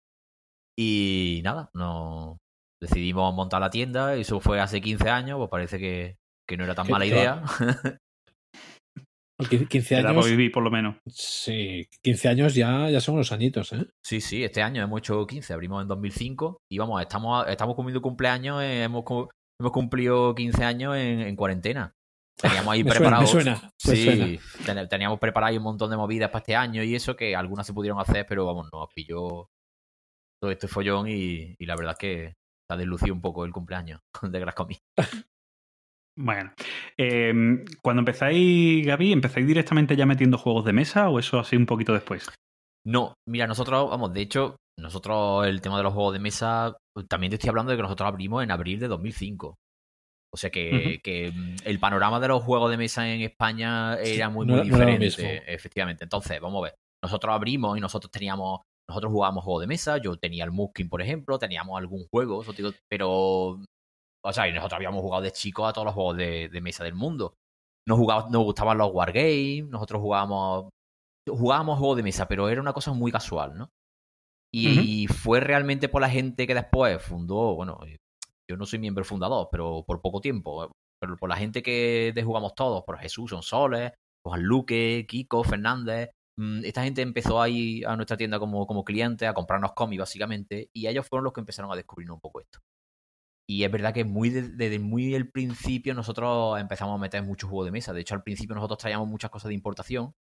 Y nada, no decidimos montar la tienda, eso fue hace 15 años, pues parece que, que no era tan mala idea. Qui- 15 Te da años. para vivir, por lo menos. Sí, 15 años ya, ya son unos añitos, ¿eh? Sí, sí, este año hemos hecho 15, abrimos en 2005 y vamos, estamos, estamos cumpliendo cumpleaños, eh, hemos, hemos cumplido 15 años en, en cuarentena. Teníamos ahí Me suena, suena, me sí, suena. teníamos preparado ahí un montón de movidas para este año y eso, que algunas se pudieron hacer, pero vamos, nos pilló todo este follón y, y la verdad es que se ha deslucido un poco el cumpleaños de Grascomi. Bueno, eh, cuando empezáis, Gaby, ¿empezáis directamente ya metiendo juegos de mesa o eso así un poquito después? No, mira, nosotros, vamos, de hecho, nosotros el tema de los juegos de mesa, también te estoy hablando de que nosotros abrimos en abril de 2005. O sea que, mm, el panorama de los juegos de mesa en España era muy, No muy no diferente, mismo. efectivamente. Entonces, vamos a ver, nosotros abrimos y nosotros teníamos, nosotros jugábamos juegos de mesa, yo tenía el Muskin, por ejemplo, teníamos algún juego, eso te digo, pero, o sea, y nosotros habíamos jugado de chicos a todos los juegos de, de mesa del mundo. Nos, jugaba- nos gustaban los wargames, nosotros jugábamos jugábamos juegos de mesa, pero era una cosa muy casual, ¿no? Y fue realmente por la gente que después fundó, bueno, eh, yo no soy miembro fundador, pero por poco tiempo, eh, pero por la gente que de jugamos todos, por Jesús Sonsoles, Juan Luque, Kiko, Fernández, mm, esta gente empezó ahí a nuestra tienda como, como cliente, a comprarnos cómics básicamente, y ellos fueron los que empezaron a descubrir un poco esto. Y es verdad que muy de- desde muy el principio nosotros empezamos a meter muchos juegos de mesa. De hecho, al principio nosotros traíamos muchas cosas de importación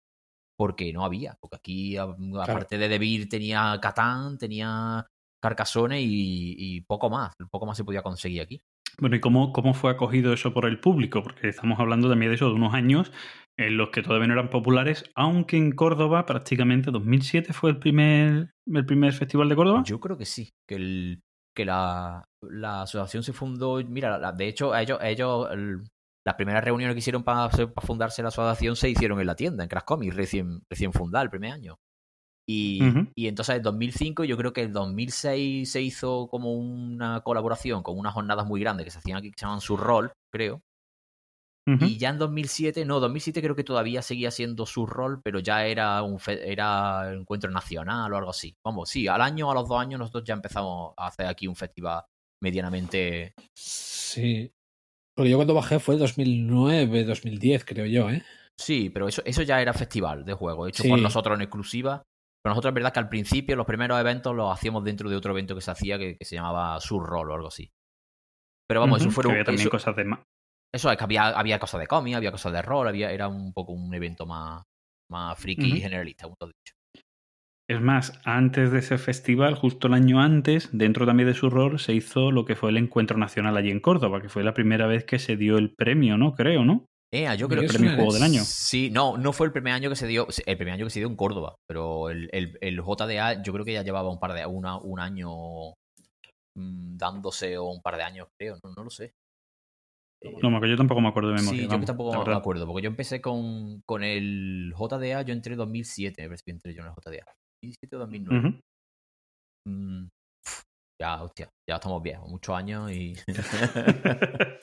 porque no había. Porque aquí, a- aparte de Debir, tenía Catán, tenía Carcassonne y, y poco más. Poco más se podía conseguir aquí. Bueno, ¿y cómo, cómo fue acogido eso por el público? Porque estamos hablando también de eso, de unos años en los que todavía no eran populares, aunque en Córdoba prácticamente 2007 fue el primer, el primer festival de Córdoba. Yo creo que sí, que, el, que la, la asociación se fundó. Mira, la- de hecho, ellos, ellos el- las primeras reuniones que hicieron para, fundarse la asociación se hicieron en la tienda, en Crash Comics, recién, recién fundada el primer año. Y, Ujú. y entonces en 2005, yo creo que en 2006 se hizo como una colaboración con unas jornadas muy grandes que se hacían aquí, que se llaman su rol, creo. Y ya en 2007, no, 2007 creo que todavía seguía siendo su rol, pero ya era un era encuentro nacional o algo así. Vamos, sí, al año a los dos años nosotros ya empezamos a hacer aquí un festival medianamente... Sí. Porque yo cuando bajé fue 2009, 2010, creo yo, ¿eh? Sí, pero eso, eso ya era festival de juego, hecho Sí. por nosotros en exclusiva. Pero nosotros es verdad que al principio los primeros eventos los hacíamos dentro de otro evento que se hacía que, que se llamaba Sur Roll o algo así. Pero vamos, Ujú, eso fueron... que había también eso- cosas de Eso es que había, había cosas de cómic, había cosas de rol, había, era un poco un evento más, más friki y Ujú. generalista, como dicho. Es más, antes de ese festival, justo el año antes, dentro también de su rol, se hizo lo que fue el encuentro nacional allí en Córdoba, que fue la primera vez que se dio el premio, ¿no? Creo, ¿no? Eh, yo creo El que premio no Juego del Año. Sí, no, no fue el primer año que se dio, el primer año que se dio en Córdoba, pero el, el, el JDA yo creo que ya llevaba un par de una, un año mm, dándose o un par de años, creo, no, no lo sé. No, porque yo tampoco me acuerdo de memoria. Sí, yo vamos, que tampoco me acuerdo, porque yo empecé con, con el JDA, yo entré en 2007, me parece que entré yo en el JDA. 2007 o 2009. Ujú. Mm, pf, ya, hostia, ya estamos viejos, muchos años y...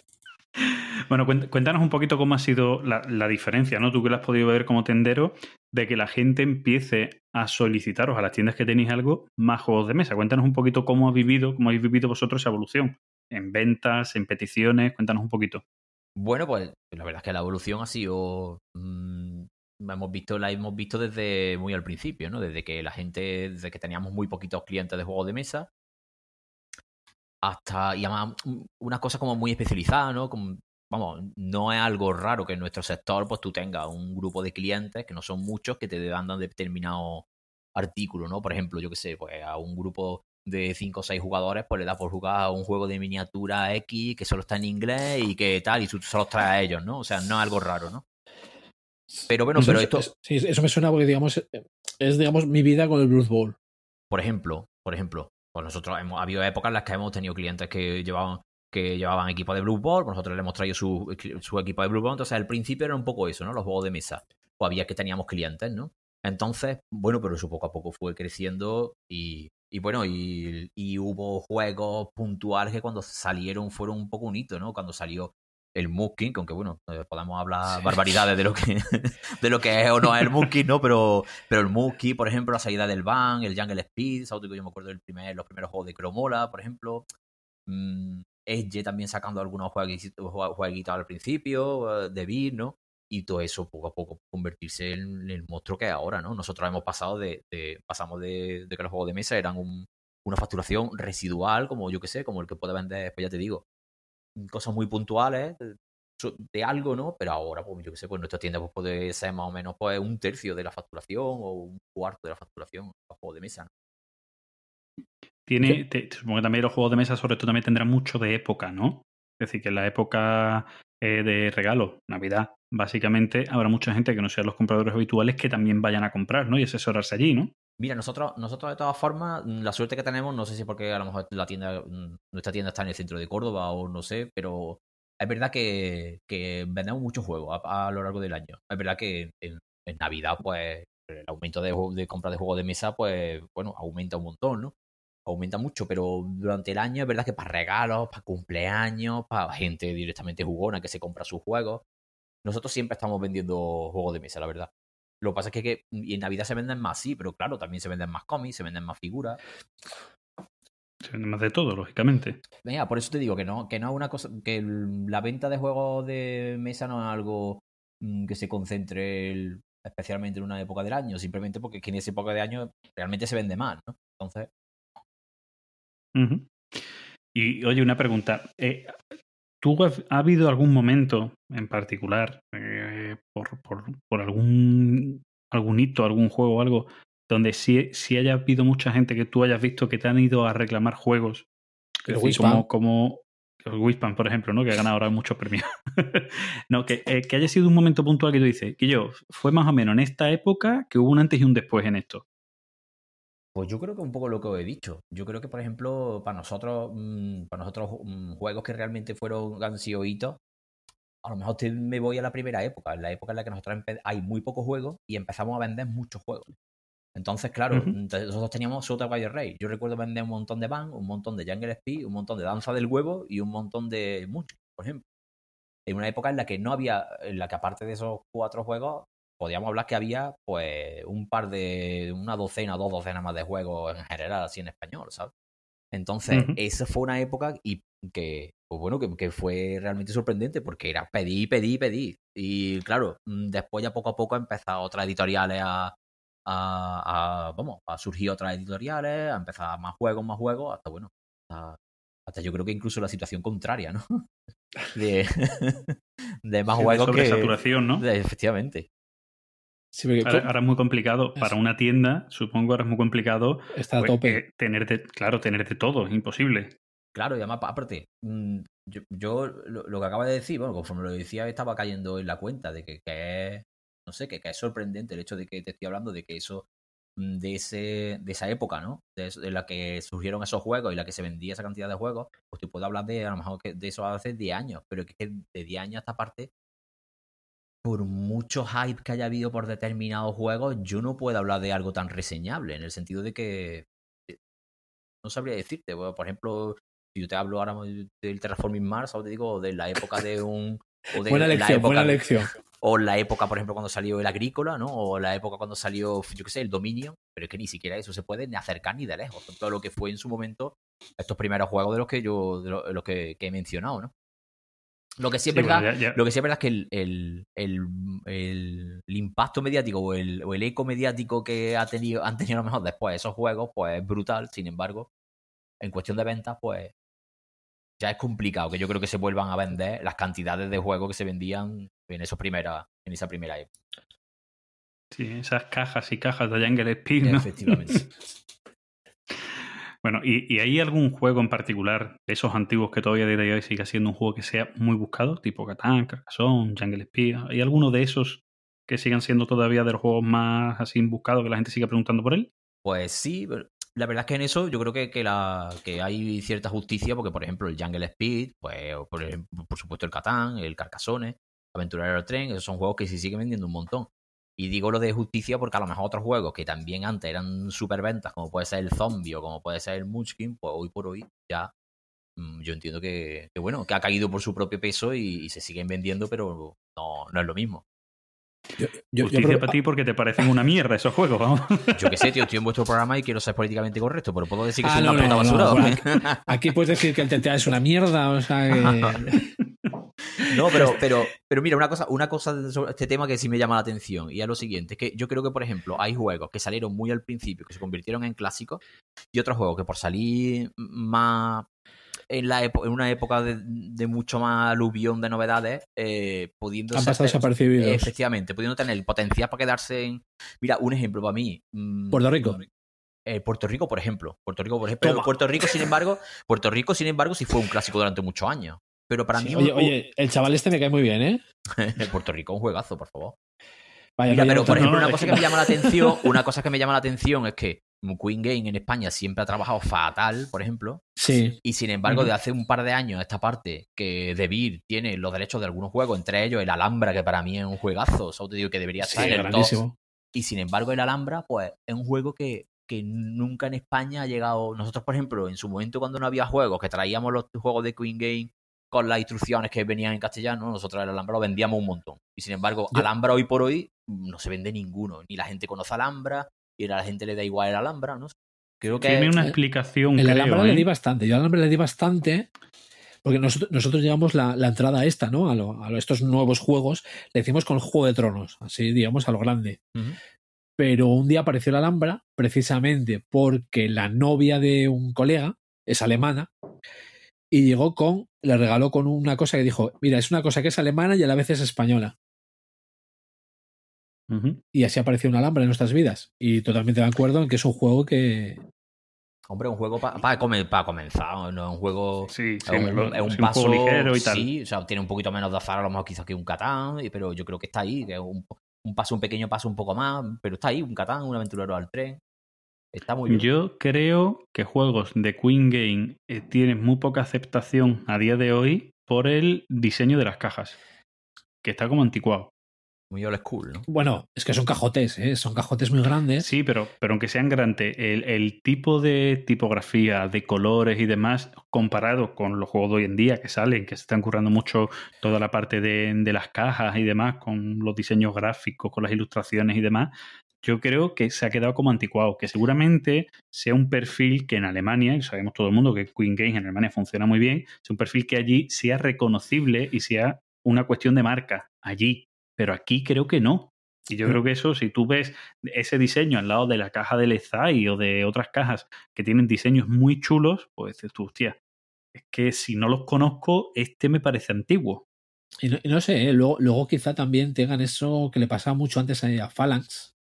Bueno, cuént- cuéntanos un poquito cómo ha sido la, la diferencia, ¿no? Tú que lo has podido ver como tendero, de que la gente empiece a solicitaros a las tiendas que tenéis algo más juegos de mesa. Cuéntanos un poquito cómo ha vivido, cómo habéis vivido vosotros esa evolución. En ventas, en peticiones, cuéntanos un poquito. Bueno, pues la verdad es que la evolución ha sido. mm, hemos visto, la hemos visto desde muy al principio, ¿no? Desde que la gente, desde que teníamos muy poquitos clientes de juegos de mesa. Hasta, y además, mm, una cosa como muy especializada, ¿no? Como vamos, no es algo raro que en nuestro sector pues tú tengas un grupo de clientes, que no son muchos, que te demandan determinado artículo, ¿no? Por ejemplo, yo que sé, pues a un grupo de 5 o 6 jugadores, pues le da por jugar a un juego de miniatura X que solo está en inglés y que tal, y tú se los traes a ellos, ¿no? O sea, no es algo raro, ¿no? Pero bueno, Eso pero es- esto, es- sí, eso me suena porque, digamos, es, digamos, mi vida con el Blood Bowl. por ejemplo, por ejemplo, pues nosotros hemos ha habido épocas en las que hemos tenido clientes que llevaban que llevaban equipo de Blue Ball, pues nosotros le hemos traído su, su equipo de Blue Ball, entonces al principio era un poco eso, ¿no? Los juegos de mesa. O había que teníamos clientes, ¿no? Entonces, bueno, pero eso poco a poco fue creciendo y, y bueno, y, y hubo juegos puntuales que cuando salieron fueron un poco un hito, ¿no? Cuando salió el Mooking, aunque bueno, eh, podemos hablar Sí. barbaridades de lo que de lo que es o no es el Mookie, ¿no? Pero, pero el Mookie, por ejemplo, la salida del Van, el Jungle Speed, ¿sabes? yo me acuerdo del primer, los primeros juegos de Cromola, por ejemplo. Mm, Edge también sacando algunos jueguitos, jue- jueguitos al principio, eh, de Beat, ¿no? Y todo eso poco a poco convertirse en el monstruo que es ahora, ¿no? Nosotros hemos pasado de, de- pasamos de, de que los juegos de mesa eran un- una facturación residual, como yo que sé, como el que puede vender, pues ya te digo, cosas muy puntuales de, so- de algo, ¿no? Pero ahora, pues yo que sé, pues nuestra tienda pues, puede ser más o menos pues un tercio de la facturación o un cuarto de la facturación los juegos de mesa, ¿no? Tiene, te- supongo que también los juegos de mesa, sobre todo, también tendrán mucho de época, ¿no? Es decir, que en la época eh, de regalo, Navidad, básicamente habrá mucha gente que no sean los compradores habituales que también vayan a comprar, ¿no? Y asesorarse allí, ¿no? Mira, nosotros, nosotros de todas formas, mm, la suerte que tenemos, no sé si porque a lo mejor la tienda, mm, nuestra tienda está en el centro de Córdoba o no sé, pero es verdad que, vendemos muchos juegos a, lo largo del año. Es verdad que en, Navidad, pues, el aumento de, de compra de juegos de mesa, pues, bueno, aumenta un montón, ¿no? Aumenta mucho, pero durante el año es verdad que para regalos, para cumpleaños, para gente directamente jugona que se compra sus juegos, nosotros siempre estamos vendiendo juegos de mesa, la verdad. Lo que pasa es que, que- y en Navidad se venden más, sí, pero claro, también se venden más cómics, se venden más figuras. Se vende más de todo, lógicamente. Venga, por eso te digo que no, que no es una cosa, que la venta de juegos de mesa no es algo mm, que se concentre el- especialmente en una época del año, simplemente porque en esa época de año realmente se vende más, ¿no? Entonces. Y oye, una pregunta. Eh, ¿Tú has, ha habido algún momento en particular, eh, por, por, por algún, algún hito, algún juego o algo, donde sí, sí haya habido mucha gente que tú hayas visto que te han ido a reclamar juegos? El decir, como, como el Wispan, por ejemplo, ¿no? que ha ganado ahora muchos premios. no, que, eh, que haya sido un momento puntual que tú dices, que yo, fue más o menos en esta época que hubo un antes y un después en esto. Pues yo creo que un poco lo que os he dicho. Yo creo que, por ejemplo, para nosotros, mm, para nosotros mm, juegos que realmente fueron han sido hitos, a lo mejor te- me voy a la primera época, en la época en la que nosotros hay muy pocos juegos y empezamos a vender muchos juegos. Entonces, claro, ent- nosotros teníamos Super Wire Rey. Yo recuerdo vender un montón de Bang, un montón de Jungle Speed, un montón de Danza del Huevo y un montón de Munchkin, por ejemplo. En una época en la que no había, en la que aparte de esos cuatro juegos, podíamos hablar que había pues un par de, una docena dos docenas más de juegos en general, así en español, ¿sabes? Entonces, esa fue una época y que, pues bueno, que, que fue realmente sorprendente porque era pedir, pedir, pedir. Y claro, mm, después ya poco a poco han empezado otras editoriales a, a, a- vamos, a surgir otras editoriales, a empezar más juegos, más juegos, hasta bueno, hasta, hasta yo creo que incluso la situación contraria, ¿no? De, de más juegos que... sobresaturación, ¿no? de- efectivamente. Sí, porque Ahora, ahora es muy complicado para una tienda, supongo ahora es muy complicado está a pues, tope. eh, tener de, claro, tener de todo, es imposible. Claro, y además, aparte, mm, yo, yo lo, lo que acaba de decir, bueno, conforme lo decía, estaba cayendo en la cuenta de que, que es, no sé, que, que es sorprendente el hecho de que te estoy hablando de que eso, mm, de ese, de esa época, ¿no? De, eso- de la que surgieron esos juegos y la que se vendía esa cantidad de juegos, pues te puedo hablar de, a lo mejor, que de eso hace 10 años, pero que, que de 10 años a esta parte, por mucho hype que haya habido por determinados juegos, yo no puedo hablar de algo tan reseñable, en el sentido de que eh, no sabría decirte. Bueno, por ejemplo, si yo te hablo ahora del Terraforming Mars, o te digo de la época de un. O de buena la lección, época, buena lección. O la época, por ejemplo, cuando salió el Agrícola, ¿no? O la época cuando salió, yo qué sé, el Dominio. Pero es que ni siquiera eso se puede ni acercar ni de lejos. Todo lo que fue en su momento estos primeros juegos de los que yo, de los que, que he mencionado, ¿no? Lo que sí es Sí, verdad, bueno, ya- ya- lo que sí es verdad es que el, el, el, el- impacto mediático o el, o el eco mediático que ha tenido, han tenido a lo mejor después esos juegos, pues es brutal. Sin embargo, en cuestión de ventas, pues ya es complicado que yo creo que se vuelvan a vender las cantidades de juegos que se vendían en, esos primera, en esa primera época. Sí, esas cajas y cajas de Jungle Speed, ¿no? Efectivamente. Bueno, ¿y, hay algún juego en particular de esos antiguos que todavía a día de hoy siga siendo un juego que sea muy buscado? Tipo Catán, Carcassonne, Jungle Speed. ¿Hay alguno de esos que sigan siendo todavía de los juegos más así buscados que la gente siga preguntando por él? Pues sí, pero la verdad es que en eso yo creo que, que, la, que hay cierta justicia, porque por ejemplo el Jungle Speed, pues por, por supuesto el Catán, el Carcassonne, Aventurero Tren, esos son juegos que se siguen vendiendo un montón. Y digo lo de justicia porque a lo mejor otros juegos que también antes eran super ventas, como puede ser el Zombie o como puede ser el Munchkin, pues hoy por hoy ya mm, yo entiendo que, que, bueno, que ha caído por su propio peso y, y se siguen vendiendo, pero no, no es lo mismo. Yo, yo, Justicia yo para ti porque te parecen una mierda esos juegos, vamos. Yo qué sé, tío, estoy en vuestro programa y quiero ser políticamente correcto, pero puedo decir que ah, soy no, una puta no, basura. No, aquí, aquí, puedes decir que el TTA es una mierda, o sea que... No, pero, pero, pero mira, una cosa, una cosa sobre este tema que sí me llama la atención y es lo siguiente, es que yo creo que, por ejemplo, hay juegos que salieron muy al principio, que se convirtieron en clásicos, y otros juegos que por salir más en, la en una época de, de, mucho más aluvión de novedades, eh, pudiendo Han pasado desapercibidos. Efectivamente, pudiendo tener el potencial para quedarse en... Mira, un ejemplo para mí. Mmm, Puerto Rico. Eh, Puerto Rico, por ejemplo. Puerto Rico, por ejemplo. Puerto Rico, sin embargo, Puerto Rico, sin embargo, sí fue un clásico durante muchos años. Pero para sí, mí. Oye, oye, el chaval este me cae muy bien, ¿eh? Puerto Rico, un juegazo, por favor. Vaya, Mira, pero por ejemplo, una cosa que me llama la atención, una cosa que me llama la atención es que Queen Game en España siempre ha trabajado fatal, por ejemplo. Sí. Y sin embargo, de hace un par de años, esta parte que Debir tiene los derechos de algunos juegos, entre ellos el Alhambra, que para mí es un juegazo, o sea, te digo que debería estar sí, en el top. Y sin embargo, el Alhambra, pues, es un juego que, que nunca en España ha llegado. Nosotros, por ejemplo, en su momento cuando no había juegos, que traíamos los juegos de Queen Game con las instrucciones que venían en castellano, nosotros el Alhambra lo vendíamos un montón. Y sin embargo, Yo- Alhambra hoy por hoy no se vende ninguno. Ni la gente conoce Alhambra, y a la gente le da igual el Alhambra, ¿no? Creo que Tiene una eh, explicación, El creo, Alhambra ¿eh? le di bastante. Yo al Alhambra le di bastante. Porque nosotros, nosotros llegamos la, la entrada a esta, ¿no? A, lo- a lo- estos nuevos juegos. Le decimos con el Juego de Tronos, así, digamos, a lo grande. Pero un día apareció la Alhambra, precisamente porque la novia de un colega es alemana. Y llegó con, le regaló con una cosa que dijo: Mira, es una cosa que es alemana y a la vez es española. Y así apareció una Alhambra en nuestras vidas. Y totalmente de acuerdo en que es un juego que. Hombre, un juego para comenzar, no es un juego. Sí, sí, es un, lo- es un sí, paso juego ligero y tal. Sí, o sea, tiene un poquito menos de azar a lo mejor quizás que un Catán, pero yo creo que está ahí, que es un, un paso, un pequeño paso un poco más, pero está ahí, un Catán, un aventurero al tren. Está muy bien. Yo creo que juegos de Queen Game eh, tienen muy poca aceptación a día de hoy por el diseño de las cajas, que está como anticuado. Muy old school, ¿no? Bueno, es que son cajotes, ¿eh? son cajotes muy grandes. Sí, pero, pero aunque sean grandes, el, el tipo de tipografía, de colores y demás, comparado con los juegos de hoy en día que salen, que se están currando mucho toda la parte de, de las cajas y demás, con los diseños gráficos, con las ilustraciones y demás, yo creo que se ha quedado como anticuado, que seguramente sea un perfil que en Alemania, y sabemos todo el mundo que Queen Games en Alemania funciona muy bien, es un perfil que allí sea reconocible y sea una cuestión de marca allí, pero aquí creo que no. Y yo creo que eso, si tú ves ese diseño al lado de la caja del Ezai o de otras cajas que tienen diseños muy chulos, pues dices tú, hostia, es que si no los conozco, este me parece antiguo. Y no, y no sé, ¿eh? luego, luego quizá también tengan eso que le pasaba mucho antes a a Phalanx.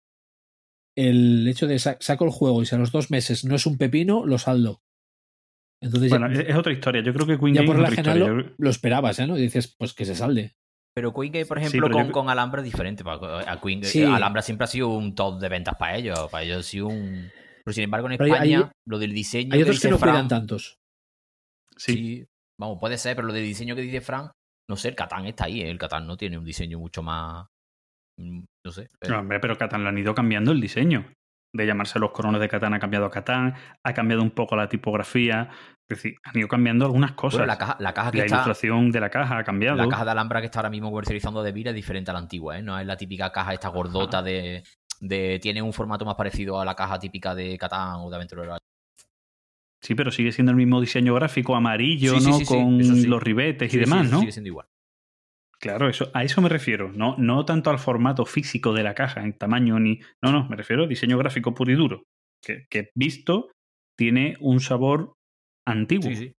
El hecho de sa- saco el juego y si a los dos meses no es un pepino, lo saldo. Entonces Bueno, ya, es, otra historia. Yo creo que Queen ya Game por la general lo, esperabas, ¿eh? ¿no? Y dices, pues que se salde. Pero Queen Game, por ejemplo, con, yo- con Alhambra es diferente. pa- A Queen, Sí. Alhambra siempre ha sido un top de ventas para ellos. Para ellos ha sido un. Pero sin embargo, en hay- España, hay- lo del diseño. Hay otros que dice no Fran- cuidan tantos. sí. Sí, vamos, puede ser, pero lo de diseño que dice Frank, no sé, el Catán está ahí, ¿eh? el Catán no tiene un diseño mucho más. No sé. pero- No, hombre, pero Catán lo han ido cambiando el diseño. De llamarse los coronas de Catán ha cambiado a Catán, ha cambiado un poco la tipografía. Es decir, han ido cambiando algunas cosas. Bueno, la caja, la caja que la está. ilustración de la caja ha cambiado. La caja de Alhambra que está ahora mismo comercializando de Vira es diferente a la antigua, ¿eh? No es la típica caja esta gordota de, de. Tiene un formato más parecido a la caja típica de Catán o de Aventurero. Sí, pero sigue siendo el mismo diseño gráfico amarillo, Sí, ¿no? sí, sí, Con los ribetes y demás, ¿no? Sigue siendo igual. Claro, eso, a eso me refiero. No, no tanto al formato físico de la caja, en tamaño ni. No, no, me refiero a diseño gráfico puro y duro. Que, que visto tiene un sabor antiguo. Sí, sí.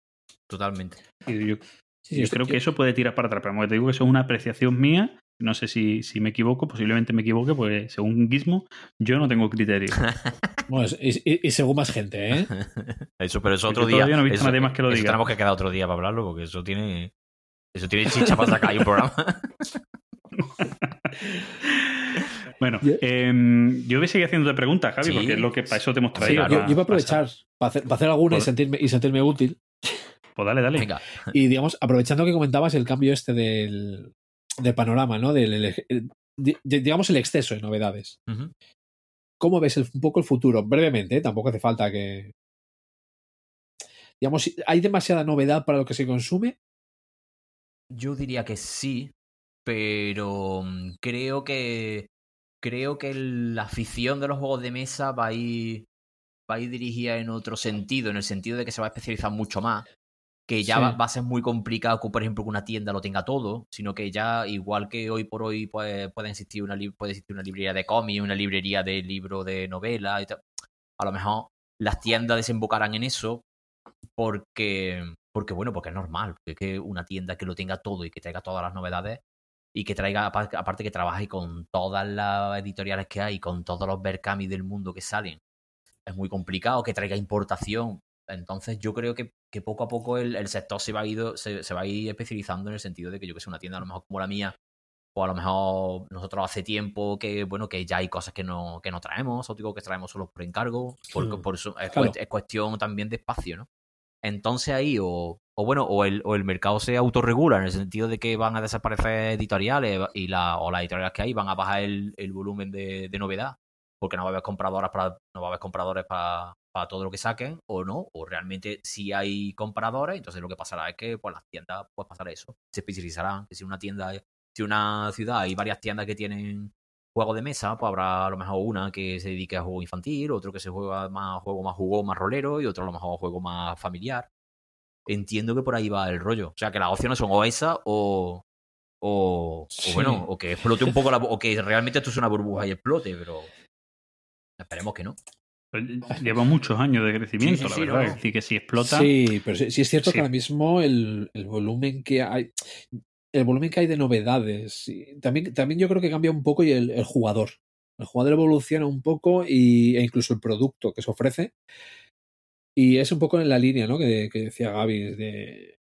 Totalmente. Y yo, Sí, creo que eso puede tirar para atrás, pero como te digo que eso es una apreciación mía. No sé si, si me equivoco, posiblemente me equivoque, porque según Gizmo, yo no tengo criterio. bueno, es- y, y- y según más gente, ¿eh? Eso, pero eso Porque otro día. todavía no he visto eso, nadie más que lo eso diga. tenemos que quedar otro día para hablarlo, porque eso tiene. Eso tiene chicha para sacar ahí un programa. Bueno, Yo- em, yo voy a seguir haciéndote preguntas, Javi, Sí. porque es lo que para eso te hemos Sí, traído. claro. yo, yo iba a aprovechar para hacer, para hacer alguna y Por- sentirme, y sentirme útil. Pues dale, dale. Venga. Y digamos, aprovechando que comentabas el cambio este del, del panorama, ¿no? Del, el- el- di- digamos el exceso de novedades. ¿Cómo ves el- un poco el futuro? Brevemente, ¿eh? tampoco hace falta que. Digamos, ¿hay demasiada novedad para lo que se consume? Yo diría que sí, pero mm, creo que creo que la afición de los juegos de mesa va a ir va a ir dirigida en otro sentido, en el sentido de que se va a especializar mucho más, que ya Sí. va, va a ser muy complicado que por ejemplo que una tienda lo tenga todo, sino que ya igual que hoy por hoy pues, puede existir una puede existir una librería de cómics, una librería de libros de novela y tal, a lo mejor las tiendas desembocarán en eso porque porque bueno, porque es normal, porque es que una tienda que lo tenga todo y que traiga todas las novedades y que traiga, aparte, que trabaje con todas las editoriales que hay, con todos los Berkami del mundo que salen, es muy complicado, que traiga importación. Entonces yo creo que, que poco a poco el, el sector se va, a ido, se, se va a ir especializando en el sentido de que yo que sé, una tienda a lo mejor como la mía, o a lo mejor nosotros hace tiempo que, bueno, que ya hay cosas que no, que no traemos, o digo que traemos solo por encargo, porque Mm, por es, claro. cuest- es cuestión también de espacio, ¿no? Entonces ahí, o, o bueno, o el, o el mercado se autorregula en el sentido de que van a desaparecer editoriales y la, o las editoriales que hay van a bajar el, volumen de, de novedad, porque no va a haber compradoras para, no va a haber compradores para, para todo lo que saquen, o no, o realmente si hay compradores, entonces lo que pasará es que pues las tiendas pues pasará eso, se especializarán, que si una tienda, si una ciudad hay varias tiendas que tienen juegos de mesa, pues habrá a lo mejor una que se dedique a juego infantil, otro que se juega más juego más jugó, más rolero, y otro a lo mejor juego más familiar. Entiendo que por ahí va el rollo. O sea, que las opciones son o esa o. O, o bueno, o que explote un poco la. O que realmente esto es una burbuja y explote, pero. Esperemos que no. Pues Lleva muchos años de crecimiento, Sí, sí, la sí, verdad. no. Es decir, que si explota. Sí, pero sí, sí es cierto Sí. que ahora mismo el, el volumen que hay. El volumen que hay de novedades. también, también yo creo que cambia un poco y el, jugador. El jugador evoluciona un poco y, e incluso el producto que se ofrece. Y es un poco en la línea, ¿no? Que, decía Gaby, de,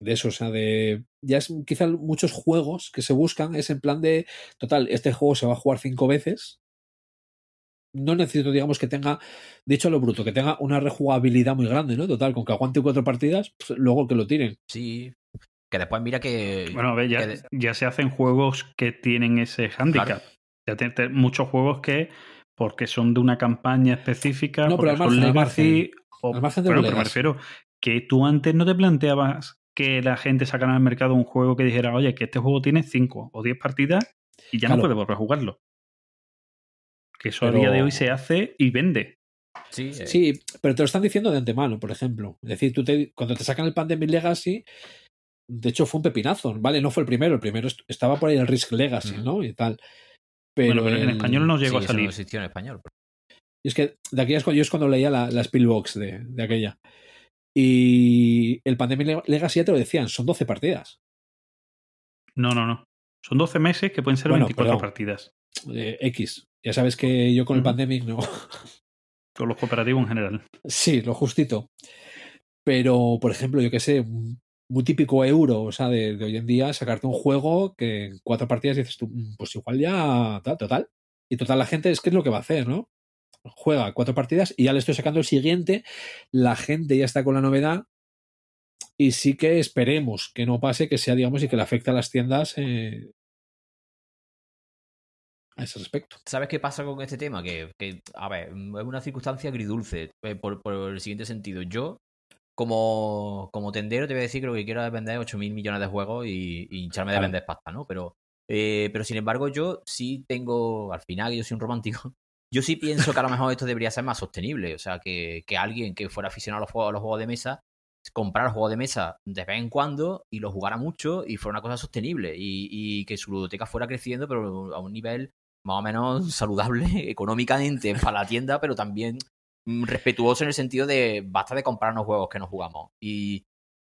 de eso, o sea, de. Ya es quizá muchos juegos que se buscan, es en plan de. Total, este juego se va a jugar cinco veces. No necesito, digamos, que tenga, dicho lo bruto, que tenga una rejugabilidad muy grande, ¿no? Total, con que aguante cuatro partidas, pues, luego que lo tiren. Sí. Que después mira que. Bueno, a ver, ya, que de- ya se hacen juegos que tienen ese handicap. Claro. Ya te- te- muchos juegos que, porque son de una campaña específica, No, pero porque margen, legacy, o- de pero me refiero que tú antes no te planteabas que la gente sacara al mercado un juego que dijera, oye, que este juego tiene 5 o 10 partidas y ya Claro. no puedes volver a jugarlo. Que eso Pero- a día de hoy se hace y vende. Sí, eh, Sí, pero te lo están diciendo de antemano, por ejemplo. Es decir, tú te, cuando te sacan el Pandemic Legacy, de hecho fue un pepinazo, ¿vale? No fue el primero, el primero est- estaba por ahí el Risk Legacy. ¿no? Y tal. Pero, bueno, pero en el- español no llegó sí, a eso no salir. existió en español. Y es que de aquellas yo es cuando leía la, la Spillbox de, de aquella. Y el Pandemic Le- Legacy ya te lo decían, son 12 partidas. No, no, no. Son 12 meses que pueden ser Bueno, 24 perdón. partidas. Eh, X. Ya sabes que yo con el. Pandemic no. Con los cooperativos en general. Sí, lo justito. Pero, por ejemplo, yo qué sé, un muy típico euro, o sea, de, de hoy en día, sacarte un juego que en cuatro partidas dices tú, "Mm, pues igual ya, tal, total. Y total, la gente es que es lo que va a hacer, ¿no? Juega cuatro partidas y ya le estoy sacando el siguiente, la gente ya está con la novedad y sí que esperemos que no pase, que sea, digamos, y que le afecte a las tiendas eh, a ese respecto. ¿Sabes qué pasa con este tema? Que, que, a ver, es una circunstancia agridulce, eh, por, por el siguiente sentido. Yo, como, como tendero, te voy a decir que lo que quiero es vender 8.000 millones de juegos y, y hincharme de Claro. vender pasta, ¿no? Pero, eh, pero sin embargo, yo sí tengo, al final, yo soy un romántico, yo sí pienso que a lo mejor esto debería ser más sostenible. O sea, que, que alguien que fuera aficionado a los juegos, a los juegos de mesa, comprar juegos de mesa de vez en cuando y los jugara mucho y fuera una cosa sostenible y, y que su ludoteca fuera creciendo, pero a un nivel más o menos saludable económicamente para la tienda, pero también respetuoso en el sentido de basta de comprarnos juegos que no jugamos. Y,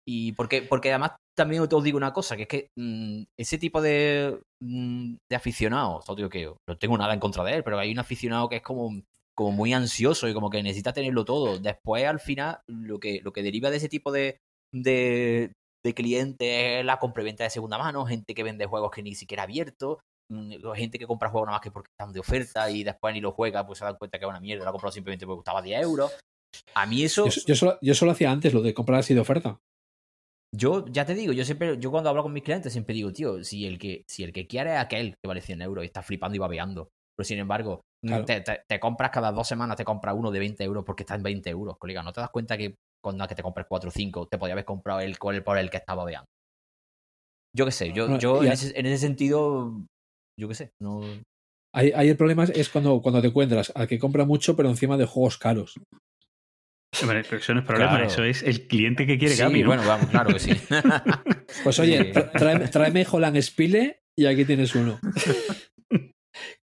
Y porque, porque además también os digo una cosa, que es que mm, ese tipo de, mm, de aficionado, o digo que no tengo nada en contra de él, pero hay un aficionado que es como, como muy ansioso y como que necesita tenerlo todo. Después, al final, lo que, lo que deriva de ese tipo de, de, de clientes es la compraventa de segunda mano, gente que vende juegos que ni siquiera ha abierto, mm, gente que compra juegos nada más que porque están de oferta y después ni lo juega, pues se dan cuenta que es una mierda, lo ha comprado simplemente porque costaba 10 euros. A mí eso... Yo, yo solo, yo solo hacía antes lo de comprar así de oferta. Yo, ya te digo, yo siempre, yo cuando hablo con mis clientes siempre digo, tío, si el que, si el que quiere es aquel que vale 100 euros y está flipando y babeando. Pero sin embargo, Claro. te, te- te compras cada dos semanas, te compras uno de 20 euros porque está en 20 euros, colega. ¿No te das cuenta que cuando que te compres 4 o 5 te podía haber comprado el, el por el que está babeando? Yo qué sé, yo, Bueno, yo ese, en ese sentido, yo qué sé, no... Ahí, ahí el problema es, cuando, cuando te encuentras al que compra mucho, pero encima de juegos caros. Hombre, pero eso no es problema, Claro. eso es el cliente que quiere Sí, Gaby, ¿no? bueno, vamos, claro que sí. Pues oye, tráeme, tráeme Holland Spile y aquí tienes uno.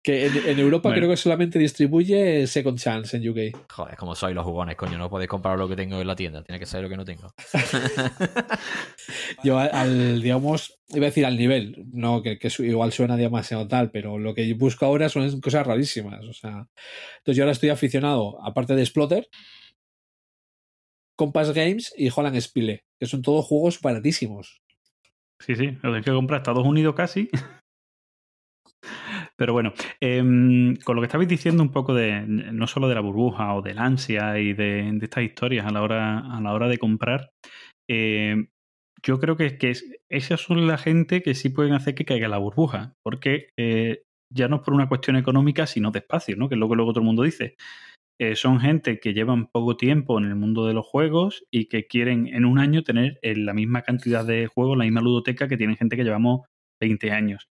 que en, en Europa Bueno. creo que solamente distribuye Second Chance en UK. Joder, como soy los jugones, coño, no podéis comprar lo que tengo en la tienda, tiene que ser lo que no tengo. Yo al, al, digamos, iba a decir al nivel, no que, que igual suena demasiado tal, pero lo que yo busco ahora son cosas rarísimas. O sea, entonces yo ahora estoy aficionado, aparte de Splotter, Compass Games y Holland Spile, que son todos juegos baratísimos. Sí, sí, lo tienes que comprar Estados Unidos casi. Pero bueno, em, con lo que estabais diciendo un poco de no solo de la burbuja o del ansia y de, estas historias a la hora, a la hora de comprar, eh, yo creo que, que es- esas son la gente que sí pueden hacer que caiga la burbuja, porque eh, ya no es por una cuestión económica, sino de espacio, ¿no? que es lo que luego todo el mundo dice. Eh, son gente que llevan poco tiempo en el mundo de los juegos y que quieren en un año tener eh, la misma cantidad de juegos, la misma ludoteca que tienen gente que llevamos 20 años.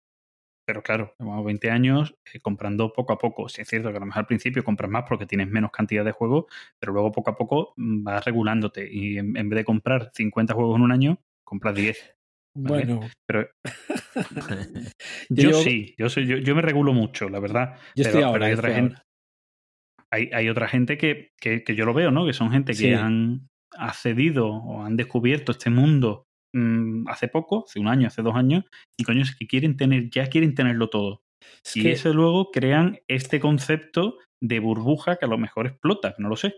Pero claro, llevamos 20 años eh, comprando poco a poco. Sí es cierto que a lo mejor al principio compras más porque tienes menos cantidad de juegos, pero luego poco a poco mm, vas regulándote y en, en vez de comprar 50 juegos en un año, compras 10. Vale. Bueno, Pero Yo sí, yo, soy, yo, yo me regulo mucho, la verdad. yo estoy pero, ahora. pero hay, otra estoy gente, ahora. hay, hay otra gente que, que, que yo lo veo, ¿no? Que son gente que han accedido o han descubierto este mundo mm, hace poco, hace un año, hace dos años, y coño, es que quieren tener, ya quieren tenerlo todo. Es y que- eso luego crean este concepto de burbuja que a lo mejor explota, no lo sé.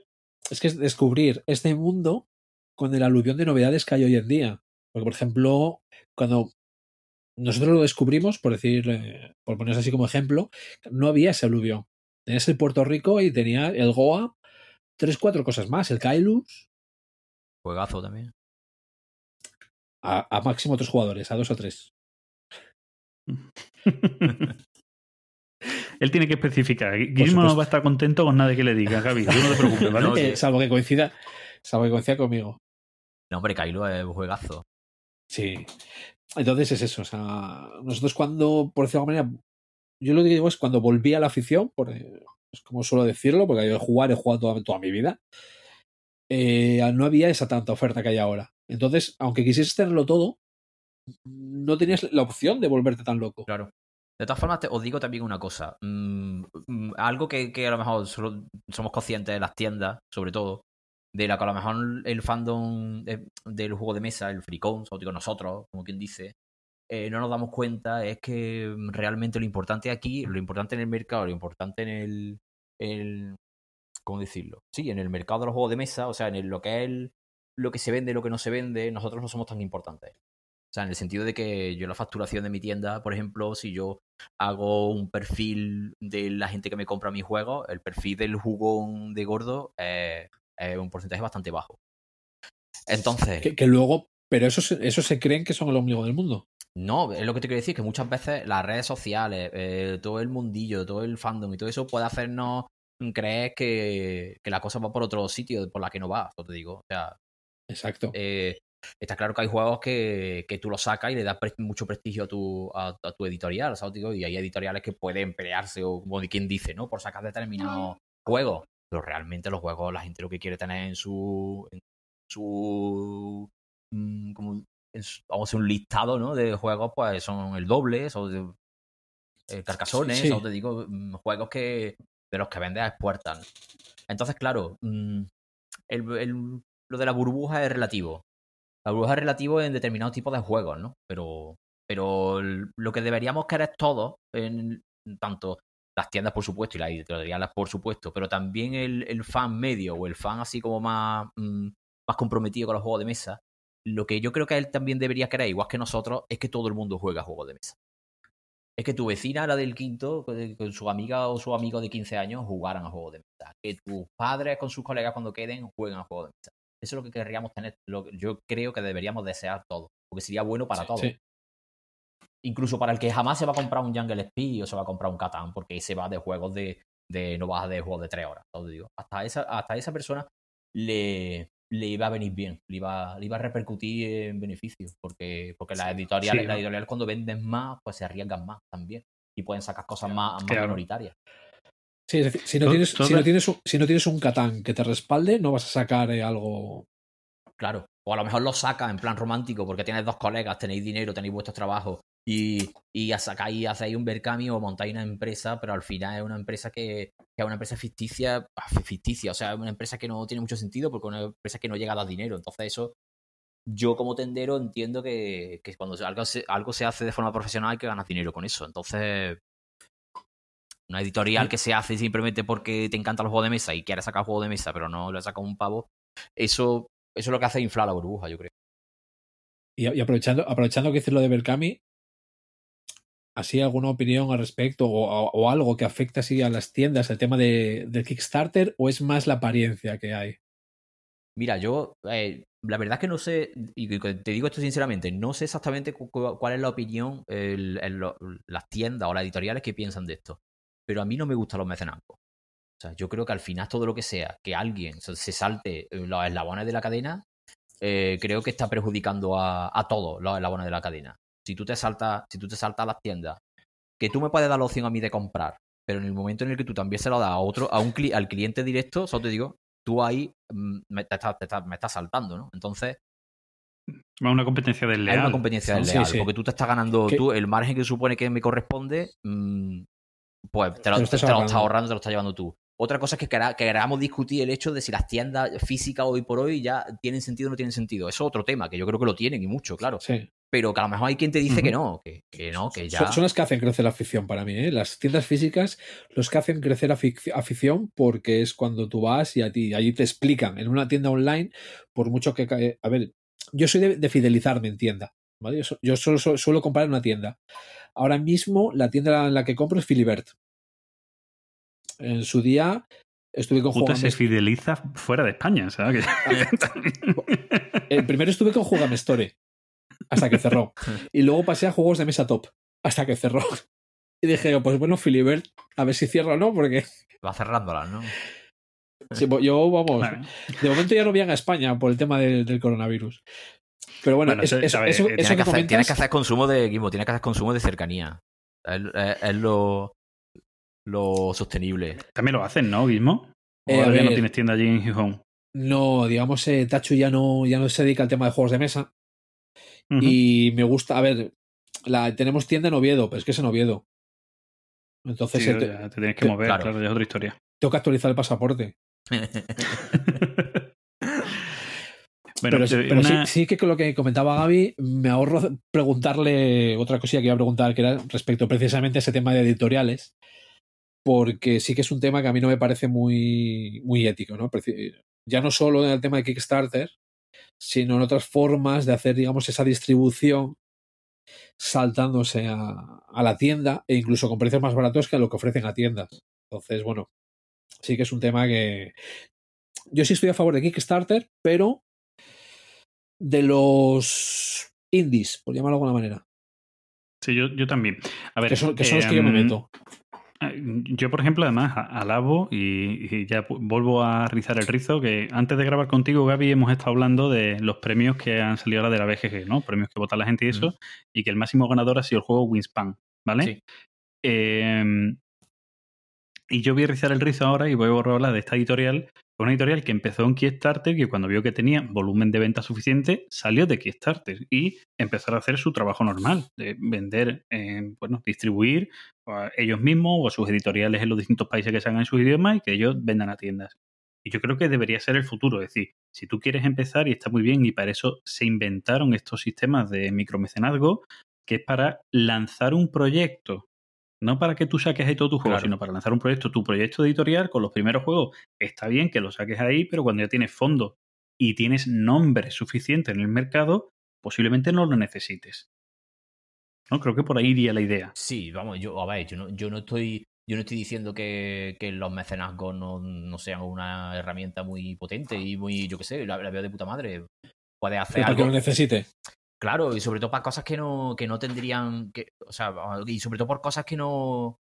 es que es descubrir este mundo con el aluvión de novedades que hay hoy en día. Porque, por ejemplo, cuando nosotros lo descubrimos, por decir, eh, por ponerse así como ejemplo, no había ese aluvión. Tenías el Puerto Rico y tenía el Goa, tres, cuatro cosas más, el Kailus, Juegazo también. A, a máximo tres jugadores, a dos o tres. Él tiene que especificar. Guillermo no va a estar contento con nada que le diga, Gaby. Tú no te preocupes, ¿vale? No. Eh, salvo que coincida, salvo que coincida conmigo. No, hombre, Kylo es un juegazo. Sí. Entonces es eso. O sea, nosotros cuando, por decirlo de alguna manera, yo lo que digo es cuando volví a la afición, por, es como suelo decirlo, porque yo jugar he jugado toda, toda mi vida, eh, no había esa tanta oferta que hay ahora. Entonces, aunque quisieses tenerlo todo, no tenías la opción de volverte tan loco. Claro. De todas formas, te, os digo también una cosa. Mm, mm, algo que, que a lo mejor somos conscientes de las tiendas, sobre todo, de la que a lo mejor el fandom de- del juego de mesa, el fricón, o digo nosotros, como quien dice, eh, no nos damos cuenta, es que realmente lo importante aquí, lo importante en el mercado, lo importante en el, el ¿cómo decirlo? Sí, en el mercado de los juegos de mesa, o sea, en el- lo que es el- lo que se vende, lo que no se vende, nosotros no somos tan importantes. O sea, en el sentido de que yo la facturación de mi tienda, por ejemplo, si yo hago un perfil de la gente que me compra mis juegos, el perfil del jugón de gordo eh, es un porcentaje bastante bajo. Entonces, Que, que luego, pero eso, se- eso se creen que son el ombligo del mundo. no, es lo que te quiero decir, que muchas veces las redes sociales, eh, todo el mundillo, todo el fandom y todo eso puede hacernos creer que, que la cosa va por otro sitio por la que no va, eso te digo. O sea, Exacto. eh, está claro que hay juegos que, que tú los sacas y le das pre- mucho prestigio a tu, a, a tu editorial, ¿sabes? Digo, Y hay editoriales que pueden pelearse, o como quien dice, ¿no? Por sacar determinados juegos. Pero realmente los juegos, la gente lo que quiere tener en su. En su mm, como en su- vamos a hacer un listado, ¿no? De juegos, pues son el doble, son de, eh, carcasones, Sí. o te digo, mm, juegos que de los que vendes a expuertas. Entonces, claro, mm, el- el- lo de la burbuja es relativo. La burbuja es relativo en determinados tipos de juegos, ¿no? Pero, pero lo que deberíamos querer todos, en, tanto las tiendas, por supuesto, y las editoriales, por supuesto, pero también el, fan medio o el fan así como más, mm, más comprometido con los juegos de mesa, lo que yo creo que él también debería querer, igual que nosotros, es que todo el mundo juega juegos de mesa. Es que tu vecina, la del quinto, con con su amiga o su amigo de 15 años, jugaran a juegos de mesa. Que tus padres con sus colegas cuando queden jueguen a juegos de mesa. Eso es lo que querríamos tener. Lo, yo creo que deberíamos desear todos. Porque sería bueno para todos. Sí. Incluso para el que jamás se va a comprar un Jungle Speed o se va a comprar un Catán, porque ese va de juegos de, de no baja de juegos de tres horas. Todo digo. Hasta esa, hasta esa persona le, le iba a venir bien, le iba, le iba a repercutir en beneficios, porque, porque las editoriales, Sí, las ¿no? editoriales cuando venden más, pues se arriesgan más también. Y pueden sacar cosas más, más Claro. minoritarias. Sí, es decir, si no, tienes, si, no tienes un, si no tienes un Catán que te respalde, no vas a sacar eh, algo. Claro. O a lo mejor lo sacas en plan romántico porque tienes dos colegas, tenéis dinero, tenéis vuestros trabajos y, y sacáis, hacéis un Berkami o montáis una empresa, pero al final es una empresa que, que es una empresa ficticia, ah, ficticia, o sea, es una empresa que no tiene mucho sentido porque es una empresa que no llega a dar dinero. Entonces eso, yo como tendero entiendo que, que cuando algo se, algo se hace de forma profesional hay que ganar dinero con eso. Entonces, una editorial que se hace simplemente porque te encantan los juegos de mesa y quieres sacar juegos de mesa, pero no le sacas un pavo, eso, eso es lo que hace inflar la burbuja, yo creo. Y, y aprovechando, aprovechando que dices lo de Berkami, ¿así alguna opinión al respecto o, o- o algo que afecte así a las tiendas, el tema de, del Kickstarter, o es más la apariencia que hay? Mira, yo eh, la verdad es que no sé, y te digo esto sinceramente, no sé exactamente cu- cu- cuál es la opinión, lo- las tiendas o las editoriales que piensan de esto. Pero a mí no me gustan los mecenazgos. O sea, yo creo que al final todo lo que sea que alguien se salte eh, los eslabones de la cadena, eh, creo que está perjudicando a, a todos los eslabones de la cadena. Si tú te saltas, si tú te saltas a las tiendas, que tú me puedes dar la opción a mí de comprar, pero en el momento en el que tú también se lo das a otro, a un cli- al cliente directo, solo te digo, tú ahí mm, me, te estás, te estás- me estás saltando, ¿no? Entonces, Es una competencia hay desleal. una competencia desleal, sí. porque tú te estás ganando tú el margen que supone que me corresponde, mm, pues te lo, Te lo ahorrando. te lo estás llevando tú. Otra cosa es que, quera- que queramos discutir el hecho de si las tiendas físicas hoy por hoy ya tienen sentido o no tienen sentido. Eso es otro tema, que yo creo que lo tienen y mucho, claro. Sí. Pero que a lo mejor hay quien te dice que no, que, que no, que ya... Son, son las que hacen crecer la afición para mí, ¿eh? Las tiendas físicas, los que hacen crecer afic- afición porque es cuando tú vas y a ti, allí te explican. En una tienda online, por mucho que... ca- A ver, yo soy de, de fidelizarme en tienda, ¿vale? Yo, so- yo solo, solo- suelo comprar en una tienda. Ahora mismo, la tienda en la que compro es Filibert. En su día estuve con Juegame se fideliza fuera de España, ¿sabes? El primero estuve con Jugame Store hasta que cerró. Y luego pasé a juegos de mesa top hasta que cerró. Y dije, pues bueno, Filibert, a ver si cierro o no, porque Va cerrándolas, ¿no? si- yo, vamos, Vale. de momento ya no viajan a España por el tema del, del coronavirus. Pero bueno, Bueno, eso, eso- eso, a ver, eso- eh, que hacer, comentas- tienes que hacer consumo de Gimbo, tienes que hacer consumo de cercanía. Es, es- es lo, lo sostenible. También lo hacen, ¿no, Guismo? ¿O Eh, a ahora ya no tienes tienda allí en Gijón? No, digamos, eh, Tachu ya no, ya no se dedica al tema de juegos de mesa. Y me gusta, a ver, la, tenemos tienda en Oviedo, pero es que es en Oviedo. Entonces Sí, eh, te- tienes que te- mover, claro. claro, ya es otra historia. tengo que actualizar el pasaporte. Bueno, pero pero una- sí, sí que con lo que comentaba Gaby, me ahorro preguntarle otra cosilla que iba a preguntar, que era respecto precisamente a ese tema de editoriales, porque sí que es un tema que a mí no me parece muy, muy ético, ¿no? Ya no solo en el tema de Kickstarter, sino en otras formas de hacer, digamos, esa distribución saltándose a, a la tienda e incluso con precios más baratos que a lo que ofrecen a tiendas. Entonces, bueno, sí que es un tema que yo sí estoy a favor de Kickstarter, pero de los indies, por llamarlo de alguna manera. Sí, yo, yo también. A ver, Que son, que son los que yo me em, meto. Eh, Yo, por ejemplo, además, alabo y, y ya vuelvo a rizar el rizo, que antes de grabar contigo, Gaby, hemos estado hablando de los premios que han salido ahora de la BGG, ¿no? Premios que vota la gente y eso, y que el máximo ganador ha sido el juego Wingspan, ¿vale? Sí. Eh, y yo voy a rizar el rizo ahora y voy a hablar de esta editorial. Una editorial que empezó en Kickstarter, que cuando vio que tenía volumen de venta suficiente, salió de Kickstarter y empezó a hacer su trabajo normal, de vender, eh, bueno, distribuir a ellos mismos o a sus editoriales en los distintos países que se hagan en sus idiomas y que ellos vendan a tiendas. Y yo creo que debería ser el futuro. Es decir, si tú quieres empezar, y está muy bien, y para eso se inventaron estos sistemas de micromecenazgo, que es para lanzar un proyecto. No para que tú saques ahí todo tu juego, Claro. sino para lanzar un proyecto, tu proyecto editorial con los primeros juegos. Está bien que lo saques ahí, pero cuando ya tienes fondos y tienes nombre suficiente en el mercado, posiblemente no lo necesites. ¿No? Creo que por ahí iría la idea. Sí, vamos, yo, a ver, yo no, yo no estoy, yo no estoy diciendo que, que los mecenazgos no, no sean una herramienta muy potente y muy, yo qué sé, la, la veo de puta madre. Puede hacer Pero para que algo. lo necesite. Claro, y sobre todo para cosas que no, que no tendrían que, o sea, y sobre todo por cosas que no,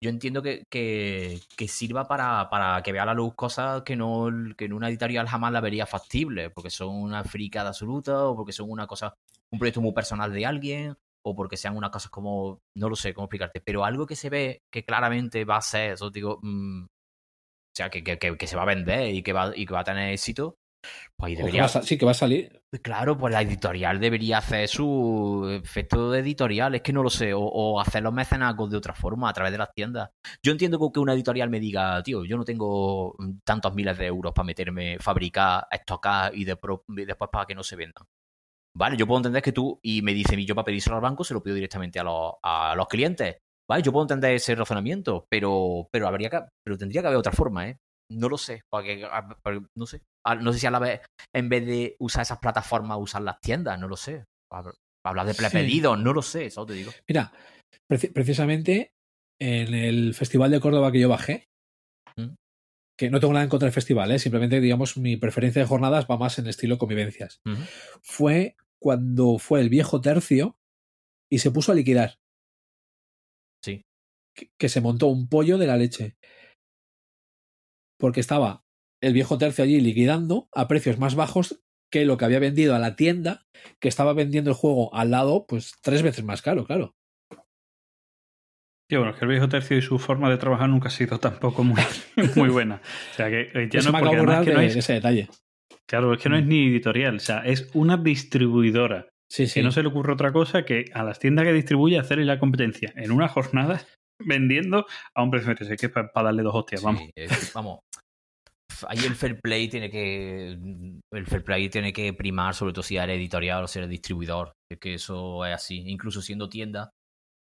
yo entiendo que, que, sirva para, para que vea a la luz cosas que no, que en una editorial jamás la vería factible, porque son una fricada absoluta, o porque son una cosa, un proyecto muy personal de alguien, o porque sean unas cosas como, no lo sé cómo explicarte, pero algo que se ve que claramente va a ser, eso digo, mm, o sea, que, que, que se va a vender y que va, y que va a tener éxito, pues ahí que debería, a sí, que va a salir. Claro, pues la editorial debería hacer su efecto de editorial, es que no lo sé, o, o hacer los mecenazgos de otra forma, a través de las tiendas. Yo entiendo que una editorial me diga, tío, yo no tengo tantos miles de euros para meterme, fabricar, estocar y, de pro- y después para que no se vendan. Vale, yo puedo entender que tú, y me dice, yo para pedírselo al banco se lo pido directamente a los, a los clientes. Vale, yo puedo entender ese razonamiento, pero, pero habría que, pero tendría que haber otra forma, ¿eh? No lo sé, porque, no sé. No sé si a la vez, en vez de usar esas plataformas, usar las tiendas, no lo sé. Hab- Hablar de Sí. prepedidos, no lo sé, eso te digo. Mira, preci- precisamente en el Festival de Córdoba que yo bajé, ¿Mm? que no tengo nada en contra del festival, ¿eh? simplemente, digamos, mi preferencia de jornadas va más en estilo convivencias. Fue cuando fue el viejo tercio y se puso a liquidar. Sí. Que, que se montó un pollo de la leche. Porque estaba el viejo tercio allí liquidando a precios más bajos que lo que había vendido a la tienda, que estaba vendiendo el juego al lado, pues tres veces más caro, claro. Sí, bueno, es que el viejo tercio y su forma de trabajar nunca ha sido tampoco muy, muy buena. O sea, que eh, ya no, porque de además que no de es, ese detalle. claro, es que no es ni editorial, o sea, es una distribuidora. Sí, sí. Que no se le ocurre otra cosa que a las tiendas que distribuye hacerle la competencia en una jornada vendiendo a un precio de que es para darle dos hostias, vamos. Sí, es- vamos. Ahí el fair play tiene que. El fair play tiene que primar, sobre todo si eres editorial o si eres distribuidor. Es que eso es así. Incluso siendo tienda,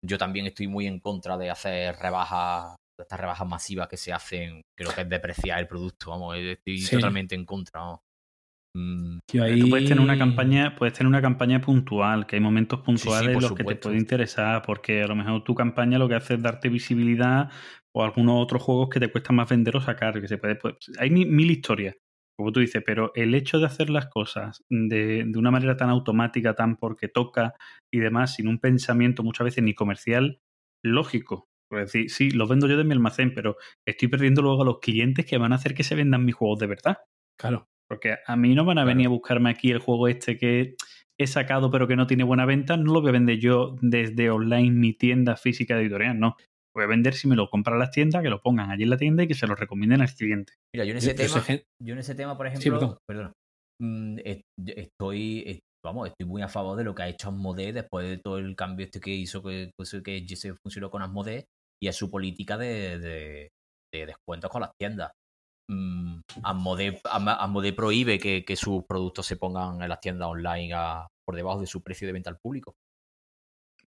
yo también estoy muy en contra de hacer rebajas, de estas rebajas masivas que se hacen, creo que es depreciar el producto, vamos, estoy Sí. totalmente en contra. vamos. Mm, Yo Pero Tú puedes tener una ahí- campaña, puedes tener una campaña puntual, que hay momentos puntuales en los que te puede interesar, porque a lo mejor tu campaña lo que hace es darte visibilidad o algunos otros juegos que te cuestan más vender o sacar, que se puede, pues, hay mi- mil historias, como tú dices, pero el hecho de hacer las cosas de, de una manera tan automática, tan porque toca y demás, sin un pensamiento muchas veces ni comercial, lógico. Es decir, sí, los vendo yo de mi almacén, pero estoy perdiendo luego a los clientes que van a hacer que se vendan mis juegos de verdad. Claro. Porque a mí no van a Claro. venir a buscarme aquí el juego este que he sacado pero que no tiene buena venta, no lo voy a vender yo desde online mi tienda física de editorial, no. Voy a vender si me lo compran las tiendas, que lo pongan allí en la tienda y que se lo recomienden al cliente. Mira, yo en ese yo tema. Yo en ese tema, por Sí, ejemplo, perdón. perdona, mm, es- estoy, es- vamos, estoy muy a favor de lo que ha hecho Asmodee después de todo el cambio este que hizo que, que se funcionó con Asmodee y es su política de, de, de descuentos con las tiendas. Mm, Asmodee, Am- Asmodee prohíbe que, que sus productos se pongan en las tiendas online a- por debajo de su precio de venta al público.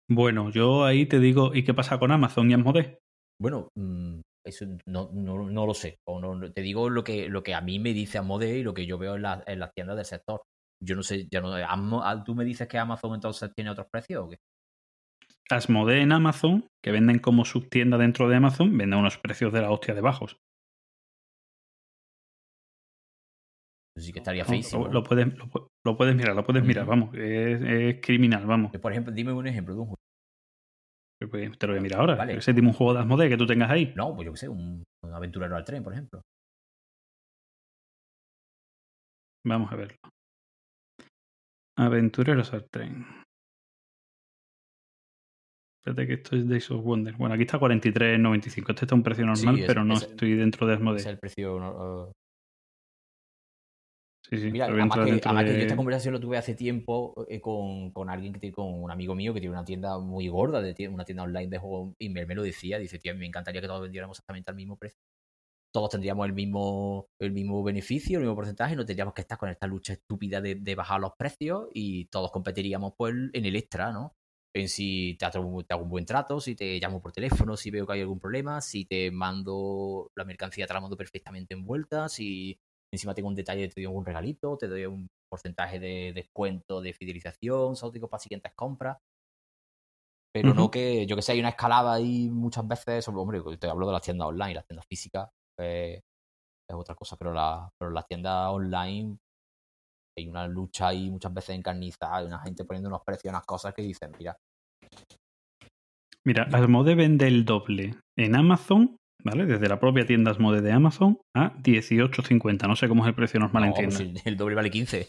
Bueno, yo ahí te digo, ¿y qué pasa con Amazon y Asmodee? Bueno, mm, eso no, no, no lo sé. O no, te digo lo que, lo que a mí me dice Amode y lo que yo veo en, la- en las tiendas del sector. Yo no sé, ya no. Ah, ¿Tú me dices que Amazon entonces tiene otros precios o qué? Asmodee en Amazon, que venden como subtienda dentro de Amazon, venden unos precios de la hostia de bajos. Eso sí que estaría No, feísimo. Lo, lo puedes, lo, pu- lo puedes mirar, lo puedes mirar, vamos. Es, es criminal, vamos. Por ejemplo, dime un ejemplo de un juego. Pues Te lo voy a mirar ahora. Vale. Ese tipo un juego de Asmodee que tú tengas ahí. No, pues yo qué sé, un, un aventurero al tren, por ejemplo. Vamos a verlo. Aventureros al tren. Espérate que esto es Days of Wonder. Bueno, aquí está 43.95. Este está a un precio normal, es- pero no es- estoy dentro de Asmodee. es el precio. eh, Sí, sí. Mira, además que, yo esta conversación lo tuve hace tiempo eh, con, con alguien que tiene, con un amigo mío que tiene una tienda muy gorda, de una tienda online de juegos, y me, me lo decía, dice, tío, me encantaría que todos vendiéramos exactamente al mismo precio. todos tendríamos el mismo, el mismo beneficio, el mismo porcentaje, no tendríamos que estar con esta lucha estúpida de, de bajar los precios y todos competiríamos pues, en el extra, ¿no? En si te hago, te hago un buen trato, si te llamo por teléfono, si veo que hay algún problema, si te mando la mercancía, te la mando perfectamente envuelta, si encima tengo un detalle, te doy un regalito, te doy un porcentaje de descuento de fidelización. Digo, para siguientes compras. Pero no que, yo que sé, hay una escalada ahí muchas veces, sobre, hombre, te hablo de las tiendas online, las tiendas físicas pues, es otra cosa, pero, la, pero las tiendas online hay una lucha ahí muchas veces encarnizada, hay una gente poniendo unos precios unas cosas que dicen, mira, Mira, Asmode vende el doble en Amazon, ¿vale? Desde la propia tienda Asmode de Amazon a 18.50. No sé cómo es el precio normal en no, tienda. el doble vale 15.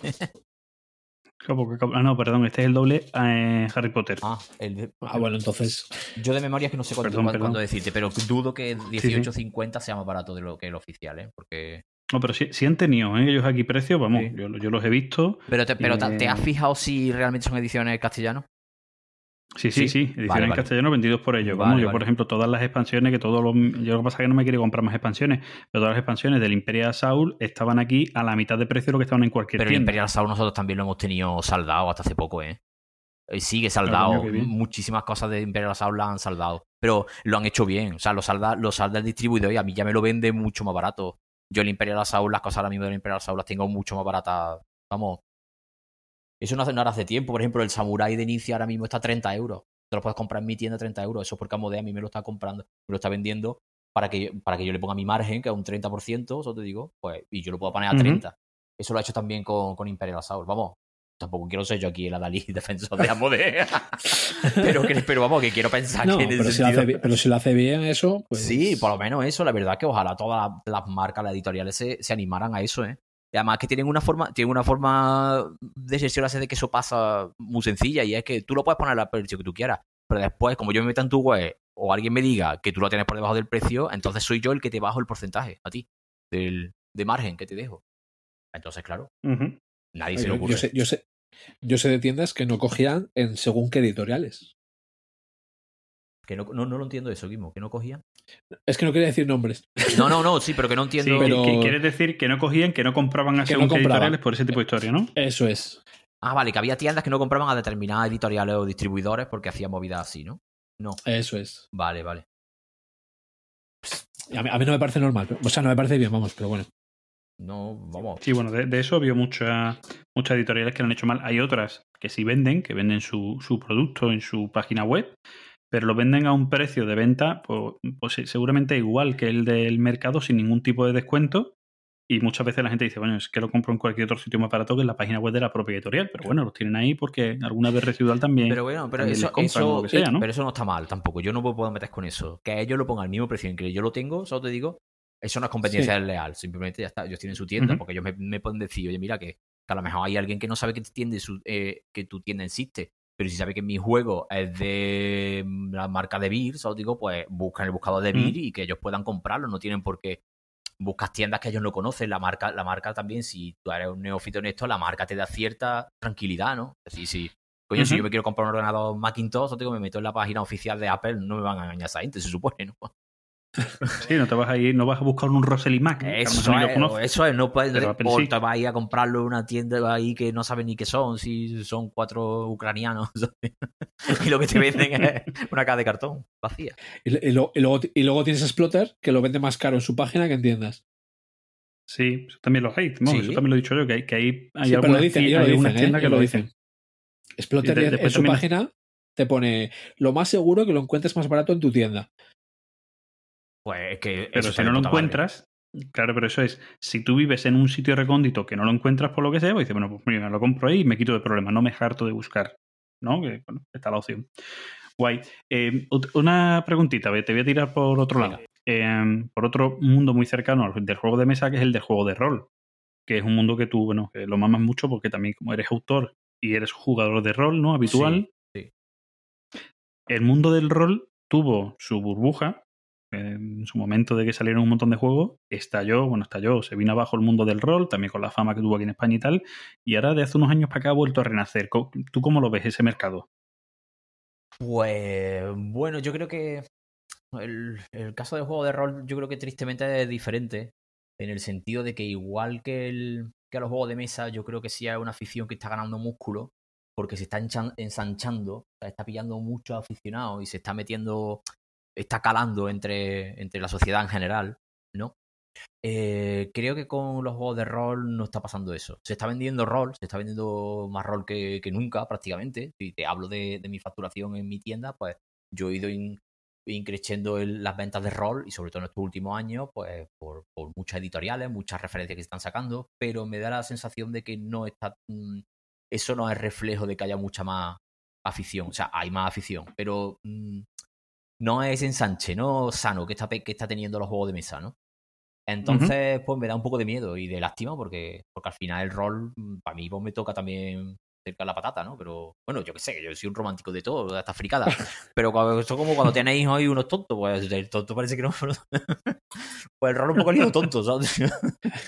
¿Cómo que- cómo? Ah, no, perdón, este es el doble eh, Harry Potter. ah, el de- Ah, bueno, entonces. yo de memoria es que no sé cuánto, Perdón, cuándo perdón. decirte, pero dudo que sí. 18.50 sea más barato de lo que el oficial, ¿eh? Porque... No, pero sí, sí han tenido ¿eh? ellos aquí precios, vamos, Sí. yo, yo los he visto. Pero, te, pero te- Eh, ¿te has fijado si realmente son ediciones castellanas? Sí, sí, Sí. ediciones Vale, en vale. castellano vendidos por ellos. Vale, Vamos, yo, por ejemplo, todas las expansiones, que todos los. Yo lo que pasa es que no me quiero comprar más expansiones, pero todas las expansiones del Imperial Assault estaban aquí a la mitad de precio de lo que estaban en cualquier Pero el tienda. Imperial Assault nosotros también lo hemos tenido saldado hasta hace poco, ¿eh? Sigue saldado. Muchísimas cosas de Imperial Assault las han saldado. Pero lo han hecho bien. O sea, lo salda, lo salda el distribuidor y a mí ya me lo vende mucho más barato. Yo el Imperial Assault, las cosas ahora mismo del Imperial Assault las tengo mucho más baratas. Vamos. Eso no hace nada hace tiempo. Por ejemplo, el Samurai de Inicia ahora mismo está a 30 euros. Te lo puedes comprar en mi tienda a 30 euros. Eso porque Amodea a mí me lo está comprando, me lo está vendiendo para que, para que yo le ponga mi margen, que es un 30%, eso te digo, pues, y yo lo puedo poner a Ujú. 30. Eso lo ha hecho también con, con Imperial Assault. Vamos, tampoco quiero ser yo aquí el Adalí defensor de Amodea. pero, que, pero vamos, que quiero pensar No, que en pero si, lo sentido- hace, bi- pero si lo hace bien, eso. Pues... Sí, por lo menos eso, la verdad que ojalá todas las, las marcas, las editoriales se, se animaran a eso, ¿eh? Y además que tienen una forma, tienen una forma de gestionarse de que eso pasa muy sencilla y es que tú lo puedes poner al precio que tú quieras, pero después, como yo me meta en tu web o alguien me diga que tú lo tienes por debajo del precio, entonces soy yo el que te bajo el porcentaje a ti del, de margen que te dejo. Entonces, claro, nadie se le Yo, ocurre. yo sé, yo, sé, yo sé de tiendas que no cogían en según qué editoriales. Que no, no, no lo entiendo eso, Guimo, que no cogían. Es que no quería decir nombres. No, no, no, sí, pero que no Sí, entiendo. pero- que- quieres decir que no cogían, que no compraban a según no editoriales por ese tipo de historia, ¿no? Eso es. Ah, vale, que había tiendas que no compraban a determinadas editoriales o distribuidores porque hacían movidas así, ¿no? No. Eso es. Vale, vale. A mí, a mí no me parece normal. o sea, no me parece bien, vamos, pero bueno. No, vamos. Sí, bueno, de, de eso vio muchas muchas editoriales que lo han hecho mal. Hay otras que sí venden, que venden su, su producto en su página web, pero lo venden a un precio de venta, pues, pues seguramente igual que el del mercado, sin ningún tipo de descuento. Y muchas veces la gente dice, bueno, es que lo compro en cualquier otro sitio más barato que en la página web de la propia editorial. Pero bueno, los tienen ahí porque alguna vez residual también. Pero bueno, pero eso, eso, o lo que sea, ¿no? pero eso no está mal tampoco. Yo no me puedo meter con eso. Que ellos lo pongan al mismo precio en que yo lo tengo, solo te digo, eso no es competencia Sí. desleal. Simplemente ya está, ellos tienen su tienda, porque ellos me, me pueden decir, oye, mira, que, que a lo mejor hay alguien que no sabe que, tiende su, eh, que tu tienda existe. Pero si sabe que mi juego es de mm, la marca de Beer, solo digo, pues buscan el buscador de Beer Ujú. y que ellos puedan comprarlo. No tienen por qué buscas tiendas que ellos no conocen. La marca, la marca también, si tú eres un neófito en esto, la marca te da cierta tranquilidad, ¿no? Es decir, si, coño, si yo me quiero comprar un ordenador Macintosh, digo, me meto en la página oficial de Apple, no me van a engañar esa gente, se supone, ¿no? Sí, no te vas a ir, no vas a buscar un Rosely Mac. Eso es, eso es, no puedes, Pero Apple o sí. te vas a ir a comprarlo en una tienda ahí que no saben ni qué son, si son cuatro ucranianos, y lo que te venden es una caja de cartón vacía. Y, y lo- y luego, y luego tienes a Splotter, que lo vende más caro en su página que en tiendas. Sí, eso también lo hay. Bueno, Sí. Eso también lo he dicho yo, que hay, que hay, hay Sí, algunas, dicen, ti- ellos hay dicen, ¿eh? tiendas que lo dicen. dicen. Splotter en su página te pone lo más seguro que lo encuentres más barato en tu tienda. Pues es que Pero si no lo madre. encuentras, claro, pero eso es, si tú vives en un sitio recóndito que no lo encuentras por lo que sea, pues dices, bueno, pues mira, lo compro ahí y me quito de problema, no me harto de buscar, ¿no? Que bueno, está la opción. Guay. Eh, ot- una preguntita, te voy a tirar por otro Venga. lado. Eh, por otro mundo muy cercano al del juego de mesa, que es el del juego de rol. Que es un mundo que tú, bueno, que lo mamas mucho porque también como eres autor y eres jugador de rol, ¿no? Habitual. Sí, El mundo del rol tuvo su burbuja, en su momento de que salieron un montón de juegos, estalló, bueno, estalló, se vino abajo el mundo del rol, también con la fama que tuvo aquí en España y tal, y ahora de hace unos años para acá ha vuelto a renacer. ¿Tú cómo lo ves ese mercado? Pues bueno, yo creo que el, el caso del juego de rol yo creo que tristemente es diferente en el sentido de que igual que, el, que los juegos de mesa, yo creo que sí hay una afición que está ganando músculo porque se está ensanchando, está pillando muchos aficionados y se está metiendo, está calando entre, entre la sociedad en general, ¿no? Eh, creo que con los juegos de rol no está pasando eso. Se está vendiendo rol, se está vendiendo más rol que, que nunca prácticamente. Si te hablo de, de mi facturación en mi tienda, pues yo he ido in- increciendo las ventas de rol y sobre todo en estos últimos años, pues por, por muchas editoriales, muchas referencias que se están sacando, pero me da la sensación de que no está... mm, eso no es reflejo de que haya mucha más afición. O sea, hay más afición, pero mm, no es ensanche, no sano que está, que está teniendo los juegos de mesa, ¿no? Entonces, pues me da un poco de miedo y de lástima porque, porque al final el rol, mm, para mí, pues me toca también cerca la patata, ¿no? Pero bueno, yo qué sé, yo soy un romántico de todo, de esta fricada. Pero cuando- eso como cuando tenéis hoy unos tontos, pues el tonto parece que no. pero- pues el rol un poco lío tonto, ¿sabes?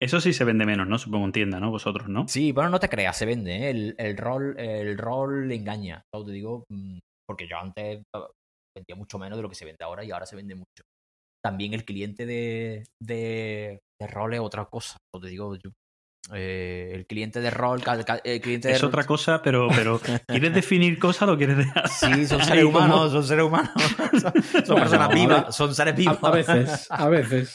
Eso sí se vende menos, ¿no? Supongo en tienda, ¿no? Vosotros, ¿no? Sí, bueno, no te creas, se vende, ¿eh? El, el rol, el rol le engaña, ¿sabes? Te digo, mm, porque yo antes ah, vendía mucho menos de lo que se vende ahora y ahora se vende mucho. También el cliente de, de, de rol es otra cosa, ¿sabes? Te digo, yo, eh, el cliente de rol, el cliente de Es rol- otra cosa, pero, pero ¿quieres definir cosas o lo quieres dejar? Sí, son seres como- humanos, son seres humanos. Son, son Bueno, personas a vivas, son seres vivos. a veces, a veces.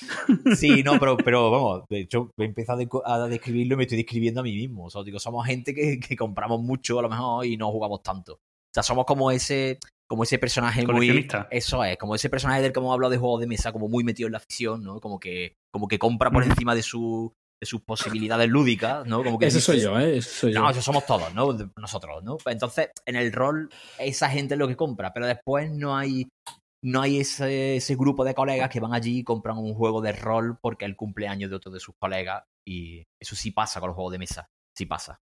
Sí, no, pero, pero vamos, de hecho, he empezado a describirlo y me estoy describiendo a mí mismo. O sea, digo, somos gente que, que compramos mucho a lo mejor y no jugamos tanto. O sea, somos como ese, como ese personaje muy. Eso es, como ese personaje del que hemos hablado de juegos de mesa, como muy metido en la afición, ¿no? Como que, como que compra por encima de su de sus posibilidades lúdicas, ¿no? Como que Ese soy yo, ¿eh? Ese soy yo. no, eso somos todos, ¿no? Nosotros, ¿no? Pues Entonces, en el rol, esa gente es lo que compra, pero después no hay, no hay ese, ese grupo de colegas que van allí y compran un juego de rol porque es el cumpleaños de otro de sus colegas. Y eso sí pasa con los juegos de mesa. Sí pasa.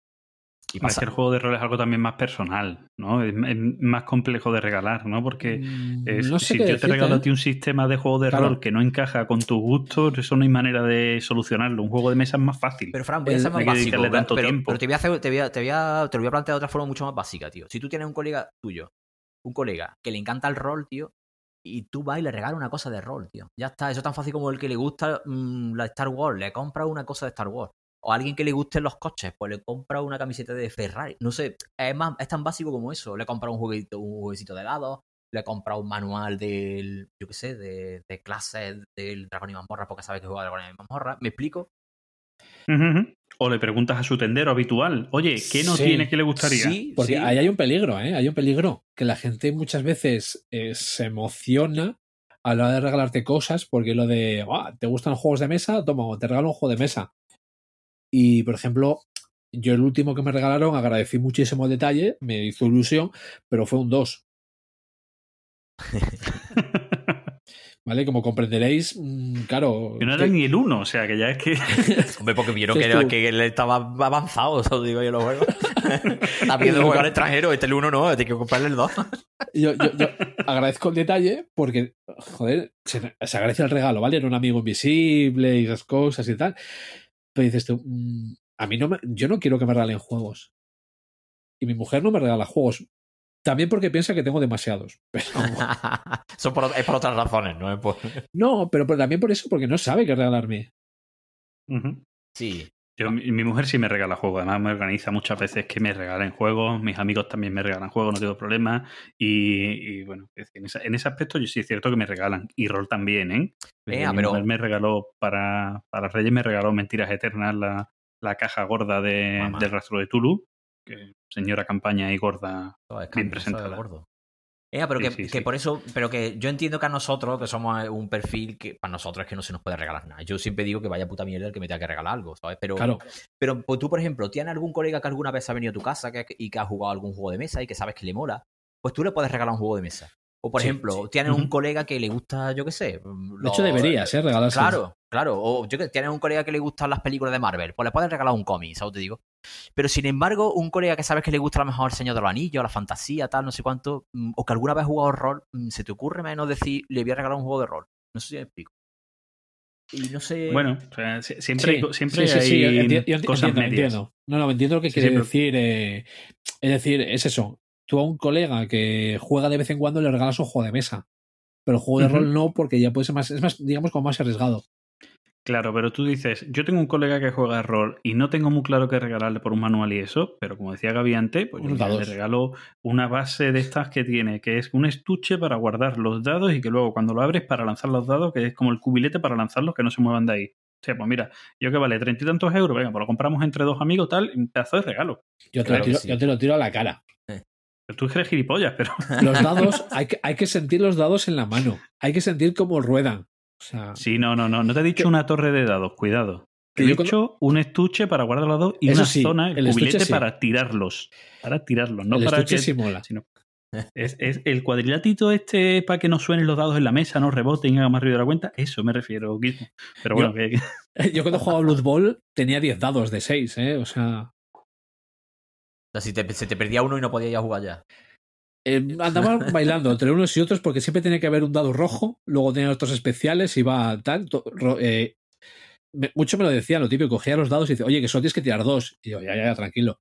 Y Es pasa. que el juego de rol es algo también más personal, ¿no? Es, es más complejo de regalar, ¿no? Porque Mm, es- no sé si yo te decirte, regalo ¿eh? a ti un sistema de juego de Claro. rol que no encaja con tus gustos, eso no hay manera de solucionarlo. Un juego de mesa es más fácil. Pero Fran, voy a ser más básico. pero- tanto pero, tiempo. pero te voy a hacer, te voy a, te voy a- te lo voy a plantear de otra forma mucho más básica, tío. Si tú tienes un colega tuyo, un colega que le encanta el rol, tío, y tú vas y le regalas una cosa de rol, tío. Ya está, eso es tan fácil como el que le gusta mm, la Star Wars, le compra una cosa de Star Wars. O a alguien que le gusten los coches, pues le compra una camiseta de Ferrari. No sé, es, más, es tan básico como eso. Le compra un jueguito, un jueguecito de dados, le compra un manual del, yo qué sé, de, de clases del Dragón y Mazmorra porque sabe que juega Dragón y Mazmorra. ¿Me explico? O le preguntas a su tendero habitual, oye, ¿qué no Sí. tiene que le gustaría? Sí, Porque sí. ahí hay un peligro, ¿eh? Hay un peligro. Que la gente muchas veces eh, se emociona a la hora de regalarte cosas porque lo de, "Ah, ¿te gustan los juegos de mesa? Toma, te regalo un juego de mesa. Y, por ejemplo, yo el último que me regalaron agradecí muchísimo el detalle, me hizo ilusión, pero fue un 2. ¿Vale? Como comprenderéis, mm, claro. Que no era que- ni el uno, o sea, que ya es que... Hombre, porque vieron que, tú. que él estaba avanzado, eso digo yo en los juegos. Está viendo jugar al extranjero, este el uno no, este hay que comprarle el dos. yo, yo- yo agradezco el detalle porque, joder, se, se agradece el regalo, ¿vale? Era un amigo invisible y esas cosas y tal. Pero dices tú, mm, a mí no me, yo no quiero que me regalen juegos. Y mi mujer no me regala juegos. También porque piensa que tengo demasiados. Pero, Son por, es por otras razones, ¿no? Por- no, pero, pero también por eso, porque no sabe qué regalarme. Sí. Yo, mi, mi mujer sí me regala juegos, además me organiza muchas veces que me regalen juegos, mis amigos también me regalan juegos, no tengo problema. Y, y, bueno, en, esa- en ese aspecto yo sí es cierto que me regalan. Y rol también, ¿eh? Ea, mi pero- mujer me regaló para, para Reyes, me regaló Mentiras Eternas, la, la caja gorda de, del rastro de Tulu. Que señora campaña y gorda. Es Bien presentada. gordo. Ea, pero Sí, que, sí, que sí. por eso, pero que yo entiendo que a nosotros, que somos un perfil que para nosotros es que no se nos puede regalar nada. Yo siempre digo que vaya puta mierda el que me tenga que regalar algo, ¿sabes? Pero, Claro, pero pues, tú, por ejemplo, ¿tienes algún colega que alguna vez ha venido a tu casa que- y que ha jugado algún juego de mesa y que sabes que le mola? Pues tú le puedes regalar un juego de mesa. O, por ejemplo, tienes un colega que le gusta, yo qué sé. de hecho deberías, ¿eh? Regalarse. Claro, claro. O yo que tienes un colega que le gustan las películas de Marvel, pues le puedes regalar un cómic, ¿sabes? Te digo. Pero sin embargo, un colega que sabes que le gusta a lo mejor el Señor de los Anillos, la fantasía, tal, no sé cuánto, mm, o que alguna vez ha jugado rol, mm, se te ocurre menos decir, le voy a regalar un juego de rol. No sé si me explico. Y no sé. Bueno, o sea, si- siempre, Sí, hay, siempre sí, sí, hay enti- yo enti- cosas entiendo, medias. entiendo. No, no, entiendo lo que Sí, quiere sí, pero- decir. eh, es decir, es eso. tú a un colega que juega de vez en cuando le regalas un juego de mesa. Pero el juego de rol no, porque ya puede ser más, es más, digamos, como más arriesgado. Claro, pero tú dices, yo tengo un colega que juega rol y no tengo muy claro qué regalarle por un manual y eso, pero como decía Gaby antes, pues yo le regalo una base de estas que tiene, que es un estuche para guardar los dados y que luego cuando lo abres para lanzar los dados, que es como el cubilete para lanzarlos que no se muevan de ahí. O sea, pues mira, yo que vale treinta y tantos euros, venga, pues lo compramos entre dos amigos, tal, un pedazo de regalo. Yo te, Claro lo tiro, sí. yo te lo tiro a la cara. Pero tú eres gilipollas, pero Los dados, hay que, hay que sentir los dados en la mano. Hay que sentir cómo ruedan. Sea, sí, no, no, no, no te he dicho una torre de dados, cuidado. Te Que he yo cuando- dicho un estuche para guardar los dados y Eso una sí, zona, el, el estuche cubilete sí. para tirarlos. Para tirarlos, no el para estuche que sí mola. sino- Es, es el cuadrilatito este para que no suenen los dados en la mesa, no reboten y haga más ruido de la cuenta. Eso me refiero, Gizmo. Pero bueno, que, Yo cuando jugaba Blood Bowl tenía 10 dados de 6, ¿eh? O sea, O sea, si te- se te perdía uno y no podías ya jugar ya. Eh, andaba bailando entre unos y otros porque siempre tenía que haber un dado rojo, luego tenía otros especiales, iba tal. to- ro- eh, me- mucho me lo decían, lo típico, cogía los dados y dice, oye, que solo tienes que tirar dos. Y yo, ya, ya, ya, tranquilo.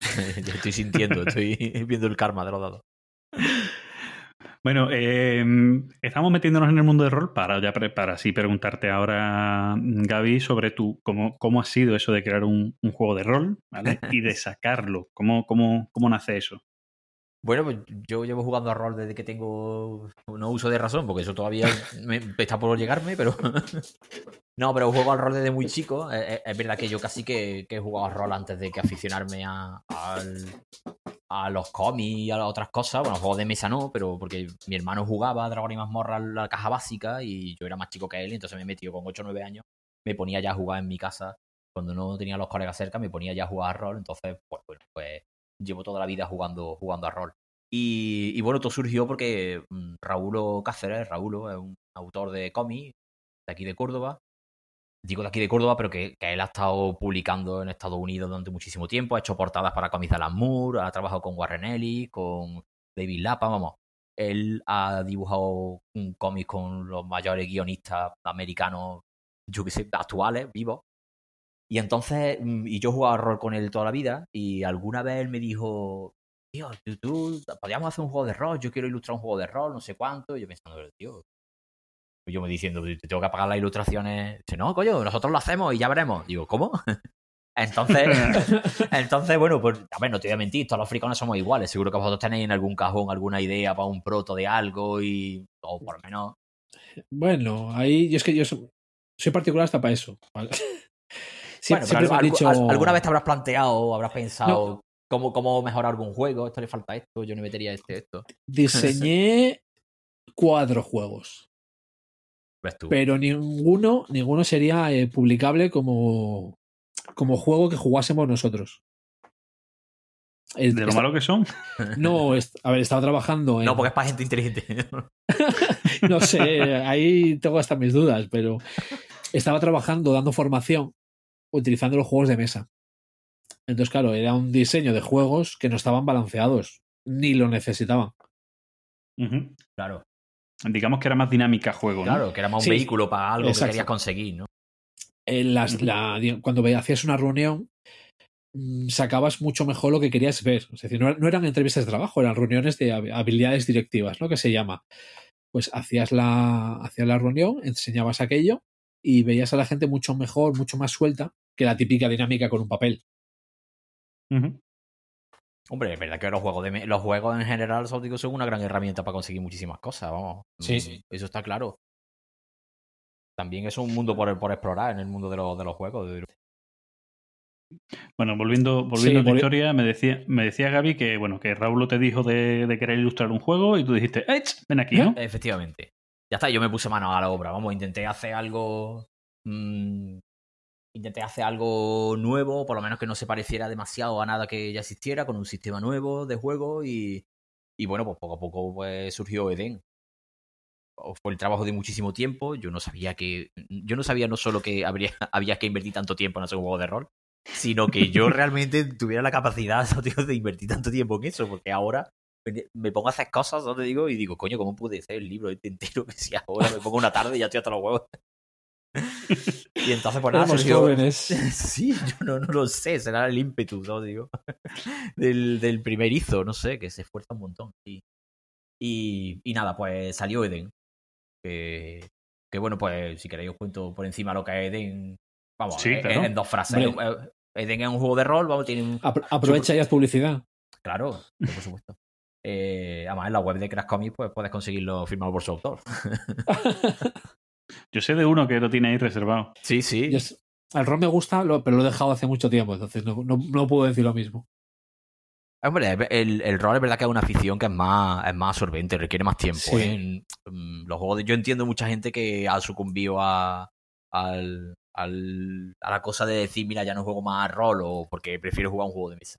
Yo estoy sintiendo, estoy viendo el karma de los dados. Bueno, eh, estamos metiéndonos en el mundo del rol para ya pre- para así preguntarte ahora, Gaby, sobre tú, cómo, cómo ha sido eso de crear un, un juego de rol, ¿vale? Y de sacarlo. ¿Cómo, cómo, cómo nace eso? Bueno, pues yo llevo jugando a rol desde que tengo no uso de razón, porque eso todavía me, está por llegarme, pero. no, pero juego al rol desde muy chico. Eh, eh, Es, verdad que yo casi que, que he jugado al rol antes de que aficionarme a, a los cómics y a las otras cosas. Bueno, juegos de mesa no, pero porque mi hermano jugaba a Dragon y Mazmorra la caja básica y yo era más chico que él, entonces me he metido con 8 o 9 años. Me ponía ya a jugar en mi casa. Cuando no tenía a los colegas cerca, me ponía ya a jugar a rol. Entonces, pues bueno, pues llevo toda la vida jugando, jugando a rol. Y, bueno, todo surgió porque mm, Raúl Cáceres, Raúl es un autor de cómics de aquí de Córdoba. Digo de aquí de Córdoba, pero que, que él ha estado publicando en Estados Unidos durante muchísimo tiempo. Ha hecho portadas para cómics de Alan Moore, ha trabajado con Warren Ellis, con David Lapa, vamos. Él ha dibujado un cómic con los mayores guionistas americanos, yo que sé, actuales, vivos. Y entonces, mm, y yo jugaba rol con él toda la vida, y alguna vez él me dijo, tío, tú, podríamos hacer un juego de rol, yo quiero ilustrar un juego de rol, no sé cuánto. Y yo pensando, tío, yo me diciendo, te tengo que pagar las ilustraciones. Dice, no, coño, nosotros lo hacemos y ya veremos. Digo, ¿cómo? Entonces, entonces, bueno, pues, a ver, no te voy a mentir, todos los fricones somos iguales. Seguro que vosotros tenéis en algún cajón alguna idea para un proto de algo y, o por lo menos, Bueno, ahí yo es que yo so- soy particular hasta para eso. ¿vale? Sie- bueno, pero siempre me han algu- dicho- al- alguna vez te habrás planteado o habrás pensado cómo, cómo mejorar algún juego, esto le falta esto, yo no metería este, esto. diseñé cuatro juegos, Ves tú. pero ninguno, ninguno sería eh, publicable como, como juego que jugásemos nosotros. De lo malo que son. No, a ver, estaba trabajando en. No, porque es para gente inteligente. no sé, ahí tengo hasta mis dudas, pero estaba trabajando, dando formación, utilizando los juegos de mesa. Entonces, claro, era un diseño de juegos que no estaban balanceados, ni lo necesitaban. Claro, Digamos que era más dinámica juego, ¿no? claro, que era más un Sí, vehículo para algo exacto. que querías conseguir, ¿no? En las- la- cuando hacías una reunión, mm, sacabas mucho mejor lo que querías ver. Es decir, no, no eran entrevistas de trabajo, eran reuniones de hab- habilidades directivas, ¿no? Que se llama. Pues hacías la, hacías la reunión, enseñabas aquello y veías a la gente mucho mejor, mucho más suelta que la típica dinámica con un papel. Hombre, es verdad que los juegos de me- los juegos en general digo, son una gran herramienta para conseguir muchísimas cosas, vamos. Sí, Mm, sí. Eso está claro. También es un mundo por, por explorar en el mundo de, los de los juegos. Bueno, volviendo, volviendo Sí, a tu volvi- historia, me decía, me decía Gaby que bueno, que Raúl te dijo de, de querer ilustrar un juego y tú dijiste, ¡Ech! Ven aquí, ¿no? Efectivamente. Ya está, yo me puse mano a la obra, vamos, intenté hacer algo. mm, intenté hacer algo nuevo, por lo menos que no se pareciera demasiado a nada que ya existiera, con un sistema nuevo de juego y. Y bueno, pues poco a poco pues, surgió Eden. Fue el trabajo de muchísimo tiempo. Yo no sabía que. Yo no sabía no solo que habría, había que invertir tanto tiempo en hacer un juego de rol, sino que yo realmente tuviera la capacidad tío, de invertir tanto tiempo en eso, porque ahora me- me pongo a hacer cosas, ¿no te digo? Y digo, coño, ¿cómo pude hacer el libro este entero? Que si ahora me pongo una tarde y ya estoy hasta los huevos. Y entonces, pues nada, surgió- jóvenes. Sí, yo no, no lo sé, será el ímpetu, ¿no? Digo, del, del primerizo, no sé, que se esfuerza un montón. Y, y, y nada, pues salió Eden. Que, que bueno, pues si queréis os cuento por encima lo que es Eden. Vamos, Sí, en- claro. en, dos frases. Hombre. Eh, Eden es un juego de rol, vamos, tiene un... Apro- aprovecha y haz publicidad. Claro, por supuesto. Eh, además, en la web de Crash Comics pues, puedes conseguirlo firmado por su autor. Yo sé de uno que lo tiene ahí reservado. Sí, sí. Yo el rol me gusta, lo- pero lo he dejado hace mucho tiempo, entonces no, no, no puedo decir lo mismo. Hombre, el, el rol es verdad que es una afición que es más, es más absorbente, requiere más tiempo. Sí. ¿eh? En- mm, los juegos de- yo entiendo mucha gente que ha sucumbido a, al, al- a la cosa de decir, mira, ya no juego más rol o porque prefiero jugar un juego de mesa.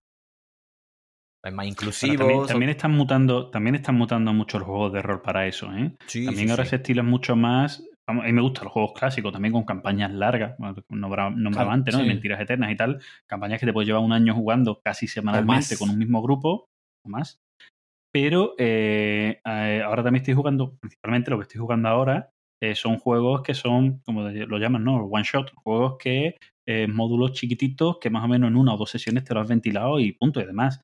Es más inclusivo. también, están mutando, también están mutando muchos los juegos de rol para eso, ¿eh? Sí, También sí, ahora sí. se estilan mucho más. A mí me gustan los juegos clásicos, también con campañas largas, nombraba Claro, antes, ¿no? De. Mentiras Eternas y tal. Campañas que te puedes llevar un año jugando casi semanalmente con un mismo grupo o más. Pero eh, eh, ahora también estoy jugando, principalmente lo que estoy jugando ahora, eh, son juegos que son, como lo llaman, ¿no? One shot, juegos que eh, módulos chiquititos que más o menos en una o dos sesiones te lo has ventilado y punto. Y además,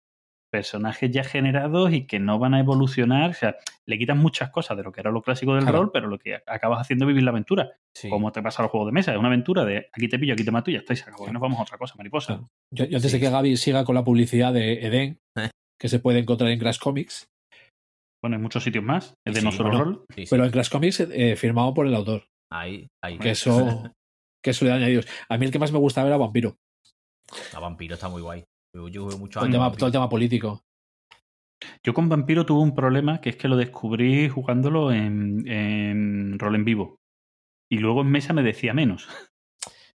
personajes ya generados y que no van a evolucionar. O sea, le quitan muchas cosas de lo que era lo clásico del Claro. rol, pero lo que acabas haciendo es vivir la aventura. Sí. Como te pasa a los juegos de mesa, es una aventura de aquí te pillo, aquí te mato y ya está, y se acabó. Y nos vamos a otra cosa, mariposa. Claro. Yo, yo antes Sí. de que Gaby siga con la publicidad de Eden, Eh. que se puede encontrar en Crash Comics, Bueno, hay muchos sitios más, es de Sí, no solo bueno. rol. Sí, sí. pero en Crash Comics eh, firmado por el autor, Ahí, ahí. que eso, que eso le da añadidos. A mí el que más me gustaba era Vampiro, La vampiro está muy guay. Yo, yo jugué mucho todo el, tema, todo el tema político. Yo con Vampiro tuve un problema que es que lo descubrí jugándolo en, en rol en vivo. Y luego en mesa me decía menos.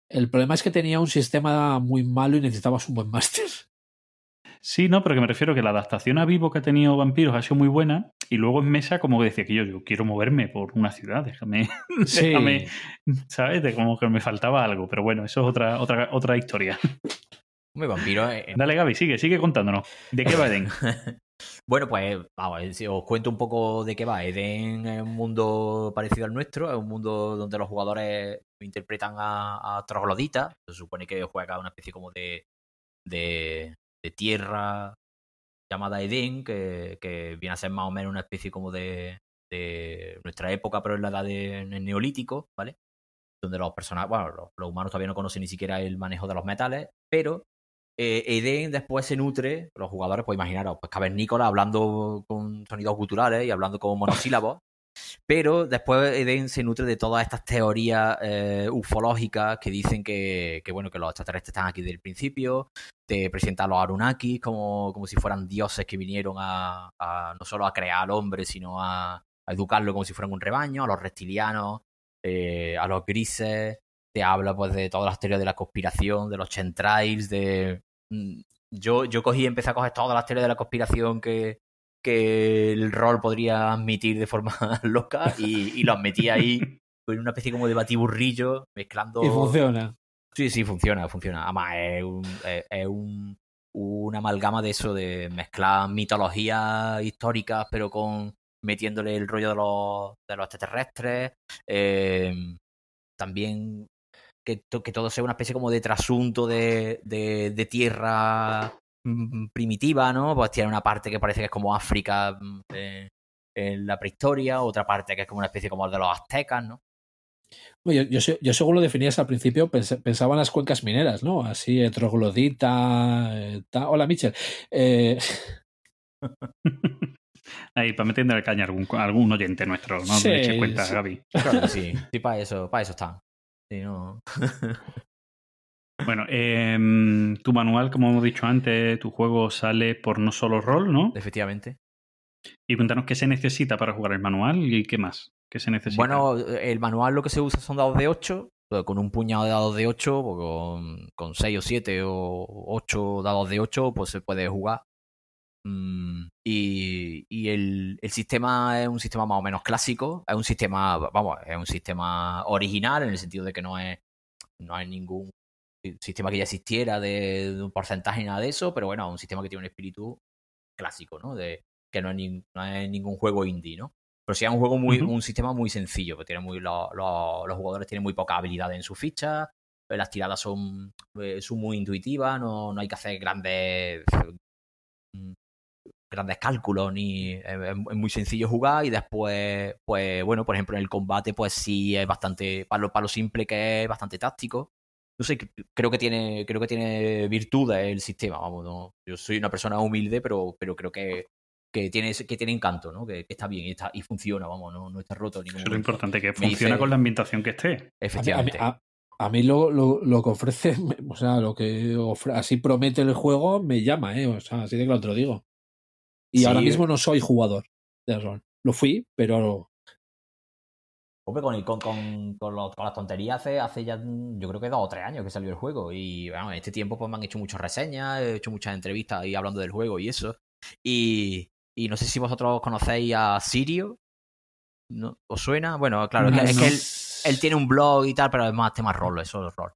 El problema es que tenía un sistema muy malo y necesitabas un buen máster. Sí, no, pero que me refiero que la adaptación a vivo que ha tenido Vampiros ha sido muy buena. Y luego en mesa, como que decía que yo, yo quiero moverme por una ciudad, déjame, Sí. déjame, ¿sabes? De como que me faltaba algo. Pero bueno, eso es otra, otra, otra historia. Hombre, vampiro es- Dale, Gaby, sigue, sigue contándonos. ¿De qué va Eden? Bueno, pues vamos, eh, os cuento un poco de qué va. Eden es un mundo parecido al nuestro, es un mundo donde los jugadores interpretan a, a trogloditas. Se supone que juega una especie como de, de, de tierra llamada Eden, que, que viene a ser más o menos una especie como de, de nuestra época, pero en la edad de, en el neolítico, ¿vale? Donde los personajes, bueno, los, los humanos todavía no conocen ni siquiera el manejo de los metales, pero eh, Eden después se nutre, los jugadores, pues imaginaros, pues cavernícola hablando con sonidos guturales y hablando con monosílabos, pero después Eden se nutre de todas estas teorías eh, ufológicas que dicen que, que, bueno, que los extraterrestres están aquí desde el principio, te presenta a los Anunnakis como, como si fueran dioses que vinieron a, a no solo a crear al hombre, sino a, a educarlo como si fueran un rebaño, a los reptilianos, eh, a los grises, te habla pues de todas las teorías de la conspiración, de los chemtrails, de... mm, Yo, yo cogí y empecé a coger todas las teorías de la conspiración que, que el rol podría admitir de forma loca y, y metí ahí en una especie como de batiburrillo, mezclando... Y funciona. Sí, sí, funciona, funciona. Además, es, un, es, es un, una amalgama de eso, de mezclar mitologías históricas, pero con metiéndole el rollo de los, de los extraterrestres. Eh, también que, to- que todo sea una especie como de trasunto de, de, de tierra mm, primitiva, ¿no? Pues tiene una parte que parece que es como África mm, eh, en la prehistoria, otra parte que es como una especie como de los aztecas, ¿no? Yo, yo, se- yo según lo definías al principio, pens- pensaba en las cuencas mineras, ¿no? Así, troglodita. eh, ta- Hola, Michel. Eh, Ahí, para meterle caña a algún, algún oyente nuestro, ¿no? Sí, eches cuenta, sí. Gaby. Claro que sí, sí, para eso, para eso están. Sí, no. Bueno, em, tu manual, como hemos dicho antes, tu juego sale por no solo rol, ¿no? Efectivamente. Y cuéntanos qué se necesita para jugar el manual y qué más. ¿Qué se necesita? Bueno, el manual lo que se usa son dados de 8, con un puñado de dados de 8, o con, con 6 o 7 o 8 dados de 8, pues se puede jugar. Mm, y y el, el sistema es un sistema más o menos clásico, es un sistema, vamos, es un sistema original en el sentido de que no es no hay ningún sistema que ya existiera de, de un porcentaje ni nada de eso, pero bueno, es un sistema que tiene un espíritu clásico, ¿no? De que no es, nin- no es ningún juego indie, ¿no? Pero sí es un juego muy, un sistema muy sencillo, que tiene muy, lo- lo- los jugadores tienen muy poca habilidad en su ficha, eh, las tiradas son, eh, son muy intuitivas, no, no hay que hacer grandes grandes cálculos ni es, es muy sencillo jugar y después pues bueno por ejemplo en el combate pues sí es bastante para lo, para lo simple que es bastante táctico no sé creo que tiene creo que tiene virtudes el sistema vamos no yo soy una persona humilde pero pero creo que que tiene que tiene encanto no que, que está bien y, está, y funciona vamos no, no está roto Eso es lo importante, que funciona dice- con la ambientación que esté. A mí, a mí- efectivamente a- a mí lo, lo, lo que ofrece, o sea, lo que ofre- así promete el juego me llama, ¿eh? O sea, así de claro te lo digo. Y Sí. ahora mismo no soy jugador de rol. Lo fui, pero Hombre, con, con, con, con, los- con las tonterías hace, hace ya, mm, yo creo que dos o tres años que salió el juego. Y bueno, en este tiempo pues me han hecho muchas reseñas, he hecho muchas entrevistas ahí hablando del juego y eso. Y, y no sé si vosotros conocéis a Sirio. ¿No? ¿Os suena? Bueno, claro, es que- que él, él tiene un blog y tal, pero es más tema rol, eso es rol.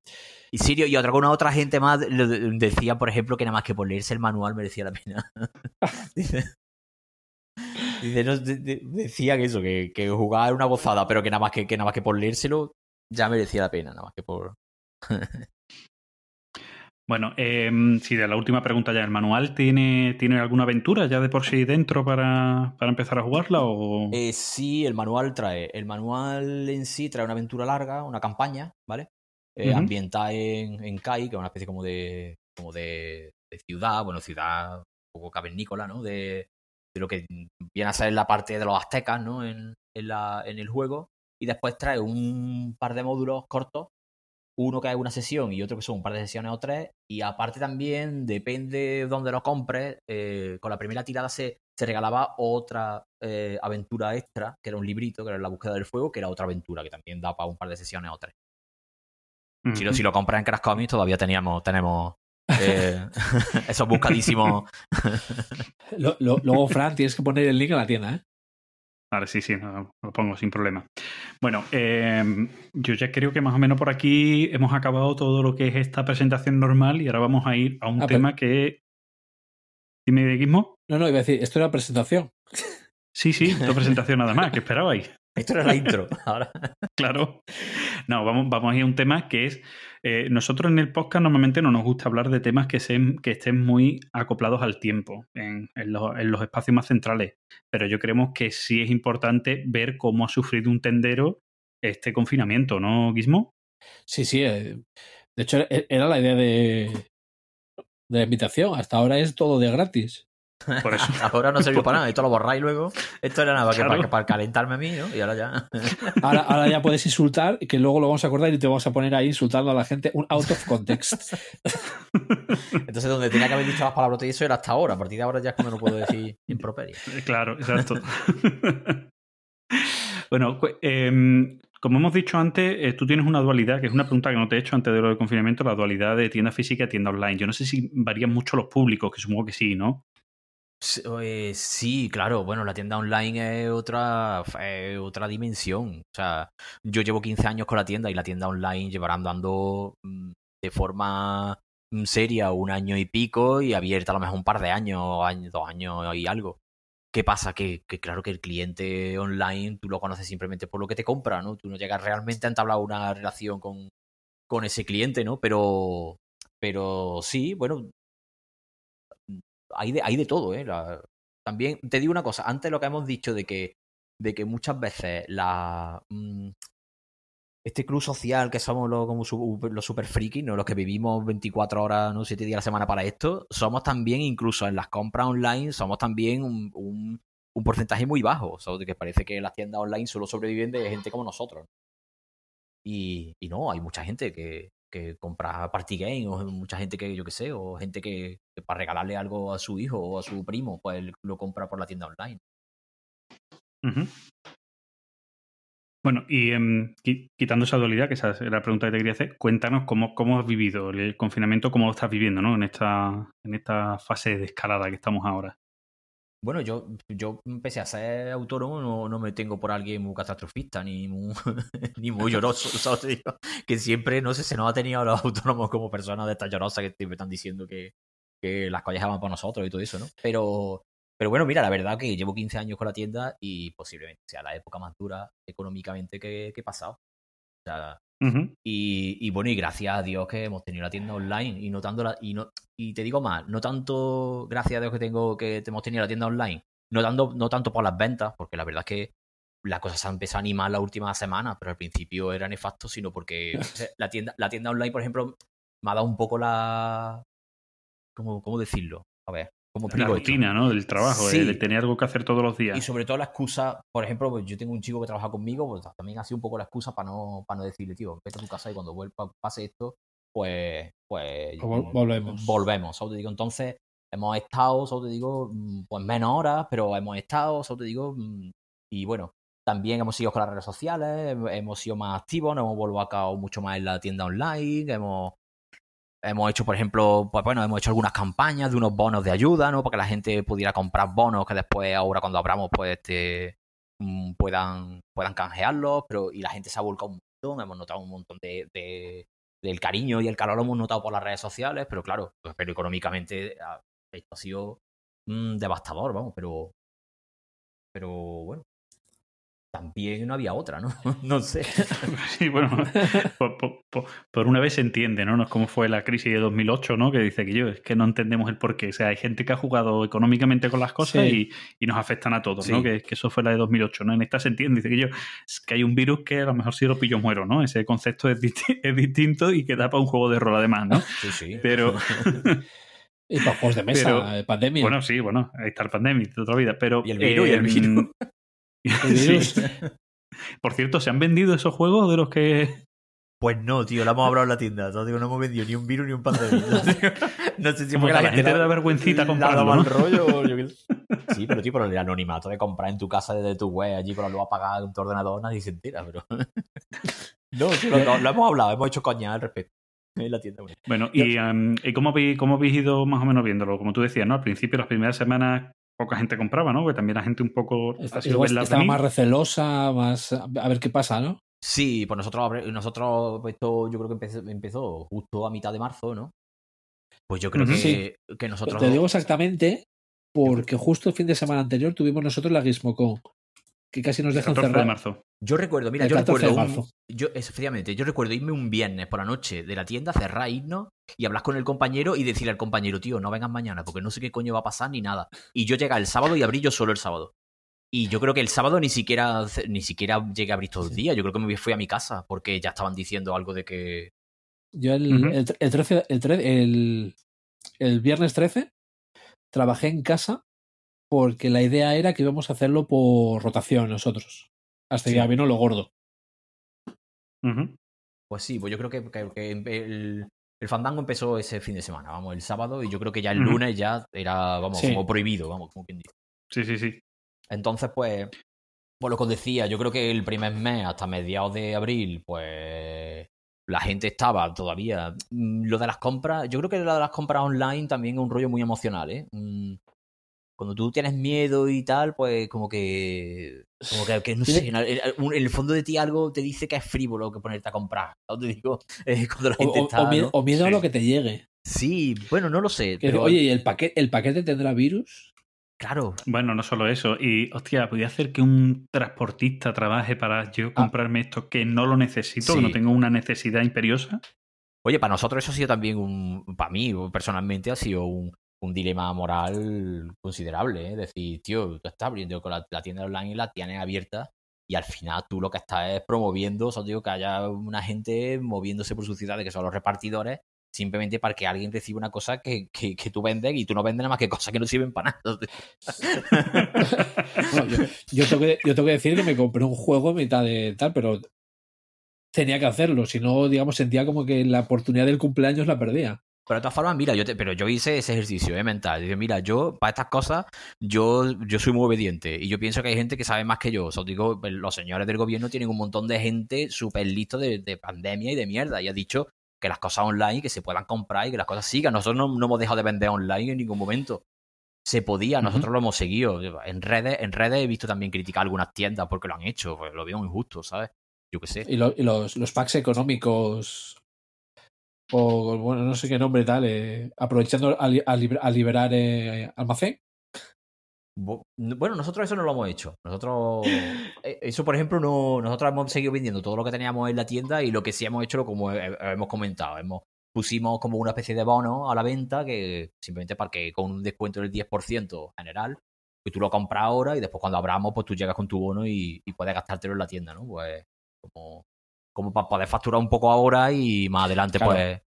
Y Sirio y otra, alguna otra gente más decía, por ejemplo, que nada más que por leerse el manual merecía la pena. Dice, dice, no, de- de- decía que eso, que, que jugar era una gozada, pero que nada más que, que nada más que por leérselo ya merecía la pena, nada más que por. Bueno, eh, sí, de la última pregunta ya, ¿el manual tiene, tiene alguna aventura ya de por sí dentro para, para empezar a jugarla? O... Eh, sí, el manual trae. El manual en sí trae una aventura larga, una campaña, ¿vale? Eh. Ambientada en, en Kai, que es una especie como de. como de, de ciudad, bueno, ciudad un poco cavernícola, ¿no? De, de lo que viene a ser la parte de los aztecas, ¿no? En, en, la, en el juego. Y después trae un par de módulos cortos. Uno que es una sesión y otro que son un par de sesiones o tres. Y aparte también, depende de dónde lo compres, eh, con la primera tirada se, se regalaba otra eh, aventura extra, que era un librito, que era la búsqueda del fuego, que era otra aventura que también da para un par de sesiones o tres. Si lo, si lo compras en Crash Comics todavía teníamos, tenemos eh, esos buscadísimos. lo- lo- luego, Fran, tienes que poner el link a la tienda, ¿eh? Vale, sí, sí, no, lo pongo sin problema. Bueno, eh, yo ya creo que más o menos por aquí hemos acabado todo lo que es esta presentación normal y ahora vamos a ir a un Ah, pero- tema que... Dime, Guismo. No, no, iba a decir, esto era presentación. Sí, sí, tu presentación nada más, ¿qué esperabais? Esto era la intro. Ahora. Claro. No, vamos, vamos a ir a un tema que es. eh, nosotros en el podcast normalmente no nos gusta hablar de temas que, estén muy acoplados al tiempo, en, en los, en los espacios más centrales. Pero yo creemos que sí es importante ver cómo ha sufrido un tendero este confinamiento, ¿no, Guismo? Sí, sí. eh, de hecho, e- era la idea de, de la invitación. Hasta ahora es todo de gratis. Por eso. Ahora no sirvió para nada. Esto lo borráis luego. Esto era nada que para, para calentarme a mí, ¿no? Y ahora ya. Ahora, ahora ya puedes insultar, que luego lo vamos a acordar y te vamos a poner ahí insultando a la gente un out of context. Entonces, donde tenía que haber dicho las palabrotas y eso era hasta ahora. A partir de ahora ya es cuando no puedo decir improperio. Claro, exacto. bueno, em, como hemos dicho antes, eh, tú tienes una dualidad, que es una pregunta que no te he hecho antes de lo del confinamiento, la dualidad de tienda física y tienda online. Yo no sé si varían mucho los públicos, que supongo que sí, ¿no? Sí, eh, sí, claro, bueno, la tienda online es otra, es otra dimensión. O sea, yo llevo 15 años con la tienda y la tienda online llevará andando mm, de forma mm, seria un año y pico y abierta a lo mejor un par de años, año- dos años y algo. ¿Qué pasa? Que, que claro que el cliente online tú lo conoces simplemente por lo que te compra, ¿no? Tú no llegas realmente a entablar una relación con, con ese cliente, ¿no? Pero, pero sí, bueno, hay de, hay de todo, ¿eh? También te digo una cosa, antes lo que hemos dicho de que, de que muchas veces la, mm, este club social que somos los, como los super frikis, ¿no? los que vivimos 24 horas, no 7 días a la semana para esto, somos también, incluso en las compras online, somos también un, un, porcentaje muy bajo. O que parece que las tiendas online solo sobreviven de gente como nosotros. Y, y no, hay mucha gente que, que compra party game, o mucha gente que, yo qué sé, o gente que, que para regalarle algo a su hijo o a su primo, pues él lo compra por la tienda online. Bueno, y em, qui- quitando esa dualidad, que esa es la pregunta que te quería hacer, cuéntanos cómo, cómo has vivido el confinamiento, cómo lo estás viviendo, ¿no? En esta, en esta fase de escalada que estamos ahora. Bueno, yo, yo empecé a ser autónomo, no, no me tengo por alguien muy catastrofista ni muy, ni muy lloroso. Te digo que siempre, no sé, se nos ha tenido a los autónomos como personas de estas llorosas que siempre están diciendo que, que las collas van para nosotros y todo eso, ¿no? Pero, pero bueno, mira, la verdad que llevo 15 años con la tienda y posiblemente sea la época más dura económicamente que, que he pasado. Y, y bueno, y gracias a Dios que hemos tenido la tienda online y no tanto la, y no y te digo más, no tanto gracias a Dios que tengo que hemos tenido la tienda online, no tanto, no tanto por las ventas, porque la verdad es que la cosa se ha empezado a animar las últimas semanas, pero al principio era nefasto, sino porque o sea, la tienda, la tienda online, por ejemplo, me ha dado un poco la ¿cómo, cómo decirlo? A ver, ¿cómo La rutina, ¿no? Del trabajo, Sí. de, de tener algo que hacer todos los días. Y sobre todo la excusa, por ejemplo, pues yo tengo un chico que trabaja conmigo, pues también ha sido un poco la excusa para no, para no decirle, tío, vete a tu casa y cuando vuelva, pase esto, pues, pues Vol- volvemos. volvemos. ¿sabes? Te digo, entonces hemos estado, ¿sabes? te digo, mm, pues menos horas, pero hemos estado, ¿sabes? te digo, mm, y bueno, también hemos ido con las redes sociales, hem- hemos sido más activos, nos hemos vuelto a cabo mucho más en la tienda online, hemos Hemos hecho, por ejemplo, pues bueno, hemos hecho algunas campañas de unos bonos de ayuda, ¿no? Para que la gente pudiera comprar bonos que después, ahora cuando abramos, pues este, mm, puedan, puedan canjearlos, pero y la gente se ha volcado un montón, hemos notado un montón de, de- del cariño y el calor lo hemos notado por las redes sociales, pero claro, pues, pero económicamente esto ha sido mm, devastador, vamos, pero pero bueno, también no había otra, ¿no? no sé. Sí, bueno, por, por- por- por una vez se entiende, ¿no? No es como fue la crisis de 2008, ¿no? Que dice que yo, es que no entendemos el porqué. O sea, hay gente que ha jugado económicamente con las cosas Sí. y, y nos afectan a todos, Sí. ¿no? Que, que eso fue la de 2008, ¿no? En esta se entiende, dice que yo, es que hay un virus que a lo mejor si lo pillo muero, ¿no? Ese concepto es, disti- es distinto y que da para un juego de rol además, ¿no? Sí, sí. Pero, Y para juegos de mesa, Pero, eh, pandemia. bueno, sí, bueno, ahí está el pandemic de otra vida, pero... Y el virus, y el em, virus. Virus. sí. Por cierto, ¿se han vendido esos juegos de los que Pues no, tío, lo hemos hablado en la tienda. No hemos vendido ni un virus ni un pandemia. no sé si Como que a la gente le da vergüencita comprarlo, rollo. yo. Sí, pero tío, por el anonimato de comprar en tu casa desde tu web, allí con la luz apagada en tu ordenador, nadie se entera, pero. no, tío, lo, hemos hablado, hemos hecho coña al respecto. En la tienda. bueno. Bueno, ¿y, ¿y cómo, habéis, cómo habéis ido más o menos viéndolo? Como tú decías, ¿no? Al principio, las primeras semanas, poca gente compraba, ¿no? Porque también la gente un poco Está- ha sido igual estaba más recelosa, más a ver qué pasa, ¿no? Sí, pues nosotros, abre- nosotros pues esto yo creo que empezó, empezó justo a mitad de marzo, ¿no? Pues yo creo que, Sí. que nosotros. Te digo exactamente porque justo el fin de semana anterior tuvimos nosotros la Gizmocon, que casi nos dejan 14 de cerrar. marzo. Yo recuerdo, mira, El yo 14 de recuerdo. un- yo, efectivamente, yo recuerdo irme un viernes por la noche de la tienda, cerrar, irnos y hablar con el compañero y decirle al compañero, tío, no vengas mañana porque no sé qué coño va a pasar ni nada. Y yo llegué el sábado y abrí yo solo el sábado. Y yo creo que el sábado ni siquiera ni siquiera llegué a abrir todo el día. Yo creo que me fui a mi casa porque ya estaban diciendo algo de que. Yo el, Ujú. el, el 13, el, tre- el, el viernes 13 trabajé en casa porque la idea era que íbamos a hacerlo por rotación nosotros. Hasta que ya vino lo gordo. Pues sí, pues yo creo que, que- que el, el fandango empezó ese fin de semana, vamos, el sábado, y yo creo que ya el lunes ya era, vamos, Sí. como prohibido, vamos, como quien dice. Sí, sí, sí. Entonces, pues, por lo que os decía, yo creo que el primer mes, hasta mediados de abril, pues la gente estaba todavía. Mm, Lo de las compras, yo creo que lo de las compras online también es un rollo muy emocional, ¿eh? Cuando tú tienes miedo y tal, pues como que. Como que, que no sé, en el, en el fondo de ti algo te dice que es frívolo que ponerte a comprar. ¿no? Te digo, eh, cuando la O, gente o- está. o miedo, ¿no? o miedo a lo que te llegue. Sí, bueno, no lo sé. Pero, Oye, ¿y el paquete, el paquete tendrá virus? claro. Bueno, no solo eso. Y, hostia, podría hacer que un transportista trabaje para yo comprarme esto que no lo necesito, que no tengo una necesidad imperiosa. Oye, para nosotros eso ha sido también un. Para mí, personalmente, ha sido un, un dilema moral considerable. ¿eh? Decir, tío, tú estás abriendo con la, la tienda online y la tienes abierta. Y al final tú lo que estás es promoviendo, o sea, digo, que haya una gente moviéndose por sus ciudades, que son los repartidores, simplemente para que alguien reciba una cosa que, que, tú vendes y tú no vendes nada más que cosas que no sirven para nada. Yo tengo que, yo tengo que decir que me compré un juego en mitad de tal, pero tenía que hacerlo. Si no, digamos, sentía como que la oportunidad del cumpleaños la perdía. Pero de todas formas, mira, yo te- pero yo hice ese ejercicio ¿eh? mental. Digo, mira, yo para estas cosas, yo, yo soy muy obediente. Y yo pienso que hay gente que sabe más que yo. O sea, digo, pues, los señores del gobierno tienen un montón de gente súper listo de, de pandemia y de mierda. Y ha dicho que las cosas online, que se puedan comprar y que las cosas sigan. Nosotros no, no hemos dejado de vender online en ningún momento. Se podía, nosotros lo hemos seguido. En redes, en redes he visto también criticar algunas tiendas porque lo han hecho. Pues lo veo injusto, ¿sabes? Yo qué sé. Y, lo- y los, los packs económicos, o bueno, no sé qué nombre tal, eh, aprovechando a, li- a lib- a liberar eh, almacén. Bueno, nosotros eso no lo hemos hecho. Nosotros, eh, eso por ejemplo, no, nosotros hemos seguido vendiendo todo lo que teníamos en la tienda y lo que sí hemos hecho, como he- hemos comentado, hemos pusimos como una especie de bono a la venta que simplemente para que con un descuento del 10% general, que tú lo compras ahora y después cuando abramos, pues tú llegas con tu bono y, y puedes gastártelo en la tienda, ¿no? Pues como, como para poder facturar un poco ahora y más adelante, Claro. pues.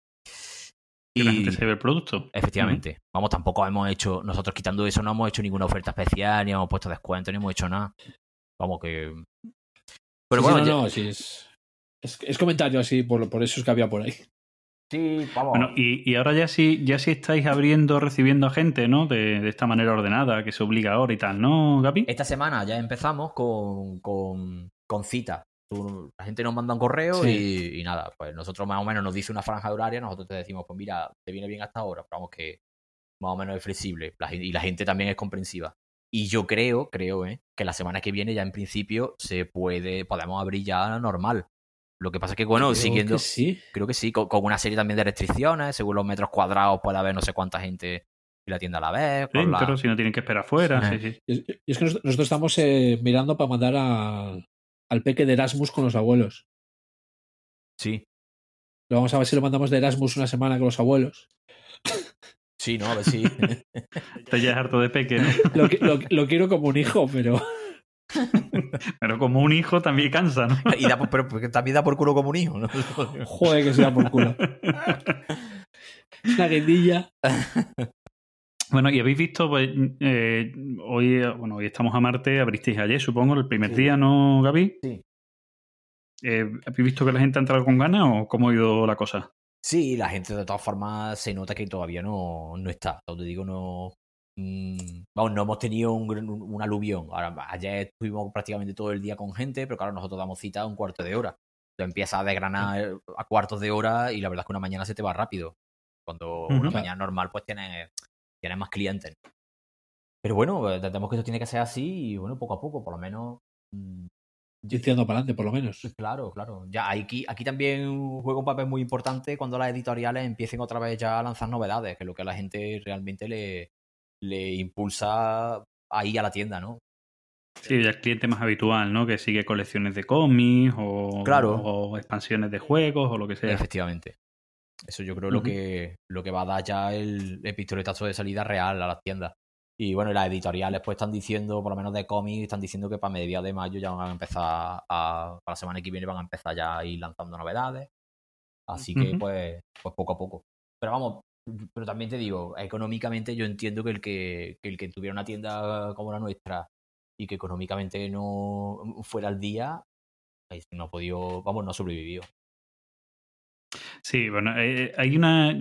Que la gente se ve el producto. Efectivamente. Vamos, tampoco hemos hecho, nosotros quitando eso, no hemos hecho ninguna oferta especial, ni hemos puesto descuento, ni hemos hecho nada. Vamos, que. Pero Sí, sí, bueno, no, ya- no, sí, es, es, es comentario así, por, por eso es que había por ahí. sí, vamos. Bueno, y, y ahora ya sí, ya sí estáis abriendo, recibiendo a gente, ¿no? De, de esta manera ordenada, que se obliga ahora y tal, ¿no, Gaby? Esta semana ya empezamos con, con, con cita. Tú- la gente nos manda un correo Sí. y, y nada, pues nosotros más o menos nos dice una franja horaria, nosotros te decimos, pues mira, te viene bien hasta ahora, pero vamos que más o menos es flexible la y la gente también es comprensiva. Y yo creo, creo, ¿eh? que la semana que viene ya en principio se puede, podemos abrir ya normal. Lo que pasa es que, bueno, Creo siguiendo, que sí. creo que sí, con, con una serie también de restricciones, según los metros cuadrados puede haber no sé cuánta gente y la tienda a la vez. la- Dentro, si no tienen que esperar afuera, sí, sí. Y es, que nos- nosotros estamos eh, mirando para mandar a, al peque de Erasmus con los abuelos. Sí, Lo vamos a ver si lo mandamos de Erasmus una semana con los abuelos. sí, no, a ver si... Estás ya harto de peque, ¿no? Lo, qui- lo- lo quiero como un hijo, pero Pero como un hijo también cansa, ¿no? y da por- pero porque también da por culo como un hijo, ¿no? joder que sea por culo. Una guindilla. Bueno, y habéis visto, pues, eh, hoy, eh, bueno, hoy estamos a Marte, abristeis ayer, supongo, el primer Sí. día, ¿no, Gaby? Sí. Eh, ¿Habéis visto que la gente ha entrado con ganas o cómo ha ido la cosa? Sí, la gente de todas formas se nota que todavía no, no está. Te digo, no. mm, vamos, no hemos tenido un, un, un aluvión. Ahora, ayer estuvimos prácticamente todo el día con gente, pero claro, nosotros damos cita a un cuarto de hora. Tú empiezas a desgranar a cuartos de hora y la verdad es que una mañana se te va rápido. Cuando una mañana normal, pues tienes, tienes más clientes. Pero bueno, entendemos que esto tiene que ser así y bueno, poco a poco, por lo menos. mm, Diciendo para adelante, por lo menos. Claro, claro. Ya aquí, aquí también juega un papel muy importante cuando las editoriales empiecen otra vez ya a lanzar novedades, que es lo que a la gente realmente le, le impulsa a ir a la tienda, ¿no? Sí, ya el cliente más habitual, ¿no? Que sigue colecciones de cómics o, Claro. o expansiones de juegos o lo que sea. Efectivamente. Eso yo creo lo que lo que va a dar ya el, el pistoletazo de salida real a las tiendas. Y bueno, las editoriales pues están diciendo, por lo menos de cómics, están diciendo que para mediados de mayo ya van a empezar a, para la semana que viene van a empezar ya a ir lanzando novedades. Así que pues, pues poco a poco. Pero vamos, pero también te digo, económicamente yo entiendo que el que, que el que tuviera una tienda como la nuestra y que económicamente no fuera al día, no ha podido, vamos, no ha sobrevivido. Sí, bueno, eh, hay una,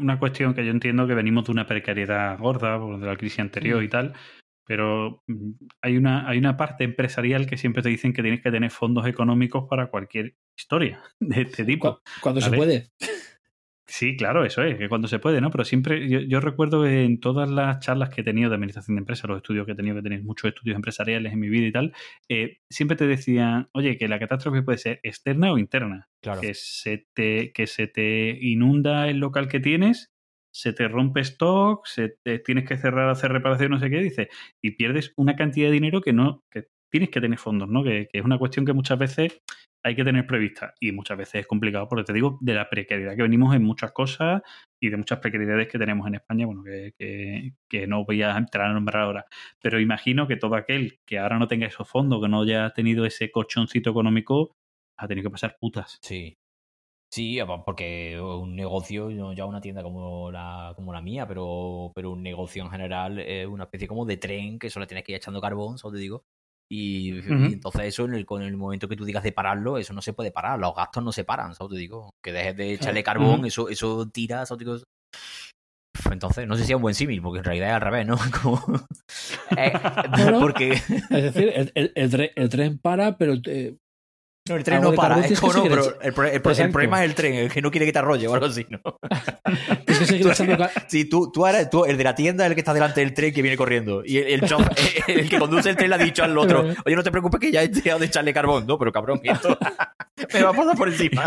una cuestión que yo entiendo que venimos de una precariedad gorda de la crisis anterior Mm. y tal, pero mm, hay una, hay una parte empresarial que siempre te dicen que tienes que tener fondos económicos para cualquier historia de este tipo. Cu- Cuando se puede. Sí, claro, eso es, que cuando se puede, ¿no? Pero siempre, yo, yo recuerdo que en todas las charlas que he tenido de administración de empresas, los estudios que he tenido, que tenéis muchos estudios empresariales en mi vida y tal, eh, siempre te decían, oye, que la catástrofe puede ser externa o interna. Claro. Que se te, que se te inunda el local que tienes, se te rompe stock, se te, tienes que cerrar, hacer reparación, no sé qué, dice, y pierdes una cantidad de dinero que no, que tienes que tener fondos, ¿no? Que, es una cuestión que muchas veces hay que tener prevista y muchas veces es complicado porque te digo de la precariedad que venimos en muchas cosas y de muchas precariedades que tenemos en España, bueno, que, no voy a entrar a nombrar ahora, pero imagino que todo aquel que ahora no tenga esos fondos, que no haya tenido ese colchoncito económico, ha tenido que pasar putas. Sí. Sí, porque un negocio, ya una tienda como la, como la mía, pero, pero un negocio en general es una especie como de tren que solo tienes que ir echando carbón, ¿sabes? Te digo. Y, entonces eso, en el, con el momento que tú digas de pararlo, eso no se puede parar. Los gastos no se paran, ¿sabes? Te digo. Que dejes de echarle carbón, Ujú. eso, eso tira, ¿sabes? Te digo. Entonces, no sé si es un buen símil, porque en realidad es al revés, ¿no? Como- Eh, porque Es decir, el tren para, pero eh, no, el tren no para. Es que no, pero el, problema es el tren, el que no quiere que te arrolle o algo así, ¿no? tienes que seguir echando ca- Sí, tú, tú eres tú, el de la tienda, el que está delante del tren que viene corriendo. Y el, el, que conduce el tren le ha dicho al otro, oye, no te preocupes que ya he dejado de echarle carbón. No, pero cabrón, esto me va a pasar por encima.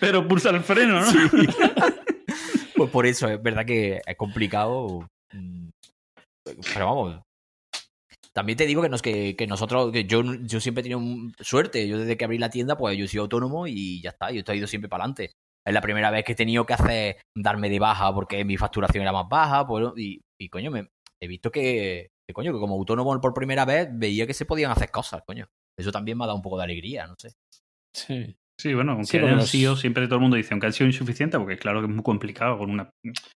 Pero pulsa el freno, ¿no? Pues por eso, es verdad que es complicado. mm, Pero vamos, También te digo que, nos, que, que nosotros, que yo, yo siempre he tenido suerte. Yo desde que abrí la tienda, pues yo soy autónomo y ya está. Yo he ido siempre para adelante. Es la primera vez que he tenido que hacer darme de baja porque mi facturación era más baja. Pues, y, y, coño, me, he visto que, que, coño, que como autónomo por primera vez veía que se podían hacer cosas, coño. Eso también me ha dado un poco de alegría, no sé. Sí. Sí, bueno, aunque Sí, hayan sido, siempre todo el mundo dice, aunque han sido insuficientes, porque claro que es muy complicado con una,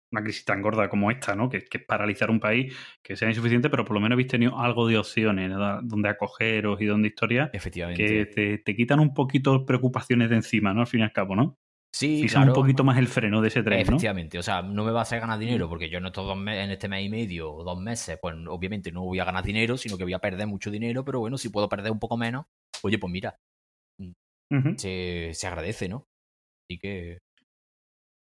una crisis tan gorda como esta, ¿no? Que, que es paralizar un país, que sea insuficiente, pero por lo menos habéis tenido algo de opciones, ¿no? donde acogeros y donde historias Efectivamente. que te, te quitan un poquito preocupaciones de encima, ¿no? Al fin y al cabo, ¿no? sí, Pisan claro. un poquito más el freno de ese tren, ¿no? Efectivamente, o sea, no me va a hacer ganar dinero porque yo en estos dos en este mes y medio o dos meses, pues obviamente no voy a ganar dinero, sino que voy a perder mucho dinero, pero bueno, si puedo perder un poco menos, oye, pues mira, Ujú. se, se agradece, ¿no? Así que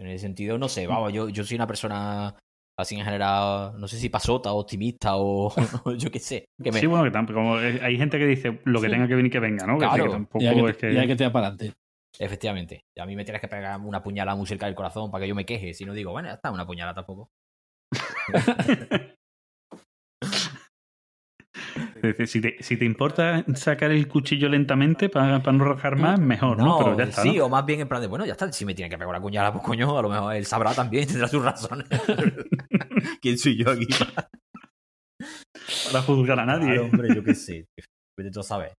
en ese sentido, no sé, vamos, yo, yo soy una persona así en general, no sé si pasota, optimista o yo qué sé. Que me, Sí, bueno, que tampoco, hay gente que dice lo que Sí. tenga que venir que venga, ¿no? Claro. que tampoco Y hay que, es que... y hay que tirar para adelante. Efectivamente, a mí me tienes que pegar una puñalada muy cerca del corazón para que yo me queje, si no digo, bueno, ya está, una puñalada tampoco. Decir, si te, si te importa sacar el cuchillo lentamente para, no rajar más, mejor, ¿no? Pero ya está, sí, ¿no? o más bien en plan de, bueno, ya está, si me tiene que pegar una cuñalada, pues coño, a lo mejor él sabrá también, tendrá sus razones. ¿Quién soy yo aquí? Para juzgar a nadie. Hombre, yo qué sé. Vete tú a saber.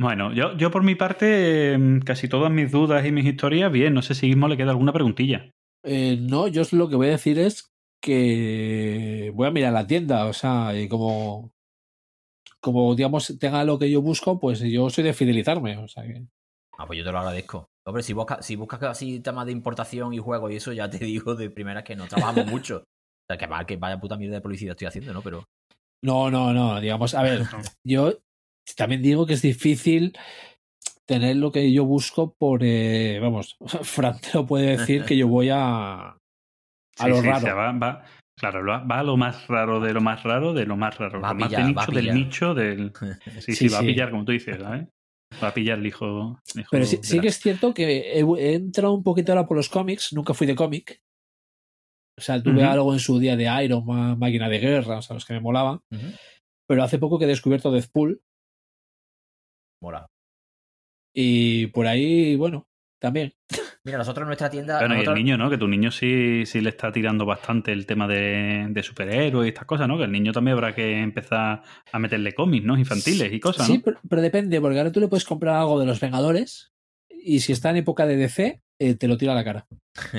Bueno, yo, yo por mi parte, eh, casi todas mis dudas y mis historias, bien, no sé si Guismo le queda alguna preguntilla. Eh, no, yo lo que voy a decir es que voy a mirar la tienda, o sea, y como, como digamos, tenga lo que yo busco, pues yo soy de fidelizarme, o sea que... Ah, pues yo te lo agradezco. Hombre, si buscas, si buscas así temas de importación y juegos y eso, ya te digo de primera que no trabajamos mucho. O sea, que, mal, que vaya puta mierda de publicidad estoy haciendo, ¿no? Pero No, no, no, digamos, a ver, yo también digo que es difícil tener lo que yo busco por, eh, vamos, Fran te lo puede decir que yo voy a, a Sí, lo sí, raro. o sea, va, va- claro, va a lo más raro de lo más raro de lo más raro. Va a lo más pillar, de nicho del nicho del. Sí, sí, Sí, va a pillar, como tú dices, ¿sabes? Va a pillar el hijo. el hijo Pero sí, sí la- que es cierto que he, he entrado un poquito ahora por los cómics, nunca fui de cómic. O sea, tuve algo en su día de Iron Man, Máquina de Guerra, o sea, los que me molaban. Pero hace poco que he descubierto Deathpool mola. y por ahí, bueno, también. Mira, nosotros en nuestra tienda. Bueno, y el nosotros- niño, ¿no? Que tu niño sí, sí le está tirando bastante el tema de, de superhéroes y estas cosas, ¿no? Que el niño también habrá que empezar a meterle cómics, ¿no? Infantiles y cosas, Sí, pero, pero depende, porque ahora tú le puedes comprar algo de los Vengadores y si está en época de DC, eh, te lo tira a la cara.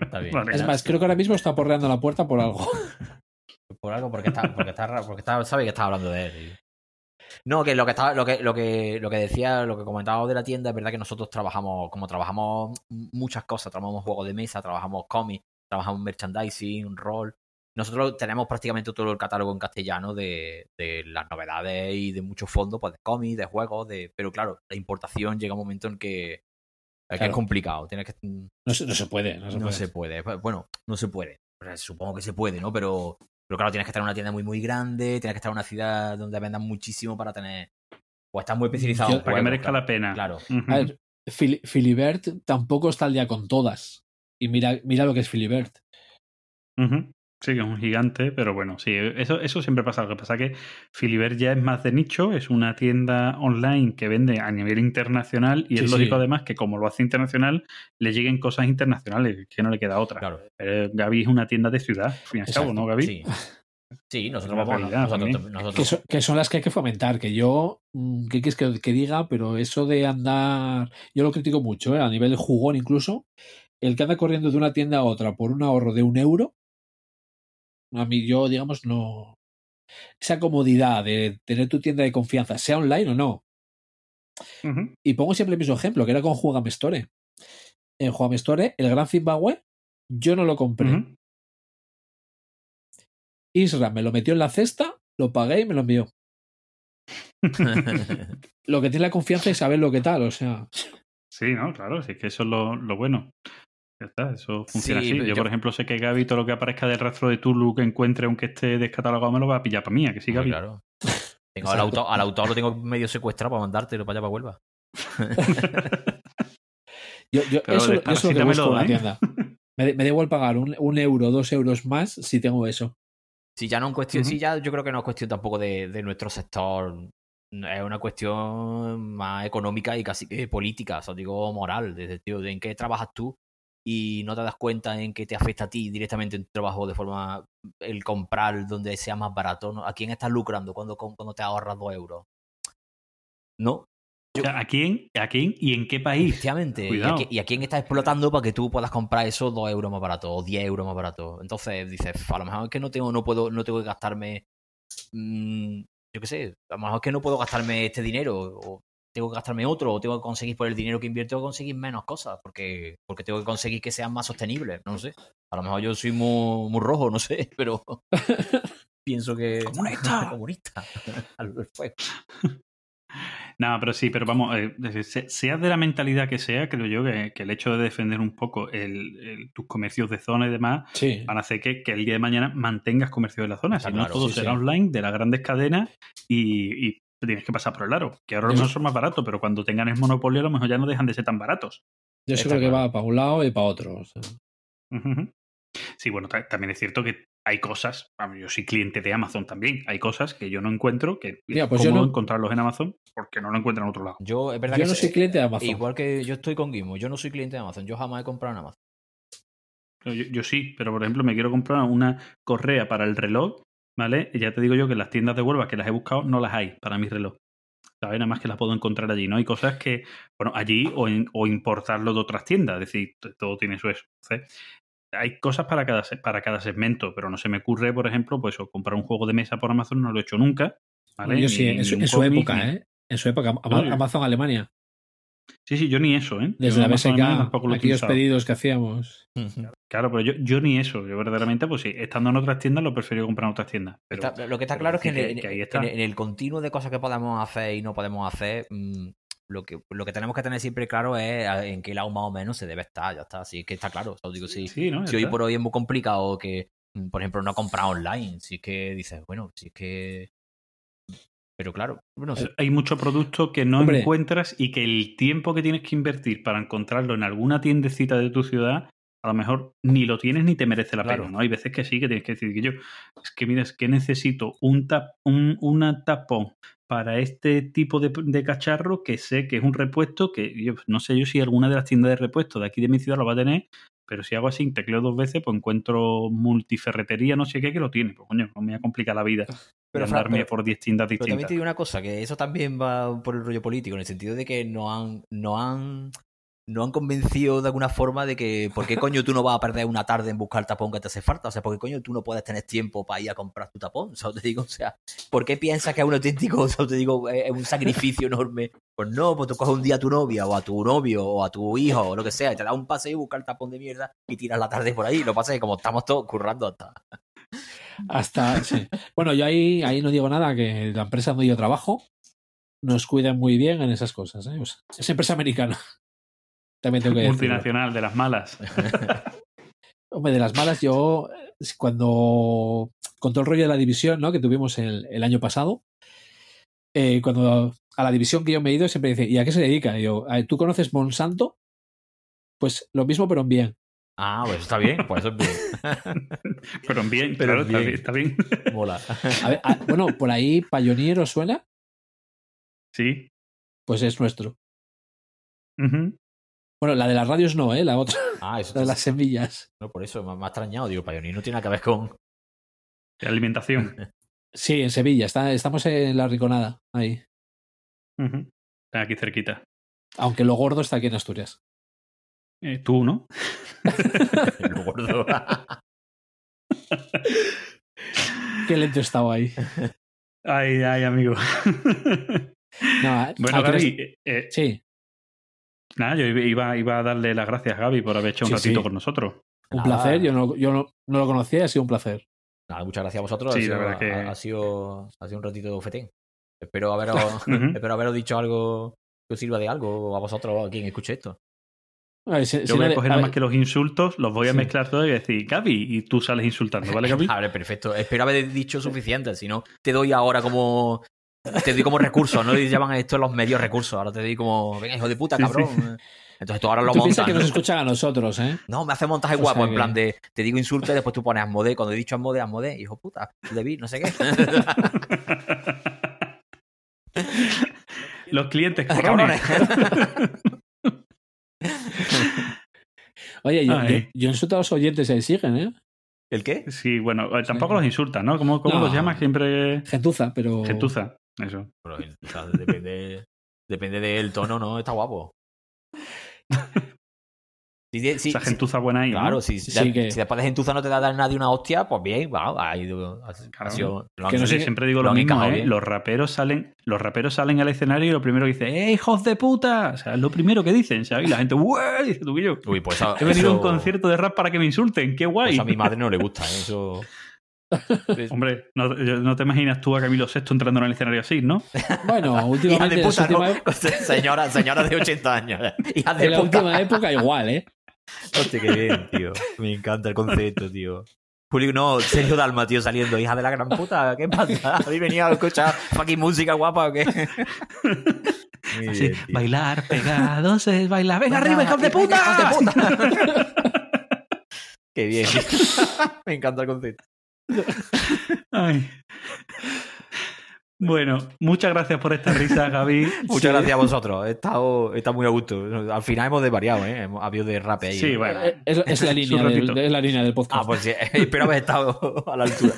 Está bien. Vale. Es más, creo que ahora mismo está porreando la puerta por algo. Por algo, porque está, porque está, porque está, sabe que estaba hablando de él. No, que lo que estaba, lo que, lo que, lo que decía, lo que comentábamos de la tienda, es verdad que nosotros trabajamos, como trabajamos muchas cosas, trabajamos juegos de mesa, trabajamos cómics, trabajamos merchandising, rol. Nosotros tenemos prácticamente todo el catálogo en castellano de, de las novedades y de muchos fondos, pues de cómics, de juegos, de. Pero claro, la importación llega un momento en que, es complicado. Tienes que No se, no se puede, no se no puede. se puede. Pues, Bueno, no se puede. Supongo que se puede, ¿no? Pero, pero claro, tienes que estar en una tienda muy, muy grande, tienes que estar en una ciudad donde vendan muchísimo para tener. O estar muy especializado Yo- en Para que merezca claro. la pena. Claro. Ujú. A ver, Fili- Filibert tampoco está al día con todas. Y mira, mira lo que es Filibert. Ujú. Sí, que es un gigante, pero bueno, sí, eso, eso siempre pasa. Lo que pasa es que Filibert ya es más de nicho, es una tienda online que vende a nivel internacional y Sí, es sí. lógico además que como lo hace internacional, le lleguen cosas internacionales, que no le queda otra. Claro. Pero Gaby es una tienda de ciudad, al fin y al cabo. ¿no, Gaby? Sí. Sí, nosotros vamos. realidad Nosotros, Que, so- que son las que hay que fomentar. Que yo, mm, ¿qué quieres que, que diga? Pero eso de andar. Yo lo critico mucho, ¿eh? a nivel jugón incluso. El que anda corriendo de una tienda a otra por un ahorro de un euro. A mí, yo, digamos, no. Esa comodidad de tener tu tienda de confianza, sea online o no. Y pongo siempre el mismo ejemplo, que era con Juegame Store. En Juegame Store, el Gran Zimbabue, yo no lo compré. Ujú. Isra me lo metió en la cesta, lo pagué y me lo envió. Lo que tiene la confianza es saber lo que tal, o sea. Sí, ¿no? Claro, sí, es que eso es lo, lo bueno. Ya está, eso funciona Sí, así. Yo, yo- por ejemplo, sé que Gaby todo lo que aparezca del rastro de Tulu que encuentre, aunque esté descatalogado, me lo va a pillar para mí, ¿a que sí, Gaby? claro. Tengo al, autor, al autor lo tengo medio secuestrado para mandártelo para allá para Huelva. Yo, yo, eso, yo eso es lo que busco en la ¿eh? tienda. Me, me da igual pagar un, un euro, dos euros más si tengo eso. Si ya no es cuestión, Ujú. si ya yo creo que no es cuestión tampoco de, de nuestro sector. Es una cuestión más económica y casi que política, o sea, digo moral, desde tío, de en qué trabajas tú y no te das cuenta en qué te afecta a ti directamente en tu trabajo de forma el comprar donde sea más barato. ¿no? ¿A quién estás lucrando cuando, cuando te ahorras dos euros? No, O sea, ¿a quién, ¿A quién y en qué país? Efectivamente. ¿Y a, y quién está explotando para que tú puedas comprar eso 2 euros más barato o 10 euros más barato? Entonces dices, "F, a lo mejor es que no tengo, no puedo, no tengo que gastarme. mm, yo qué sé, a lo mejor es que no puedo gastarme este dinero. O tengo que gastarme otro, o tengo que conseguir por el dinero que invierto, conseguir menos cosas, porque, porque tengo que conseguir que sean más sostenibles. No sé. A lo mejor yo soy muy, muy rojo, no sé, pero pienso que. ¡Comunista! comunista. Al fuego. No, pero sí, pero vamos, eh, se- seas de la mentalidad que sea, creo yo que, que el hecho de defender un poco el, el- tus comercios de zona y demás Sí. van a hacer que, que el día de mañana mantengas comercio de la zona. Está si no, claro, todo sí, será sí. online de las grandes cadenas y, y te tienes que pasar por el aro. Que ahora mejor son más baratos, pero cuando tengan el monopolio a lo mejor ya no dejan de ser tan baratos. Yo sí Está creo que claro. va para un lado y para otro. o sea. Sí, bueno, ta- también es cierto que hay cosas, yo soy cliente de Amazon también, hay cosas que yo no encuentro, que Mira, es pues no- encontrarlos en Amazon porque no lo encuentran en otro lado. Yo, es verdad Yo que no soy cliente de Amazon. Igual que yo estoy con Gizmo, yo no soy cliente de Amazon, yo jamás he comprado en Amazon. Yo, yo sí, pero por ejemplo me quiero comprar una correa para el reloj, ¿vale? Ya te digo yo que las tiendas de Huelva que las he buscado no las hay para mi reloj. ¿Sabes? Nada más que las puedo encontrar allí, ¿no? Hay cosas que, bueno, allí o, en- o importarlo de otras tiendas, es decir, todo tiene su eso. Hay cosas para cada, para cada segmento, pero no se me ocurre, por ejemplo, pues o comprar un juego de mesa por Amazon, no lo he hecho nunca. ¿vale? Yo Ni- sí, en su, en época, ni- ¿eh? En su época, Amazon Alemania. Sí, sí, yo ni eso, ¿eh? Desde Yo la BSK, aquellos utilizado. pedidos que hacíamos. Claro, pero yo, yo ni eso. Yo verdaderamente, pues sí, estando en otras tiendas, lo prefiero comprar en otras tiendas. Pero, Está- lo que está claro es que, en, el- que ahí en- está. en el continuo de cosas que podemos hacer y no podemos hacer, mm, lo que, lo que tenemos que tener siempre claro es en qué lado más o menos se debe estar, ya está. Así que está claro. O sea, digo, si, Sí, si hoy por hoy es muy complicado que, mm, por ejemplo, no comprar online, si es que dices, bueno, si es que. Pero claro. Hay mucho producto que no Hombre. encuentras y que el tiempo que tienes que invertir para encontrarlo en alguna tiendecita de tu ciudad, a lo mejor ni lo tienes ni te merece la Claro. pena, ¿no? Hay veces que sí, que tienes que decir que yo, es que mira, es que necesito un, tap, un una tapón para este tipo de, de cacharro que sé que es un repuesto que yo no sé yo si alguna de las tiendas de repuesto de aquí de mi ciudad lo va a tener, pero si hago así, tecleo dos veces, pues encuentro multiferretería, no sé qué, que lo tiene. Pues coño, no me voy a complicar la vida. Pero, Fran, por 10 tiendas Pero también distintas. te digo una cosa, que eso también va por el rollo político, en el sentido de que no han, no han, no han convencido de alguna forma de que, ¿por qué coño tú no vas a perder una tarde en buscar tapón que te hace falta? O sea, ¿por qué coño tú no puedes tener tiempo para ir a comprar tu tapón? O sea, te digo, o sea, ¿por qué piensas que es un auténtico, o sea, te digo, es un sacrificio enorme? Pues no, pues tú coges un día a tu novia o a tu novio o a tu hijo o lo que sea y te das un paseo y buscar el tapón de mierda y tiras la tarde por ahí. Lo pasa que como estamos todos currando hasta... Hasta, sí. Bueno, yo ahí, ahí no digo nada, que la empresa donde yo trabajo nos cuida muy bien en esas cosas. ¿eh? Es empresa americana. También tengo que decirlo. Multinacional, de las malas. Hombre, de las malas, yo cuando con todo el rollo de la división ¿no? que tuvimos el, el año pasado, eh, cuando a la división que yo me he ido siempre dice, ¿y a qué se dedica? Y yo, "Ah, ¿tú conoces Monsanto? Pues lo mismo, pero en bien. Ah, pues está bien, pues eso es bien. Pero bien, Pero claro, bien. Está, bien, está bien. Mola. A ver, bueno, por ahí Pioneer os suena, Sí. pues es nuestro. Bueno, la de las radios no, ¿eh? La otra, Ah, eso la de las semillas. No, por eso me, me ha extrañado. Digo, Pioneer no tiene nada que ver con. De alimentación. Sí, en Sevilla, está, estamos en la Riconada, ahí. Está aquí cerquita. Aunque lo gordo está aquí en Asturias. Eh, Tú, ¿no? el gordo. Qué lento estaba ahí. Ay, ay, amigo. No, bueno, Gaby, eh, eh, Sí, nada, yo iba, iba a darle las gracias a Gaby por haber hecho un Sí, ratito sí. con nosotros. un Nada. placer. Yo, no, yo no, no lo conocía y ha sido un placer. Nada, muchas gracias a vosotros. Sí, ha, sido, la verdad que- ha, sido, ha sido un ratito de fetén. Espero haberos, espero haberos dicho algo que os sirva de algo a vosotros, a quien escuche esto. A ver, si- si Yo voy no a de- coger a nada ver, más que los insultos, los voy a Sí. mezclar todos y decir, Gaby, y tú sales insultando, ¿vale, Gaby? Vale, perfecto. Espero haber dicho suficiente. Si no, te doy ahora como. Te doy como recursos, ¿no? Le llaman a esto los medios recursos. Ahora te doy como. Venga, hijo de puta, Sí, cabrón. Entonces tú ahora lo Tú piensas montas. que nos escuchan a nosotros, ¿eh? No, me hace montaje O guapo, en plan de te digo insulto y después tú pones Asmode. Cuando he dicho Asmode, Asmode, hijo puta, David, no sé qué. Los clientes, Cabrones. cabrones. Oye, yo, yo, yo insulto a los oyentes y ahí siguen, ¿eh? ¿El qué? Sí, bueno, eh, tampoco los insultas, ¿no? ¿Cómo, cómo No. los llamas? Siempre Gentuza, pero. gentuza. Eso. Pero, o sea, depende, depende del tono, ¿no? Está guapo. Sí, Esa gentuza buena ahí. ¿no? Claro, si, Sí, si, que- si después de gentuza no te da a dar nadie una hostia, pues bien, ha- ha Claro. sido- lo han- Que no sé Sí, qué- siempre digo lo mismo, ¿eh? Los raperos salen, los raperos salen al escenario y lo primero que dicen, ¡eh, hijos de puta! O sea, es lo primero que dicen, ¿sabes? Y la gente, ¡Ué! Dice tú que yo. Uy, pues He venido a un concierto de rap para que me insulten, ¡qué guay! pues a mi madre no le gusta, ¿eh? Eso. Hombre, no, te imaginas tú a Camilo VI entrando en el escenario así, ¿no? Bueno, Hija últimamente, de en, puta, última, ¿no? señora, señora de 80 años. Hija de en la puta. última época igual, ¿eh? Hostia, qué bien, tío. Me encanta el concepto, tío. Julio, no, Sergio Dalma, tío, saliendo. Hija de la gran puta, ¿qué pasa? ¿Habéis venido a escuchar fucking música guapa o qué? Muy Así, bien, bailar pegados es bailar. ¡Venga arriba, hijos de puta! hijos de puta! Qué bien. Me encanta el concepto. Ay. Bueno, muchas gracias por esta risa, Gaby. Muchas gracias a vosotros. He estado, he estado muy a gusto. Al final hemos desvariado, ¿eh? Hemos habido de rap ahí. Sí, bueno. Eh, Es, es la línea del, es la línea del podcast. Ah, pues sí. Espero haber estado a la altura.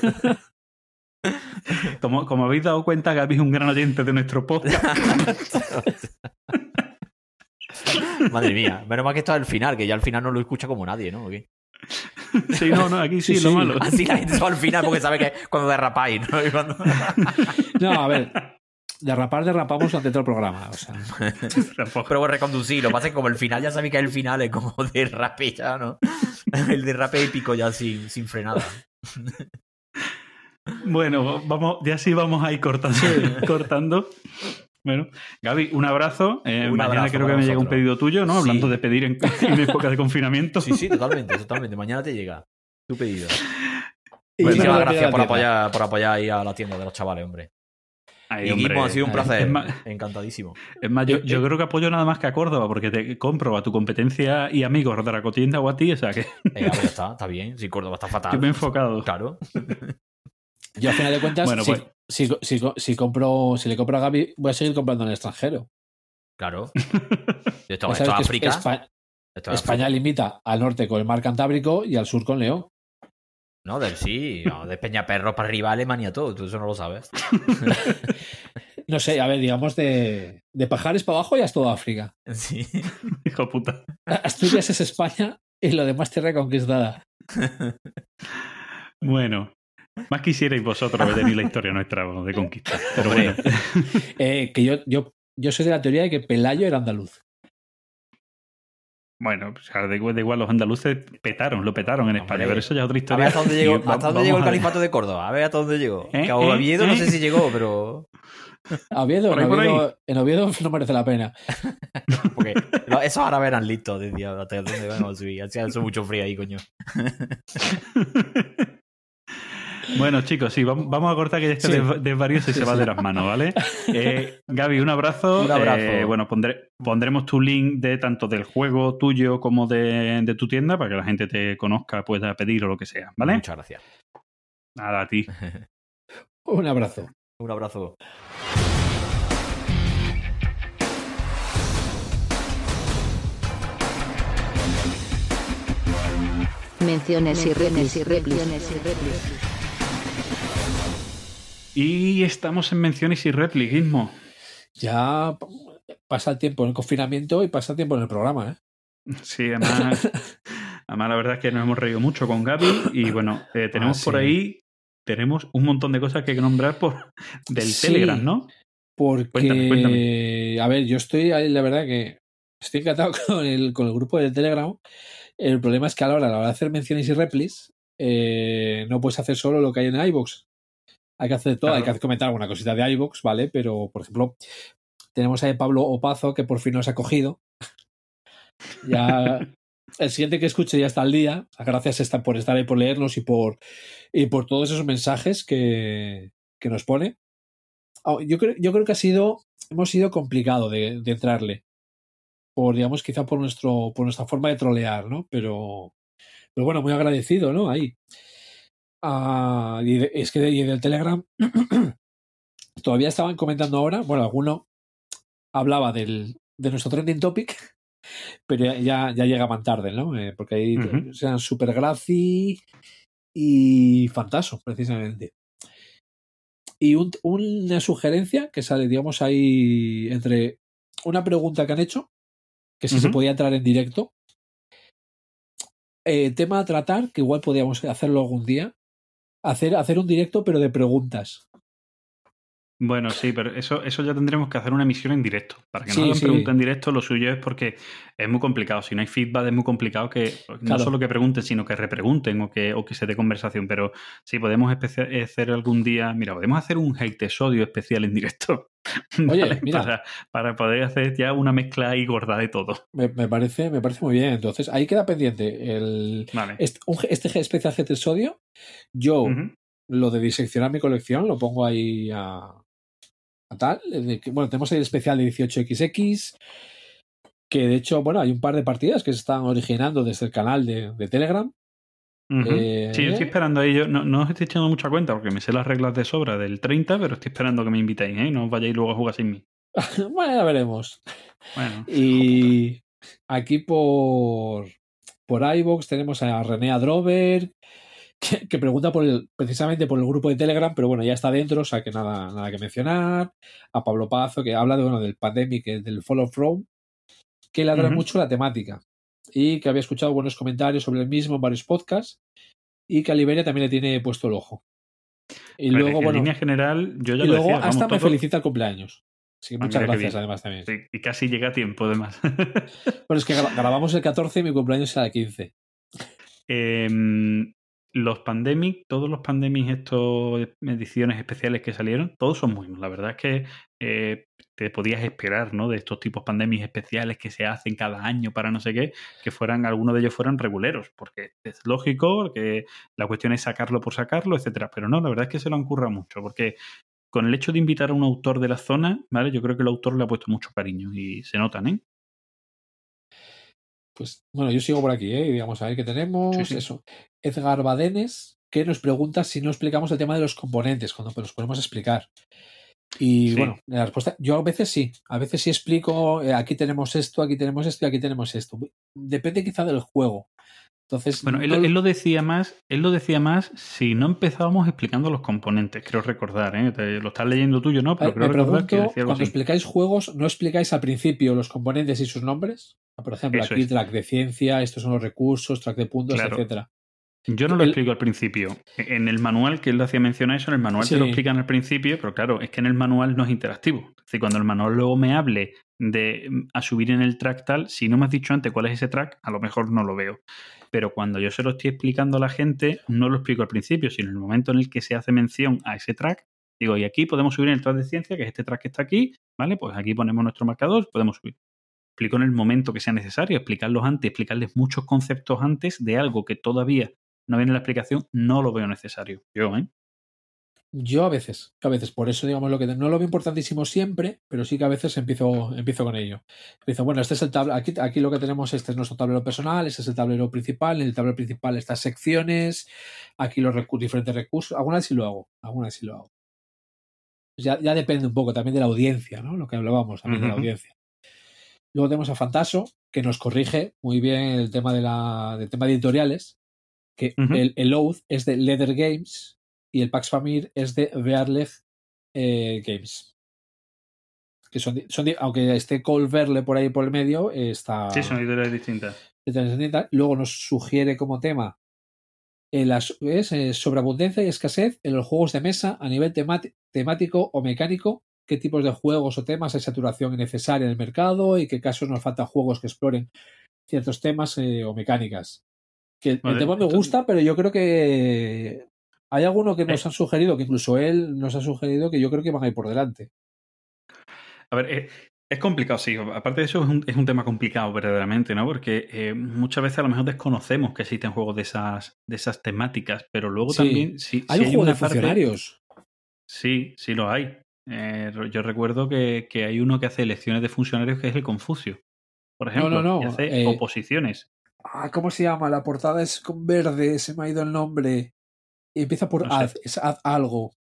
Como, como habéis dado cuenta, Gaby es un gran oyente de nuestro podcast. Madre mía. Menos mal que esto es el final, que ya al final no lo escucha como nadie, ¿no? ¿O qué? Sí, no, no, aquí sí, Sí, lo sí. malo. Así la gente se va al final porque sabe que cuando derrapáis, ¿no? Cuando- No, a ver. Derrapar, derrapamos durante todo el programa. O sea. Pero reconducir, lo que pasa es que como el final ya sabéis que el final es como derrape ya, ¿no? El derrape épico ya sin, sin frenada. Bueno, vamos, ya sí vamos a ir cortando. cortando. Bueno, Gaby, un abrazo. Eh, Un mañana abrazo creo que me llega un pedido tuyo, ¿no? Sí. Hablando de pedir en, en época de confinamiento. Sí, sí, totalmente, totalmente. Mañana te llega tu pedido. Y me gracias por apoyar, por apoyar ahí a la tienda de los chavales, hombre. Ay, y hombre, Guismo, ha sido un placer. es más- Encantadísimo. Es más, yo, Eh, yo creo que apoyo nada más que a Córdoba, porque te compro a tu competencia y amigos de la cotienda o a ti, o sea que Eh, ver, ya está, está bien. Si Córdoba está fatal. yo me he enfocado. Claro. yo al final de cuentas, Bueno, pues- si, si, si compro, si le compro a Gaby, voy a seguir comprando en el extranjero. Claro. Esto, esto África. Espa- Esto es España limita al norte con el mar Cantábrico y al sur con León. No, del sí. No, de Peñaperro para arriba, Alemania, todo. Tú eso no lo sabes. No sé, a ver, digamos de, de Pajares para abajo ya es todo África. Sí. Hijo puta. Asturias es España y lo demás tierra conquistada. Bueno, más quisierais vosotros ver la historia nuestra de conquista. Pero bueno, Eh, que yo, yo, yo soy de la teoría de que Pelayo era andaluz. bueno, o sea, da igual, los andaluces petaron, lo petaron en España, Hombre. pero eso ya es otra A historia. ver hasta dónde llegó, hasta dónde llegó el califato de Córdoba. A ver hasta dónde llegó. ¿Eh? Que a ¿Eh? Oviedo no ¿Eh? sé si llegó, pero. A Oviedo, Por ahí, en, por ahí. Oviedo, en Oviedo no merece la pena. Porque esos árabes eran listos, decía, hasta dónde vamos a subir. Hacía eso mucho frío ahí, coño. Bueno, chicos, sí, vam- vamos a cortar que ya este Sí. des- desvarío se, se va de las manos, ¿vale? Eh, Gaby, un abrazo. Un abrazo. Eh, bueno, pondré- pondremos tu link de tanto del juego tuyo como de, de tu tienda para que la gente te conozca, pueda pedir o lo que sea, ¿vale? Muchas gracias. Nada, a ti. Un abrazo. Un abrazo. Menciones y replis y replis. Y estamos en menciones y repliquismo. Ya pasa el tiempo en el confinamiento y pasa el tiempo en el programa, ¿eh? Sí, además, además la verdad es que nos hemos reído mucho con Gaby y bueno, eh, tenemos Ah, por sí. ahí, tenemos un montón de cosas que hay que nombrar por del Sí. Telegram, ¿no? Porque, Cuéntame, cuéntame. a ver, yo estoy ahí, la verdad que estoy encantado con el, con el grupo de Telegram. El problema es que a la hora, a la hora de hacer menciones y replis, eh, no puedes hacer solo lo que hay en iVoox. Hay que hacer todo, hay que comentar alguna cosita de iVoox, ¿vale? Pero, por ejemplo, tenemos ahí a Pablo Opazo, que por fin nos ha cogido. Ya el siguiente que escuche ya está al día. Gracias por estar ahí, por leernos y por, y por todos esos mensajes que, que nos pone. Ah, Yo creo, yo creo que ha sido, hemos sido complicado de, de entrarle. por digamos, quizá por nuestro, por nuestra forma de trolear, ¿no? Pero, pero bueno, muy agradecido, ¿no? Ahí. Es que y del Telegram todavía estaban comentando ahora, bueno, alguno hablaba del, de nuestro trending topic, pero ya, ya, llegaban tarde, ¿no? Eh, porque ahí Ujú. sean Super Graci y Fantaso, precisamente. Y un- una sugerencia que sale, digamos, ahí entre una pregunta que han hecho, que si se podía entrar en directo. Eh, tema a tratar, que igual podríamos hacerlo algún día. Hacer, hacer un directo, pero de preguntas. Bueno, sí, pero eso, eso ya tendremos que hacer una emisión en directo. Para que Sí, no hagan sí. preguntas en directo, lo suyo es porque es muy complicado. Si no hay feedback, es muy complicado que no solo que pregunten, sino que repregunten o que, o que se dé conversación. Pero sí, podemos hacer algún día. Mira, podemos hacer un hate episodio especial en directo. Oye, ¿vale? mira. Para, para poder hacer ya una mezcla ahí gorda de todo. Me, me parece, me parece muy bien. Entonces, ahí queda pendiente el, Vale. este, un, este especial G episodio. Yo, lo de diseccionar mi colección, lo pongo ahí a tal. que- bueno, tenemos el especial de 18XX. Que de hecho, bueno, hay un par de partidas que se están originando desde el canal de, de Telegram. Eh, sí, yo estoy esperando ahí. Yo no, no os estoy echando mucha cuenta porque me sé las reglas de sobra del 30, pero estoy esperando que me invitéis, ¿eh? No os vayáis luego a jugar sin mí. bueno, ya veremos. Bueno, Y aquí por, por iVoox tenemos a René Adrover, que, que pregunta por el, precisamente por el grupo de Telegram, pero bueno, ya está dentro, o sea que nada, nada que mencionar. A Pablo Pazo, que habla de, bueno, del pandemic, eh, del Fall of Rome, que le atrae mucho la temática. Y que había escuchado buenos comentarios sobre el mismo en varios podcasts. Y que a Liberia también le tiene puesto el ojo. Y ver, luego, en bueno, línea general, yo ya y lo luego decía. vamos, hasta me todo- felicita el cumpleaños. Así que Ah, muchas gracias además también. Sí, y casi llega a tiempo, además. Bueno, es que gra- grabamos el 14 y mi cumpleaños será el 15. Em, los Pandemic, todos los Pandemic, estos ediciones especiales que salieron, todos son buenos. La verdad es que eh, te podías esperar, ¿no? De estos tipos Pandemic especiales que se hacen cada año para no sé qué, que fueran, algunos de ellos fueran reguleros, porque es lógico que la cuestión es sacarlo por sacarlo, etcétera. Pero no, la verdad es que se lo han currado mucho, porque con el hecho de invitar a un autor de la zona, ¿vale? Yo creo que el autor le ha puesto mucho cariño y se notan, ¿eh? Pues bueno, yo sigo por aquí, ¿eh? Y digamos, a ver qué tenemos. Sí, sí. Eso. Edgar Badenes, que nos pregunta si no explicamos el tema de los componentes, cuando los podemos explicar. Y Sí. bueno, la respuesta, yo a veces sí, a veces sí explico, eh, aquí tenemos esto, aquí tenemos esto y aquí tenemos esto. Depende quizá del juego. Entonces, Bueno, él, lo decía más, él lo decía más si no empezábamos explicando los componentes, creo recordar, ¿eh? Te- lo estás leyendo tuyo, ¿no? Pero creo me que pregunto, decía algo cuando así. explicáis juegos, ¿no explicáis al principio los componentes y sus nombres? Por ejemplo, Eso aquí es. track de ciencia, estos son los recursos, track de puntos, Claro. etcétera. Yo no lo el- explico al principio. En el manual, que él hacía mencionar eso, en el manual te lo explican al principio, pero claro, es que en el manual no es interactivo. Es decir, cuando el manual luego me hable de mm, a subir en el track tal, si no me has dicho antes cuál es ese track, a lo mejor no lo veo. Pero cuando yo se lo estoy explicando a la gente, no lo explico al principio, sino en el momento en el que se hace mención a ese track, digo, y aquí podemos subir en el track de ciencia, que es este track que está aquí, ¿vale? Pues aquí ponemos nuestro marcador, podemos subir. Explico en el momento que sea necesario, explicarlos antes, explicarles muchos conceptos antes de algo que todavía no viene en la explicación, no lo veo necesario. Yo, ¿eh? Yo a veces, a veces, por eso digamos lo que no lo veo importantísimo siempre, pero sí que a veces empiezo, empiezo con ello. Empiezo, bueno, este es el tablero, aquí, aquí lo que tenemos, este es nuestro tablero personal, este es el tablero principal, en el tablero principal estas secciones, aquí los recu- diferentes recursos, algunas sí lo hago, algunas sí lo hago. Ya, ya depende un poco también de la audiencia, ¿no? Lo que hablábamos también de la audiencia. Luego tenemos a Fantaso, que nos corrige muy bien el tema de la, del tema de editoriales, que el, el Oath es de Leather Games y el Pax Famir es de Verleg eh, Games. Que son, son aunque esté Cole Verle por ahí por el medio, eh, está. Sí, son editoriales distintas. Luego nos sugiere como tema eh, las, es, eh, sobreabundencia y escasez en los juegos de mesa a nivel temático o mecánico. ¿Qué tipos de juegos o temas hay saturación innecesaria en el mercado? ¿Y qué casos nos faltan juegos que exploren ciertos temas eh, o mecánicas? Que el, tema me gusta, pero yo creo que hay alguno que nos Eh. han sugerido, que incluso él nos ha sugerido que yo creo que van a ir por delante. A ver, eh, es complicado, sí. Aparte de eso, es un, es un tema complicado verdaderamente, ¿no? Porque eh, muchas veces a lo mejor desconocemos que existen juegos de esas, de esas temáticas, pero luego Sí. también... Si, Hay si un juego de parte- funcionarios. Sí, sí lo hay. Eh, yo recuerdo que, que hay uno que hace elecciones de funcionarios que es el Confucio. por ejemplo, no, no, y hace eh, oposiciones. Ah, ¿Cómo se llama? La portada es con verde, se me ha ido el nombre. Y empieza por No sé. ad, es ad algo.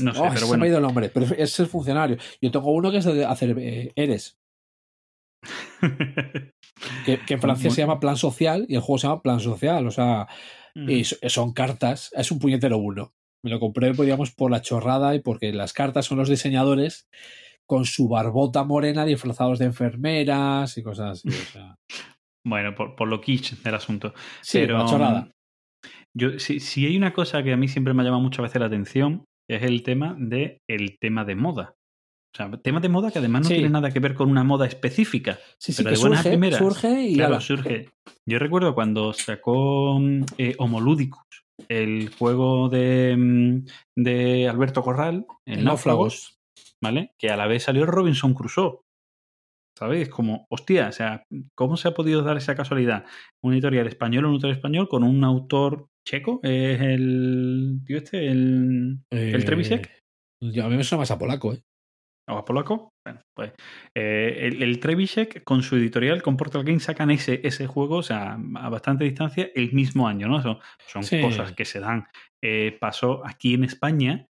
No sé, Oh, pero se me ha ido el nombre, pero es el funcionario. Yo tengo uno que es de hacer eh, Eres, que, que en Francia se llama Plan Social y el juego se llama Plan Social. O sea, Mm. y so- son cartas, es un puñetero uno. Me lo compré, pues, digamos, por la chorrada y porque las cartas son los diseñadores con su barbota morena disfrazados de enfermeras y cosas así. O sea, Bueno, por, por lo kitsch del asunto. sí, pero chorrada. Yo, si, si hay una cosa que a mí siempre me ha llamado muchas veces la atención, es el tema de el tema de moda. O sea, tema de moda que además no Sí. tiene nada que ver con una moda específica. Sí, sí, pero que de buenas surge, primeras. surge y Claro, ala. surge. Yo recuerdo cuando sacó mm, eh, Homoludicus, el juego de, mm, de Alberto Corral, el náufragos. ¿vale? Que a la vez salió Robinson Crusoe. ¿Sabéis? Como, hostia, o sea, ¿cómo se ha podido dar esa casualidad? Un editorial español, un autor español con un autor checo, es el tío este, el, el Eh, Trebisek, yo- a mí me suena más a polaco, ¿eh? o a polaco. Bueno, pues eh, el, el Trebisek con su editorial, con Portal Games, sacan ese, ese juego, o sea, a bastante distancia, el mismo año, ¿no? Son, son Sí. cosas que se dan. Eh, pasó aquí en España,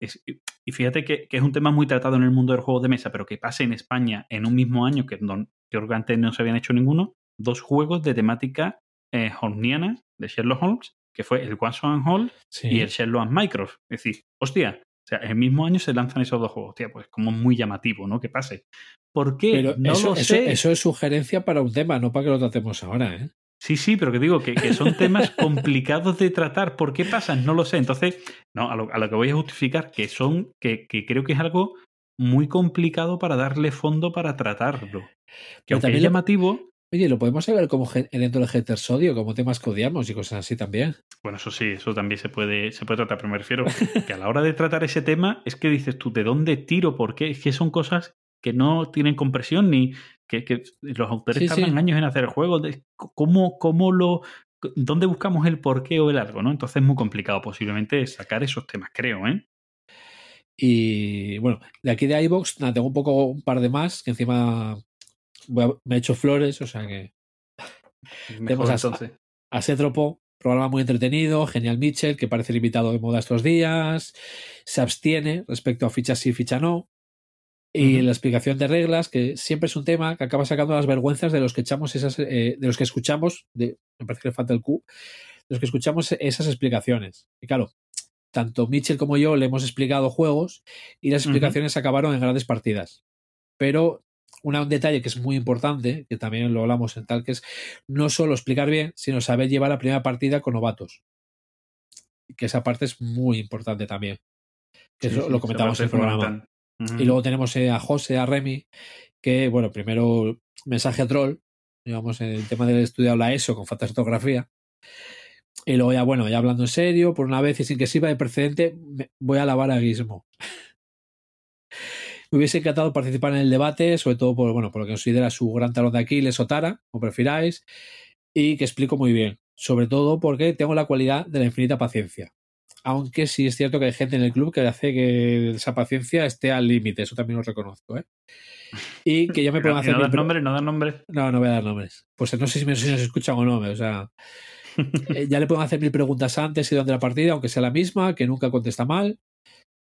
es- y fíjate que, que es un tema muy tratado en el mundo del juego de mesa, pero que pase en España en un mismo año, que don- yo creo que antes no se habían hecho ninguno, dos juegos de temática eh, holmesiana de Sherlock Holmes, que fue el Watson Hall Sí. y el Sherlock and Mycroft. Es decir, hostia, o sea, el mismo año se lanzan esos dos juegos. Hostia, pues como muy llamativo, ¿no? Que pase. ¿Por qué? Pero no eso, lo eso- sé. eso es sugerencia para un tema, no para que lo tratemos ahora, ¿eh? Sí, sí, pero que digo que, que son temas complicados de tratar. ¿Por qué pasan? No lo sé. Entonces, no, a lo, a lo que voy a justificar que son, que, que creo que es algo muy complicado para darle fondo para tratarlo. Que aunque también es llamativo, Oye, lo podemos ver como dentro del Hetersodio, como temas que odiamos y cosas así también. bueno, eso sí, eso también se puede, se puede tratar, pero me refiero que a la hora de tratar ese tema es que dices tú, ¿de dónde tiro? ¿Por qué? Es que son cosas que no tienen compresión ni que, que los autores Sí, tardan sí. años en hacer el juego. de ¿Cómo, cómo lo, ¿Dónde buscamos el porqué o el algo? ¿no? Entonces es muy complicado posiblemente sacar esos temas, creo, ¿eh? Y bueno, de aquí de iBox, tengo un poco un par de más que encima a- me he hecho flores, o sea que Mejor Tenemos a- entonces. Asétropo, programa muy entretenido, genial Mitchell, que parece el invitado de moda estos días, se abstiene respecto a ficha sí, ficha no, y la explicación de reglas, que siempre es un tema que acaba sacando las vergüenzas de los que echamos esas, eh, de los que escuchamos, de, me parece que le falta el Q, de los que escuchamos esas explicaciones. Y claro, tanto Mitchell como yo le hemos explicado juegos y las explicaciones acabaron en grandes partidas. Pero una- un detalle que es muy importante, que también lo hablamos en tal, que es no solo explicar bien, sino saber llevar la primera partida con novatos. Que esa parte es muy importante también. Que Sí, eso sí, lo comentamos en el programa. Y luego tenemos eh, a José, a Remy, que, bueno, primero mensaje troll, digamos, en el tema del estudiado la ESO con falta de ortografía. Y luego ya, bueno, ya hablando en serio, por una vez y sin que sirva de precedente, voy a alabar a Gizmo. Me hubiese encantado participar en el debate, sobre todo por, bueno, por lo que considera su gran talón de Aquiles o Tara, como prefiráis, y que explico muy bien. Sobre todo porque tengo la cualidad de la infinita paciencia. Aunque sí es cierto que hay gente en el club que hace que esa paciencia esté al límite, eso también lo reconozco. ¿eh? Y que ya me y hacer. no mil das pre- nombre, no das nombre. no, no voy a dar nombres. Pues no sé si me si nos escuchan o no. O sea, eh, ya le pueden hacer mil preguntas antes y durante la partida, aunque sea la misma, que nunca contesta mal.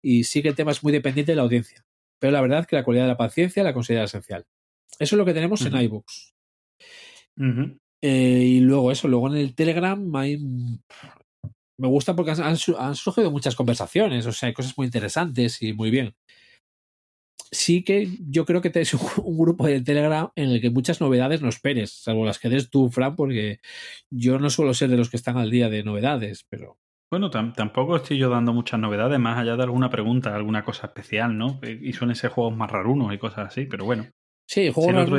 Y sí que el tema es muy dependiente de la audiencia. Pero la verdad es que la cualidad de la paciencia la considero esencial. Eso es lo que tenemos en iBooks. Eh, y luego eso, luego en el Telegram hay, me gusta porque han, han su- han surgido muchas conversaciones, o sea, hay cosas muy interesantes y muy bien. Sí que yo creo que es un, grupo de Telegram en el que muchas novedades no esperes, salvo las que des tú, Fran, porque yo no suelo ser de los que están al día de novedades, pero Bueno, tam- tampoco estoy yo dando muchas novedades, más allá de alguna pregunta, alguna cosa especial, ¿no? Eh, Y suelen ser juegos más rarunos y cosas así, pero bueno. sí, el juego Sí, el no otro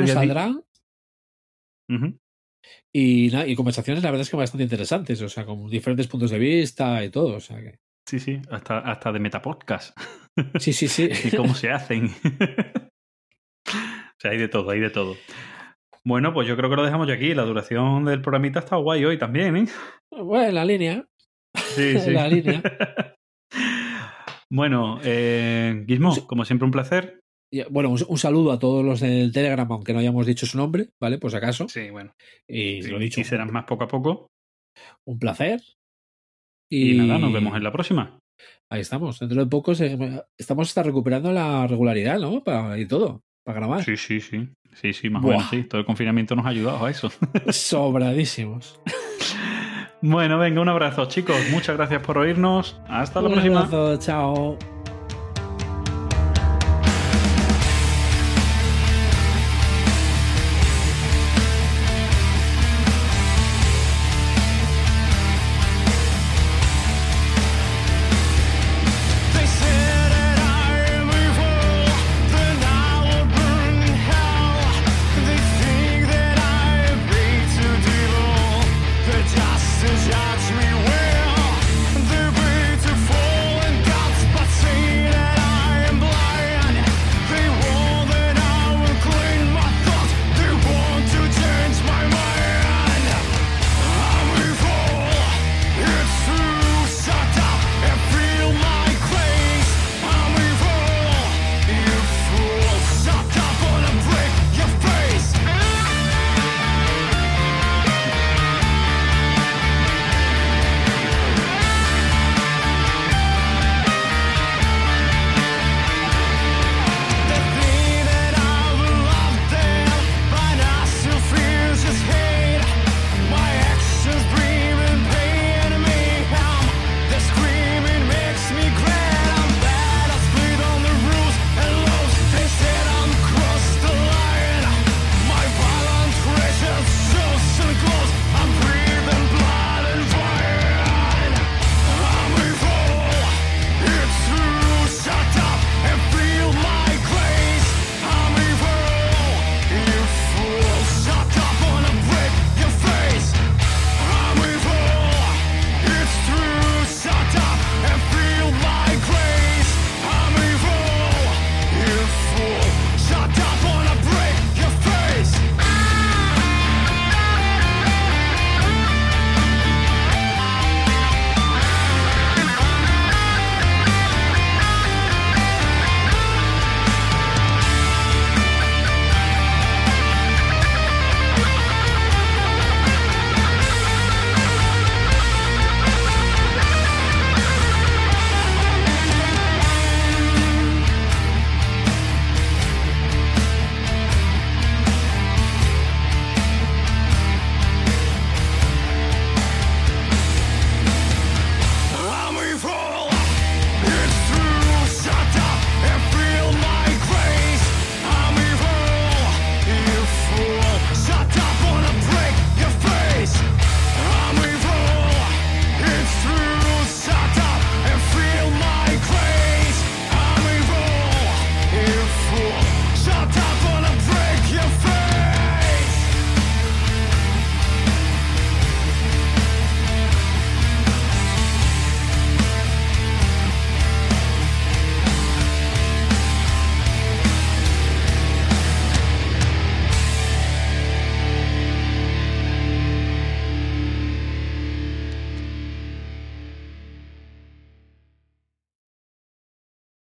y, conversaciones la verdad es que bastante interesantes, o sea, con diferentes puntos de vista y todo, o sea que... Sí, sí, hasta, hasta de Metapodcast. Sí, sí, sí. y cómo se hacen. o sea, hay de todo, hay de todo. Bueno, pues yo creo que lo dejamos ya aquí. La duración del programita está guay hoy también, ¿eh? Bueno, en la línea. Sí, sí. La línea. bueno, eh, Gizmo, como siempre, un placer. Bueno, un, un saludo a todos los del Telegram, aunque no hayamos dicho su nombre, ¿vale? Si acaso. Sí, bueno. Y Sí, lo dicho, y serán más poco a poco. un placer. Y, nada, nos vemos en la próxima. Ahí estamos. Dentro de poco se- estamos hasta recuperando la regularidad, ¿no? Para, y todo, para grabar. Sí, sí, sí. Sí, sí, más o menos sí. Todo el confinamiento nos ha ayudado a eso. Sobradísimos. bueno, venga, un abrazo, chicos. Muchas gracias por oírnos. Hasta la Un próxima. abrazo, chao.